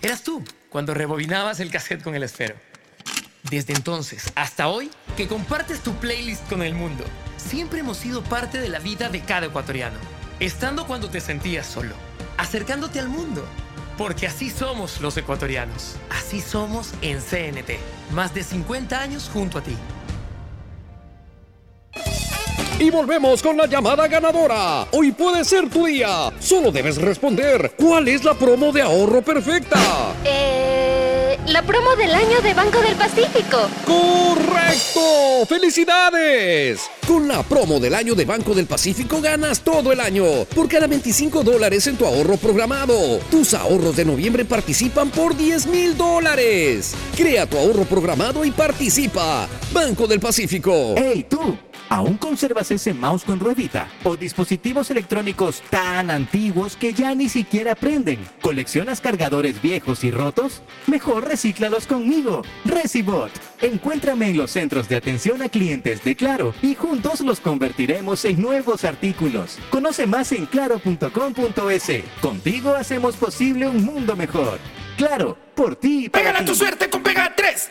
Eras tú cuando rebobinabas el cassette con el esfero. Desde entonces hasta hoy, que compartes tu playlist con el mundo, siempre hemos sido parte de la vida de cada ecuatoriano. Estando cuando te sentías solo, acercándote al mundo. Porque así somos los ecuatorianos. Así somos en CNT. Más de 50 años junto a ti. Y volvemos con la llamada ganadora. Hoy puede ser tu día. Solo debes responder cuál es la promo de ahorro perfecta. La promo del año de Banco del Pacífico. ¡Correcto! ¡Felicidades! Con la promo del año de Banco del Pacífico ganas todo el año. Por cada 25 dólares en tu ahorro programado. Tus ahorros de noviembre participan por 10 mil dólares. Crea tu ahorro programado y participa. Banco del Pacífico. ¡Hey tú! ¿Aún conservas ese mouse con ruedita? ¿O dispositivos electrónicos tan antiguos que ya ni siquiera prenden? ¿Coleccionas cargadores viejos y rotos? Mejor recíclalos conmigo, Recibot. Encuéntrame en los centros de atención a clientes de Claro y juntos los convertiremos en nuevos artículos. Conoce más en claro.com.es. Contigo hacemos posible un mundo mejor. Claro, por ti y para Pégala ti. tu suerte con Pega 3.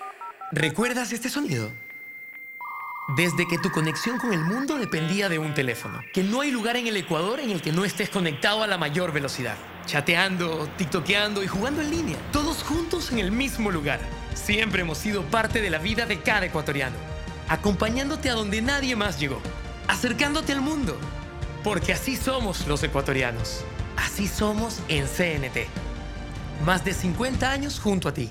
¿Recuerdas este sonido? Desde que tu conexión con el mundo dependía de un teléfono. Que no hay lugar en el Ecuador en el que no estés conectado a la mayor velocidad. Chateando, tiktokeando y jugando en línea. Todos juntos en el mismo lugar. Siempre hemos sido parte de la vida de cada ecuatoriano. Acompañándote a donde nadie más llegó. Acercándote al mundo. Porque así somos los ecuatorianos. Así somos en CNT. Más de 50 años junto a ti.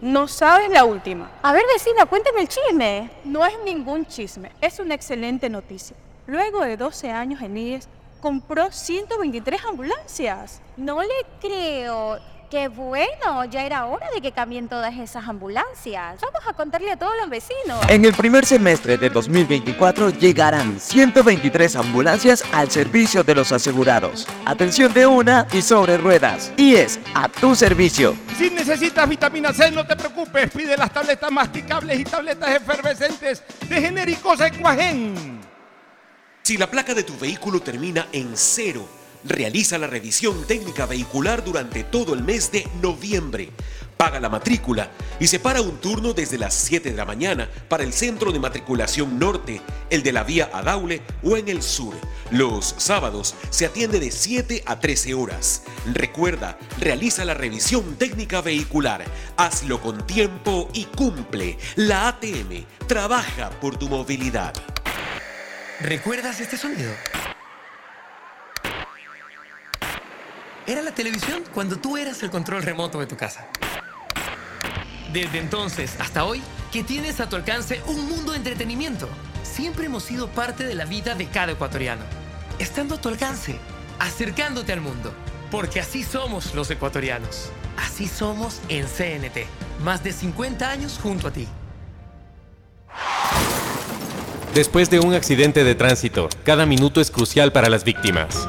No sabes la última. A ver, vecina, cuénteme el chisme. No es ningún chisme, es una excelente noticia. Luego de 12 años en IES, compró 123 ambulancias. No le creo. Qué bueno, ya era hora de que cambien todas esas ambulancias. Vamos a contarle a todos los vecinos. En el primer semestre de 2024 llegarán 123 ambulancias al servicio de los asegurados. Atención de una y sobre ruedas. Y es a tu servicio. Si necesitas vitamina C, no te preocupes. Pide las tabletas masticables y tabletas efervescentes de genéricos Equagen. Si la placa de tu vehículo termina en cero, realiza la revisión técnica vehicular durante todo el mes de noviembre. Paga la matrícula y separa un turno desde las 7 de la mañana para el centro de matriculación norte, el de la vía Adaule o en el sur. Los sábados se atiende de 7 a 13 horas. Recuerda, realiza la revisión técnica vehicular. Hazlo con tiempo y cumple. La ATM trabaja por tu movilidad. ¿Recuerdas este sonido? Era la televisión cuando tú eras el control remoto de tu casa. Desde entonces hasta hoy, que tienes a tu alcance un mundo de entretenimiento. Siempre hemos sido parte de la vida de cada ecuatoriano. Estando a tu alcance, acercándote al mundo. Porque así somos los ecuatorianos. Así somos en CNT. Más de 50 años junto a ti. Después de un accidente de tránsito, cada minuto es crucial para las víctimas.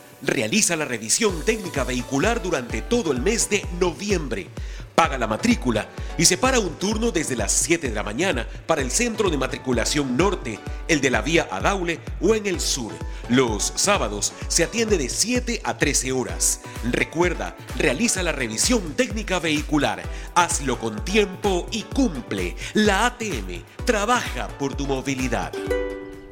realiza la revisión técnica vehicular durante todo el mes de noviembre. Paga la matrícula y separa un turno desde las 7 de la mañana para el centro de matriculación norte, el de la vía Adaule o en el sur. Los sábados se atiende de 7 a 13 horas. Recuerda, realiza la revisión técnica vehicular. Hazlo con tiempo y cumple. La ATM trabaja por tu movilidad.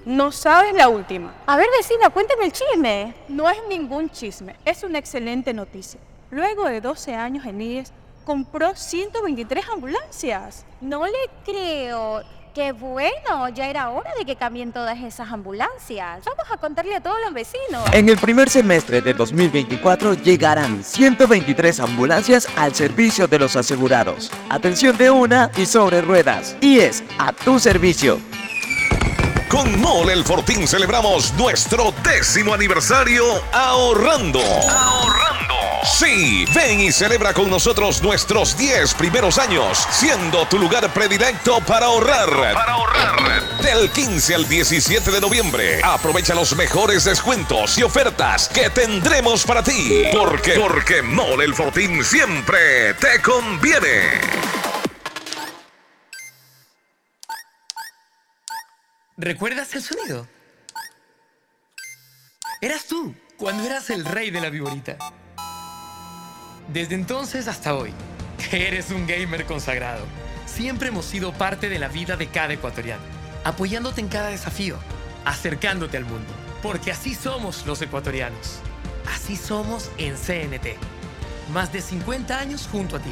No sabes la última. A ver, vecina, cuénteme el chisme. No es ningún chisme, es una excelente noticia. Luego de 12 años en IES, compró 123 ambulancias. No le creo. Qué bueno, ya era hora de que cambien todas esas ambulancias. Vamos a contarle a todos los vecinos. En el primer semestre de 2024 llegarán 123 ambulancias al servicio de los asegurados. Atención de una y sobre ruedas. Y es a tu servicio. Con Mole El Fortín celebramos nuestro décimo aniversario ahorrando. Ahorrando. Sí, ven y celebra con nosotros nuestros 10 primeros años, siendo tu lugar predilecto para ahorrar. Para ahorrar. Del 15 al 17 de noviembre, aprovecha los mejores descuentos y ofertas que tendremos para ti. Porque, porque Mole El Fortín siempre te conviene. ¿Recuerdas el sonido? Eras tú, cuando eras el rey de la viborita. Desde entonces hasta hoy, eres un gamer consagrado. Siempre hemos sido parte de la vida de cada ecuatoriano, apoyándote en cada desafío, acercándote al mundo. Porque así somos los ecuatorianos. Así somos en CNT. Más de 50 años junto a ti.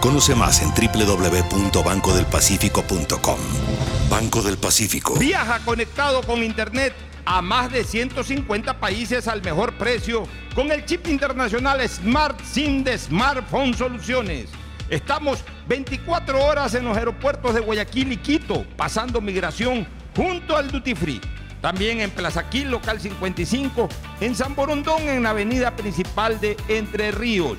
Conoce más en www.bancodelpacifico.com. Banco del Pacífico. Viaja conectado con Internet a más de 150 países al mejor precio con el chip internacional Smart SIM de Smartphone Soluciones. Estamos 24 horas en los aeropuertos de Guayaquil y Quito, pasando migración junto al Duty Free. También en Plaza Quil, local 55, en San Borondón, en la avenida principal de Entre Ríos.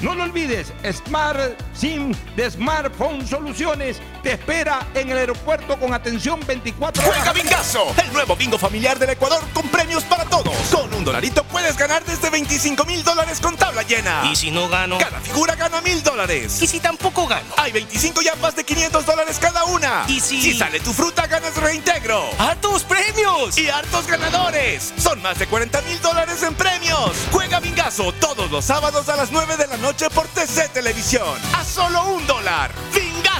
No lo olvides, Smart SIM de Smartphone Soluciones te espera en el aeropuerto con atención 24 horas. Juega Bingazo, el nuevo bingo familiar del Ecuador con premios para todos. Con un dolarito puedes ganar desde 25 mil dólares con tabla llena. ¿Y si no gano? Cada figura gana mil dólares. ¿Y si tampoco gano? Hay 25 yapas de 500 dólares cada una. ¿Y si... Si sale tu fruta, ganas reintegro. ¡Hartos premios! Y hartos ganadores. Son más de 40 mil dólares en premios. Juega Bingazo todos los sábados a las 9 de la noche por TC Televisión. A solo un dólar.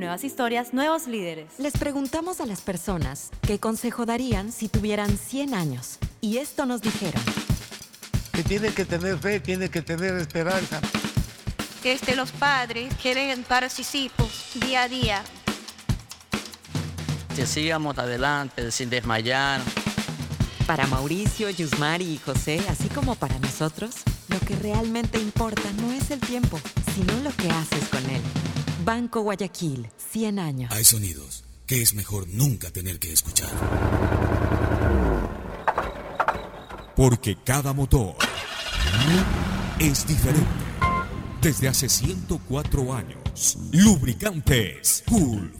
Nuevas historias, nuevos líderes. Les preguntamos a las personas qué consejo darían si tuvieran 100 años. Y esto nos dijeron. Que tiene que tener fe, tiene que tener esperanza. Desde los padres quieren para sus hijos día a día. Que sigamos adelante sin desmayar. Para Mauricio, Yusmari y José, así como para nosotros, lo que realmente importa no es el tiempo, sino lo que haces con él. Banco Guayaquil, 100 años. Hay sonidos que es mejor nunca tener que escuchar. Porque cada motor es diferente. Desde hace 104 años, Lubricantes Cool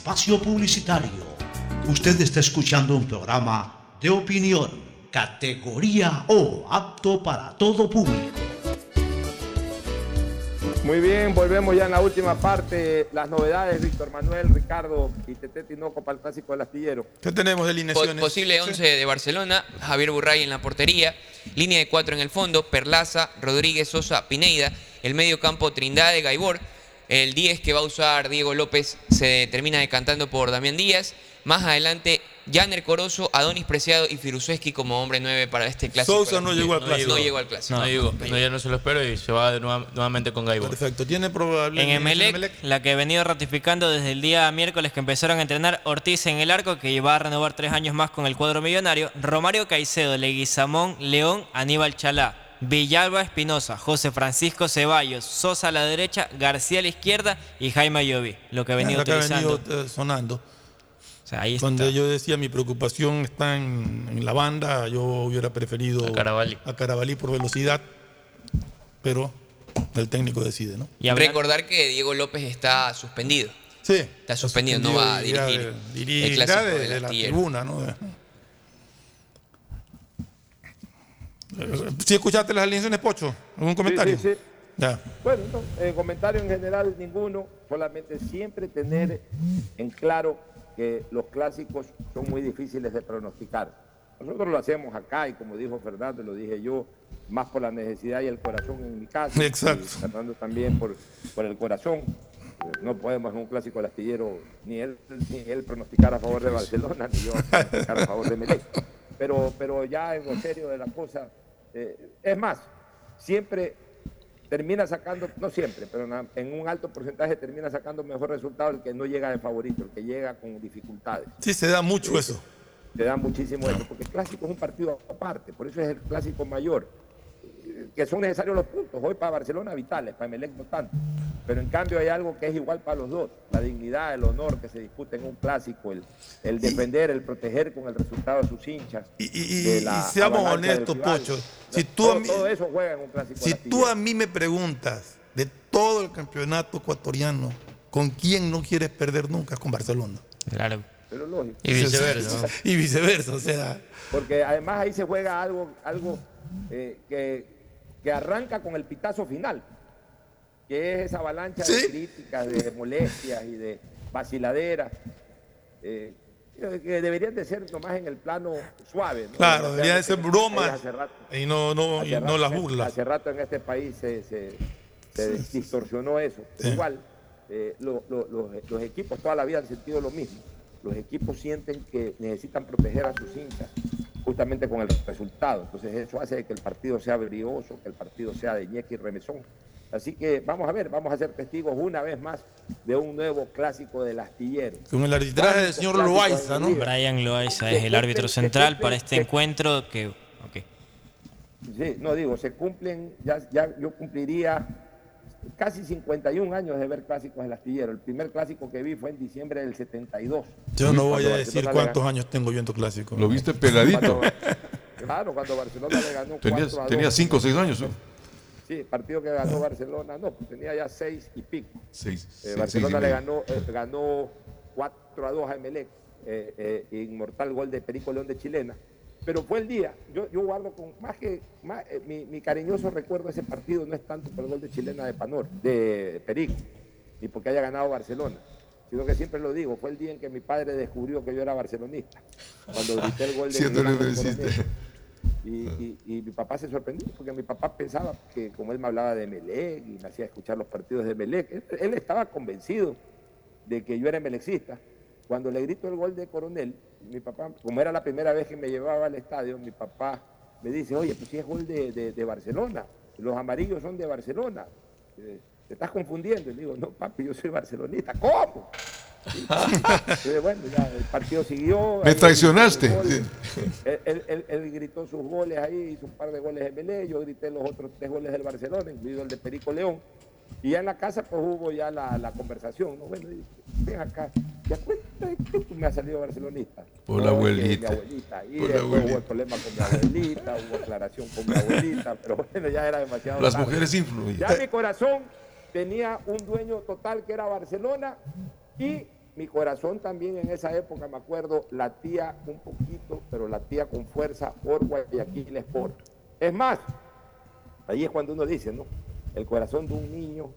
espacio publicitario. Usted está escuchando un programa de opinión, categoría O, apto para todo público. Muy bien, volvemos ya en la última parte. Las novedades, Víctor Manuel, Ricardo y Tete Tinoco para el clásico del astillero. ¿Qué tenemos de Po- alineaciones? Posible 11 de Barcelona, Javier Burray en la portería, línea de 4 en el fondo, Perlaza, Rodríguez, Sosa, Pineida, el medio campo Trindade, Gaibor, el 10 que va a usar Diego López se termina decantando por Damián Díaz, más adelante Janer Corozo, Adonis Preciado y Firuseski como hombre 9 para este clásico. Sousa no llegó al clásico. No llegó al clásico. No, llegó. No, ya no se lo espero y se va nuevamente con Gaibor. Perfecto. Tiene probable. En Emelec, la que he venido ratificando desde el día miércoles que empezaron a entrenar Ortiz en el arco, que va a renovar tres años más con el cuadro millonario, Romario Caicedo, Leguizamón, León, Aníbal Chalá, Villalba Espinosa, José Francisco Ceballos, Sosa a la derecha, García a la izquierda y Jaime Ayoví, lo que he venido que ha utilizando. venido eh, sonando. ahí está. Donde yo decía mi preocupación está en, en la banda, yo hubiera preferido A Carabalí. a Carabalí por velocidad, pero el técnico decide, ¿no? Recordar que Diego López está suspendido. Sí. Está suspendido, no va a dirigir dirigirá el clásico de- la tribuna, ¿no? ¿Sí escuchaste las alineaciones, Pocho? ¿Algún comentario? sí, sí. Ya. Bueno, no, eh, comentario en general ninguno, solamente siempre tener en claro que los clásicos son muy difíciles de pronosticar. Nosotros lo hacemos acá y como dijo Fernando, lo dije yo, más por la necesidad y el corazón en mi caso. Exacto. Y Fernando también por, por el corazón. No podemos en un clásico del astillero ni él, ni él pronosticar a favor de Barcelona, ni yo pronosticar a favor de Melec. Pero, pero ya en lo serio de la cosa, eh, es más, siempre termina sacando, no siempre, pero en, un alto porcentaje termina sacando mejor resultado el que no llega de favorito, el que llega con dificultades. Sí, se da mucho eso. Se da muchísimo eso, porque el clásico es un partido aparte, por eso es el clásico mayor, que son necesarios los puntos. Hoy para Barcelona vitales, para Melec no tanto. Pero en cambio hay algo que es igual para los dos, la dignidad, el honor que se discute en un clásico, el, el defender, el proteger con el resultado de sus hinchas. Y, de y la seamos honestos. Pocho. Si tú todo, a mí- todo eso juega en un clásico. Si tú a mí me preguntas de todo el campeonato ecuatoriano, ¿con quién no quieres perder nunca? Con Barcelona. Claro. Pero lógico. Y viceversa. y viceversa, o sea. Porque además ahí se juega algo, algo eh, que, que arranca con el pitazo final, que es esa avalancha de críticas, de molestias y de vaciladeras, eh, que deberían de ser nomás en el plano suave. ¿no? Claro, O sea, deberían de ser bromas y no, no, y no las burlas. Hace rato en este país se, se- se distorsionó eso. Sí. igual, eh, lo- lo- los, los equipos toda la vida han sentido lo mismo. Los equipos sienten que necesitan proteger a sus hinchas justamente con el resultado. Entonces eso hace que el partido sea brioso, que el partido sea de ñeque y remesón. Así que vamos a ver, vamos a ser testigos una vez más de un nuevo clásico del astillero. Con el arbitraje del señor Loaiza, ¿no? Brian Loaiza es el árbitro central para este encuentro que... ok. Sí, no digo, se cumplen, ya, ya yo cumpliría casi 51 años de ver clásicos del astillero. El primer clásico que vi fue en diciembre del 72. Yo no voy a decir Barcelona cuántos ganó- años tengo viendo clásicos. ¿Lo viste peladito? Claro, cuando Barcelona le ganó Tenías, 4 a 2. tenía cinco o seis años. ¿no? Sí, partido que ganó Barcelona, no, pues tenía ya 6 y pico. Seis. Eh, seis- Barcelona seis y le ganó, eh, ganó 4 a 2 a Emelec, eh, eh, inmortal gol de Perico León de Chilena. Pero fue el día, yo, yo guardo con más que, más, eh, mi, mi cariñoso recuerdo de ese partido no es tanto por el gol de Chilena de Panor, de Perico, ni porque haya ganado Barcelona, sino que siempre lo digo, fue el día en que mi padre descubrió que yo era barcelonista, cuando grité el gol de. Y, y- y mi papá se sorprendió porque mi papá pensaba que como él me hablaba de Melec y me hacía escuchar los partidos de Melec, él, él estaba convencido de que yo era melexista. Cuando le grito el gol de Coronel, mi papá, como era la primera vez que me llevaba al estadio, mi papá me dice, oye, pues si es gol de, de- de Barcelona, los amarillos son de Barcelona, eh, te estás confundiendo. Y le digo, no, papi, yo soy barcelonista. ¿Cómo? Sí. Entonces, bueno, ya el partido siguió. Me traicionaste. él gritó sus goles. Él, él- gritó sus goles ahí, hizo un par de goles de Melé, yo grité los otros tres goles del Barcelona, incluido el de Perico León. Y ya en la casa pues hubo ya la, la conversación, ¿no? Bueno, ven acá, ¿te acuerdas que tú me has salido barcelonista? Por la abuelita. Mi abuelita. Y hubo el problema con mi abuelita, hubo aclaración con mi abuelita, pero bueno, ya era demasiado Las tarde. mujeres influyen. Ya mi corazón tenía un dueño total que era Barcelona y mi corazón también en esa época, me acuerdo, latía un poquito, pero latía con fuerza por Guayaquil Sport. Es más, ahí es cuando uno dice, ¿no? El corazón de un niño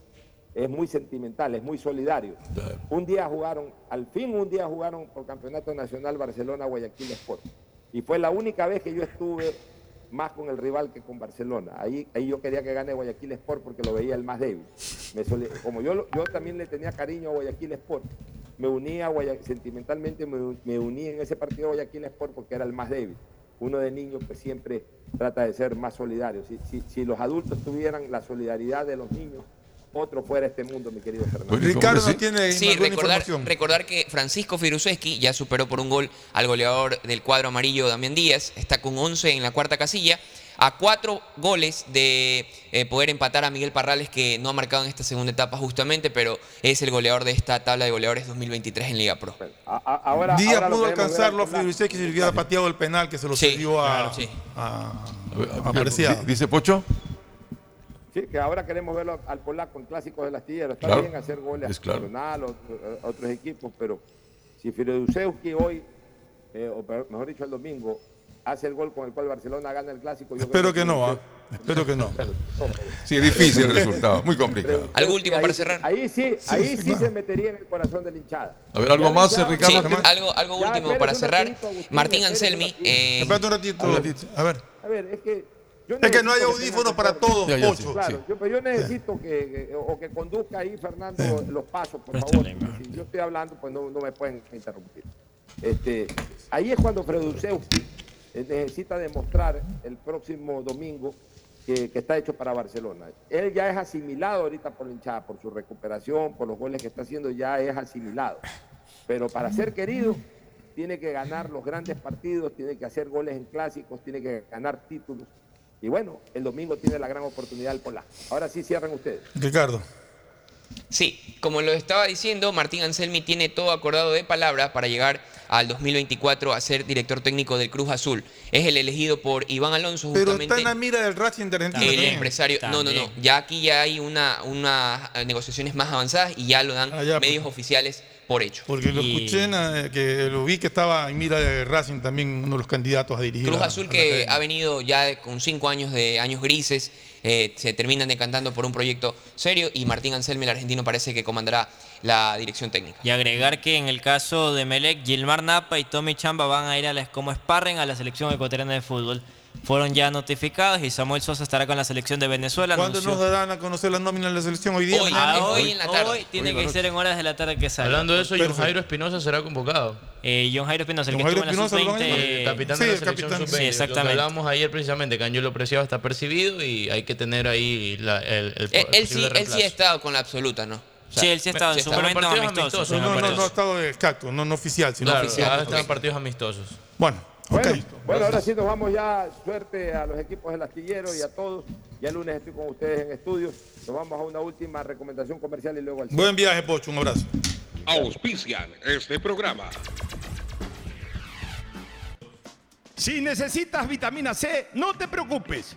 es muy sentimental, es muy solidario. Un día jugaron, al fin un día jugaron por Campeonato Nacional Barcelona-Guayaquil Sport. Y fue la única vez que yo estuve más con el rival que con Barcelona. Ahí, ahí yo quería que gane Guayaquil Sport porque lo veía el más débil. Me soli- como yo, yo también le tenía cariño a Guayaquil Sport, me unía a Guaya- sentimentalmente, me, me uní en ese partido a Guayaquil Sport porque era el más débil. Uno de niño pues siempre trata de ser más solidario. Si, si- si los adultos tuvieran la solidaridad de los niños, otro fuera este mundo, mi querido Fernando. Sí, recordar, recordar que Francisco Firuseski ya superó por un gol al goleador del cuadro amarillo Damián Díaz, está con 11 en la cuarta casilla, a cuatro goles de eh, poder empatar a Miguel Parrales que no ha marcado en esta segunda etapa justamente, pero es el goleador de esta tabla de goleadores 2023 en Liga Pro. ahora, Día ahora lo pudo alcanzarlo a Polaco. Fidusek si hubiera pateado el penal que se lo cedió a, claro, sí. a, A a Dice Pocho. Sí, que ahora queremos verlo al polaco en clásicos del astillero. Está Claro, bien hacer goles es a claro. Nacional, otro- a otros equipos, pero si Firedusewski hoy, eh, o mejor dicho el domingo, hace el gol con el cual Barcelona gana el clásico. yo Espero creo que no, ¿ah? espero que no. Sí, es difícil el resultado, muy complicado. Algo último ahí- para cerrar. Ahí sí, ahí sí se metería en el corazón de la hinchada. A ver, ¿algo más, Ricardo? Sí, algo, algo Ya, último para cerrar. ratito, Agustín, Martín Anselmi. eh, Espérate un ratito, un ratito. A ver. A ver, es que. Yo Es que no hay audífonos para todos, Ya, ya, Pocho. sí, Claro, sí. yo, pero yo necesito que, que- o que conduzca ahí, Fernando, los pasos, por favor. Si yo estoy hablando, pues no, no me pueden interrumpir. Este, ahí es cuando Fredusewski eh, necesita demostrar el próximo domingo que, que está hecho para Barcelona. Él ya es asimilado ahorita por la hinchada, por su recuperación, por los goles que está haciendo, ya es asimilado. Pero para ser querido, tiene que ganar los grandes partidos, tiene que hacer goles en clásicos, tiene que ganar títulos. Y bueno, el domingo tiene la gran oportunidad el polaco. Ahora sí cierran ustedes. Ricardo. Sí, como lo estaba diciendo, Martín Anselmi tiene todo acordado de palabra para llegar al 2024 a ser director técnico del Cruz Azul. Es el elegido por Iván Alonso Pero justamente. está en la mira del Racing de Argentina. el también. empresario. No, no, no. Ya aquí ya hay una, unas negociaciones más avanzadas y ya lo dan Ah, medios oficiales por hecho. Porque lo Y escuché, eh, que lo vi que estaba en mira de Racing también uno de los candidatos a dirigir. Cruz Azul a que academia. ha venido ya con cinco años de años grises, eh, se terminan decantando por un proyecto serio y Martín Anselmi, el argentino, parece que comandará la dirección técnica. Y agregar que en el caso de Melec, Gilmar Napa y Tommy Chamba van a ir a las, como sparring a la selección ecuatoriana de fútbol. Fueron ya notificados y Samuel Sosa estará con la selección de Venezuela. ¿Cuándo anunció- nos darán a conocer la nómina de la selección? Hoy día. Hoy, ah, hoy en la tarde. Hoy tiene que ser en horas de la tarde que salga. Hablando de eso, John. Jairo Espinosa será convocado. Eh, John Jairo Espinosa, el John que Jairo estuvo en la Espinosa, sub-20. ¿lo ven? El capitán de la selección sub-20. Sí, Lo que exactamente. hablábamos ayer precisamente, que Angelo Preciado está percibido y hay que tener ahí la- el, el, él posible sí, él sí ha estado con la absoluta, ¿no? O sea, Sí, él sí ha estado en su momento amistoso. amistosos, No, no, no, ha estado exacto, no, no oficial, sino Claro, oficial. ahora están en partidos amistosos. Bueno, Bueno, ok. bueno, ahora sí nos vamos ya. Suerte a los equipos del astillero y a todos. Ya el lunes estoy con ustedes en estudio. Nos vamos a una última recomendación comercial y luego al Buen viaje, Pocho, un abrazo. Auspician este programa. Si necesitas vitamina C, no te preocupes.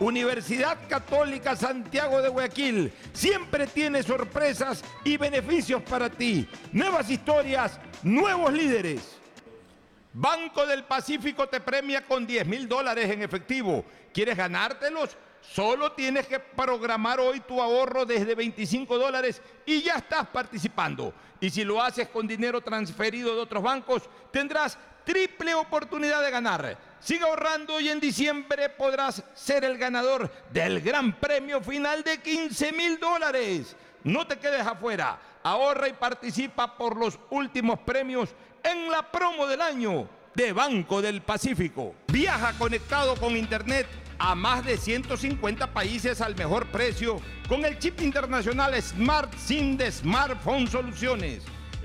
Universidad Católica Santiago de Guayaquil siempre tiene sorpresas y beneficios para ti. Nuevas historias, nuevos líderes. Banco del Pacífico te premia con 10 mil dólares en efectivo. ¿Quieres ganártelos? Solo tienes que programar hoy tu ahorro desde 25 dólares y ya estás participando. Y si lo haces con dinero transferido de otros bancos, tendrás triple oportunidad de ganar. Sigue ahorrando y en diciembre podrás ser el ganador del gran premio final de 15 mil dólares. No te quedes afuera. Ahorra y participa por los últimos premios en la promo del año de Banco del Pacífico. Viaja conectado con Internet a más de 150 países al mejor precio con el chip internacional Smart SIM de Smartphone Soluciones.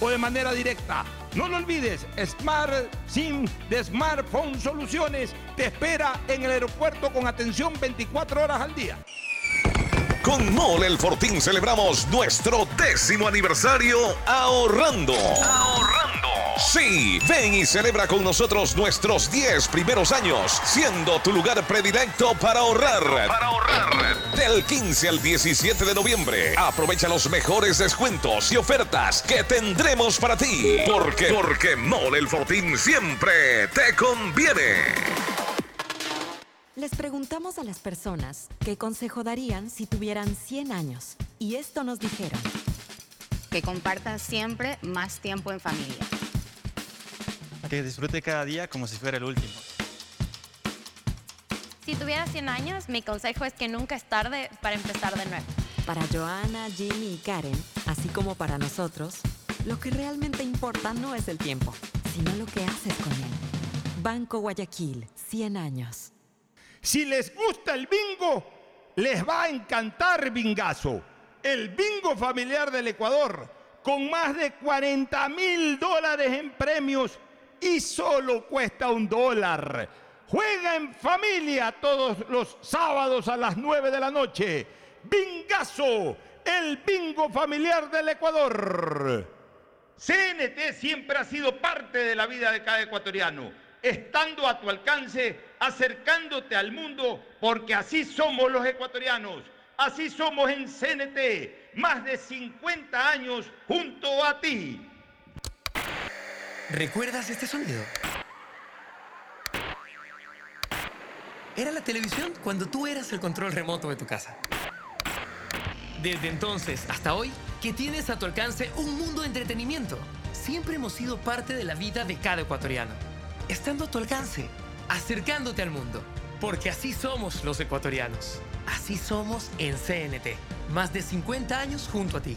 o de manera directa. No lo olvides, Smart SIM de Smartphone Soluciones te espera en el aeropuerto con atención 24 horas al día. Con Mole el Fortín celebramos nuestro décimo aniversario ahorrando. Ahorrando. Sí, ven y celebra con nosotros nuestros 10 primeros años, siendo tu lugar predilecto para ahorrar. Para ahorrar. Del 15 al 17 de noviembre, aprovecha los mejores descuentos y ofertas que tendremos para ti. Porque, porque Mole el Fortín siempre te conviene. Les preguntamos a las personas qué consejo darían si tuvieran 100 años. Y esto nos dijeron. Que compartas siempre más tiempo en familia. Que disfrute cada día como si fuera el último. Si tuvieras 100 años, mi consejo es que nunca es tarde para empezar de nuevo. Para Joana, Jimmy y Karen, así como para nosotros, lo que realmente importa no es el tiempo, sino lo que haces con él. Banco Guayaquil, 100 años. Si les gusta el bingo, les va a encantar Bingazo, el bingo familiar del Ecuador, con más de 40 mil dólares en premios y solo cuesta un dólar. Juega en familia todos los sábados a las 9 de la noche. Bingazo, el bingo familiar del Ecuador. CNT siempre ha sido parte de la vida de cada ecuatoriano, estando a tu alcance, acercándote al mundo, porque así somos los ecuatorianos, así somos en CNT, más de 50 años junto a ti. ¿Recuerdas este sonido? Era la televisión cuando tú eras el control remoto de tu casa. Desde entonces hasta hoy, que tienes a tu alcance un mundo de entretenimiento. Siempre hemos sido parte de la vida de cada ecuatoriano. Estando a tu alcance, acercándote al mundo. Porque así somos los ecuatorianos. Así somos en CNT. Más de 50 años junto a ti.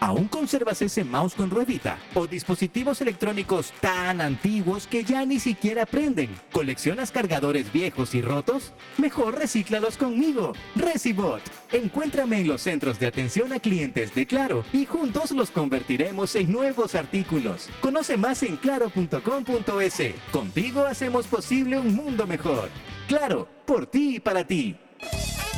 ¿Aún conservas ese mouse con ruedita? ¿O dispositivos electrónicos tan antiguos que ya ni siquiera prenden? ¿Coleccionas cargadores viejos y rotos? Mejor recíclalos conmigo. Recibot. Encuéntrame en los centros de atención a clientes de Claro y juntos los convertiremos en nuevos artículos. Conoce más en claro.com.es. Contigo hacemos posible un mundo mejor. Claro, por ti y para ti.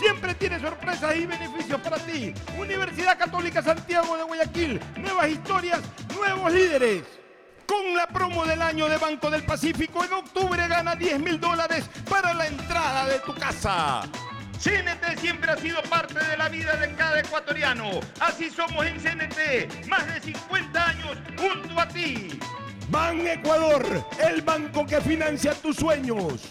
Siempre tiene sorpresas y beneficios para ti. Universidad Católica Santiago de Guayaquil. Nuevas historias, nuevos líderes. Con la promo del año de Banco del Pacífico, en octubre gana 10 mil dólares para la entrada de tu casa. CNT siempre ha sido parte de la vida de cada ecuatoriano. Así somos en CNT, más de 50 años junto a ti. Ban Ecuador, el banco que financia tus sueños.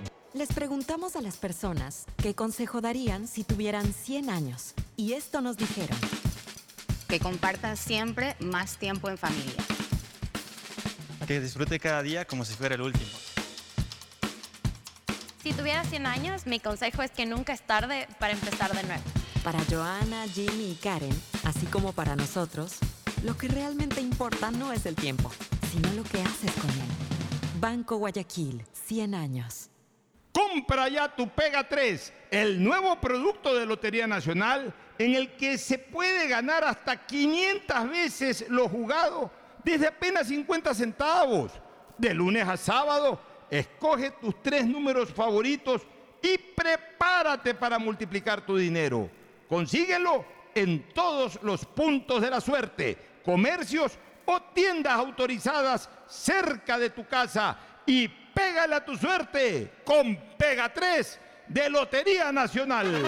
Les preguntamos a las personas qué consejo darían si tuvieran 100 años. Y esto nos dijeron. Que compartas siempre más tiempo en familia. Que disfrute cada día como si fuera el último. Si tuviera 100 años, mi consejo es que nunca es tarde para empezar de nuevo. Para Joana, Jimmy y Karen, así como para nosotros, lo que realmente importa no es el tiempo, sino lo que haces con él. Banco Guayaquil, 100 años. Compra ya tu Pega 3, el nuevo producto de Lotería Nacional en el que se puede ganar hasta 500 veces lo jugado desde apenas 50 centavos. De lunes a sábado, escoge tus tres números favoritos y prepárate para multiplicar tu dinero. Consíguelo en todos los puntos de la suerte, comercios o tiendas autorizadas cerca de tu casa y pégale a tu suerte con Pega 3 de Lotería Nacional.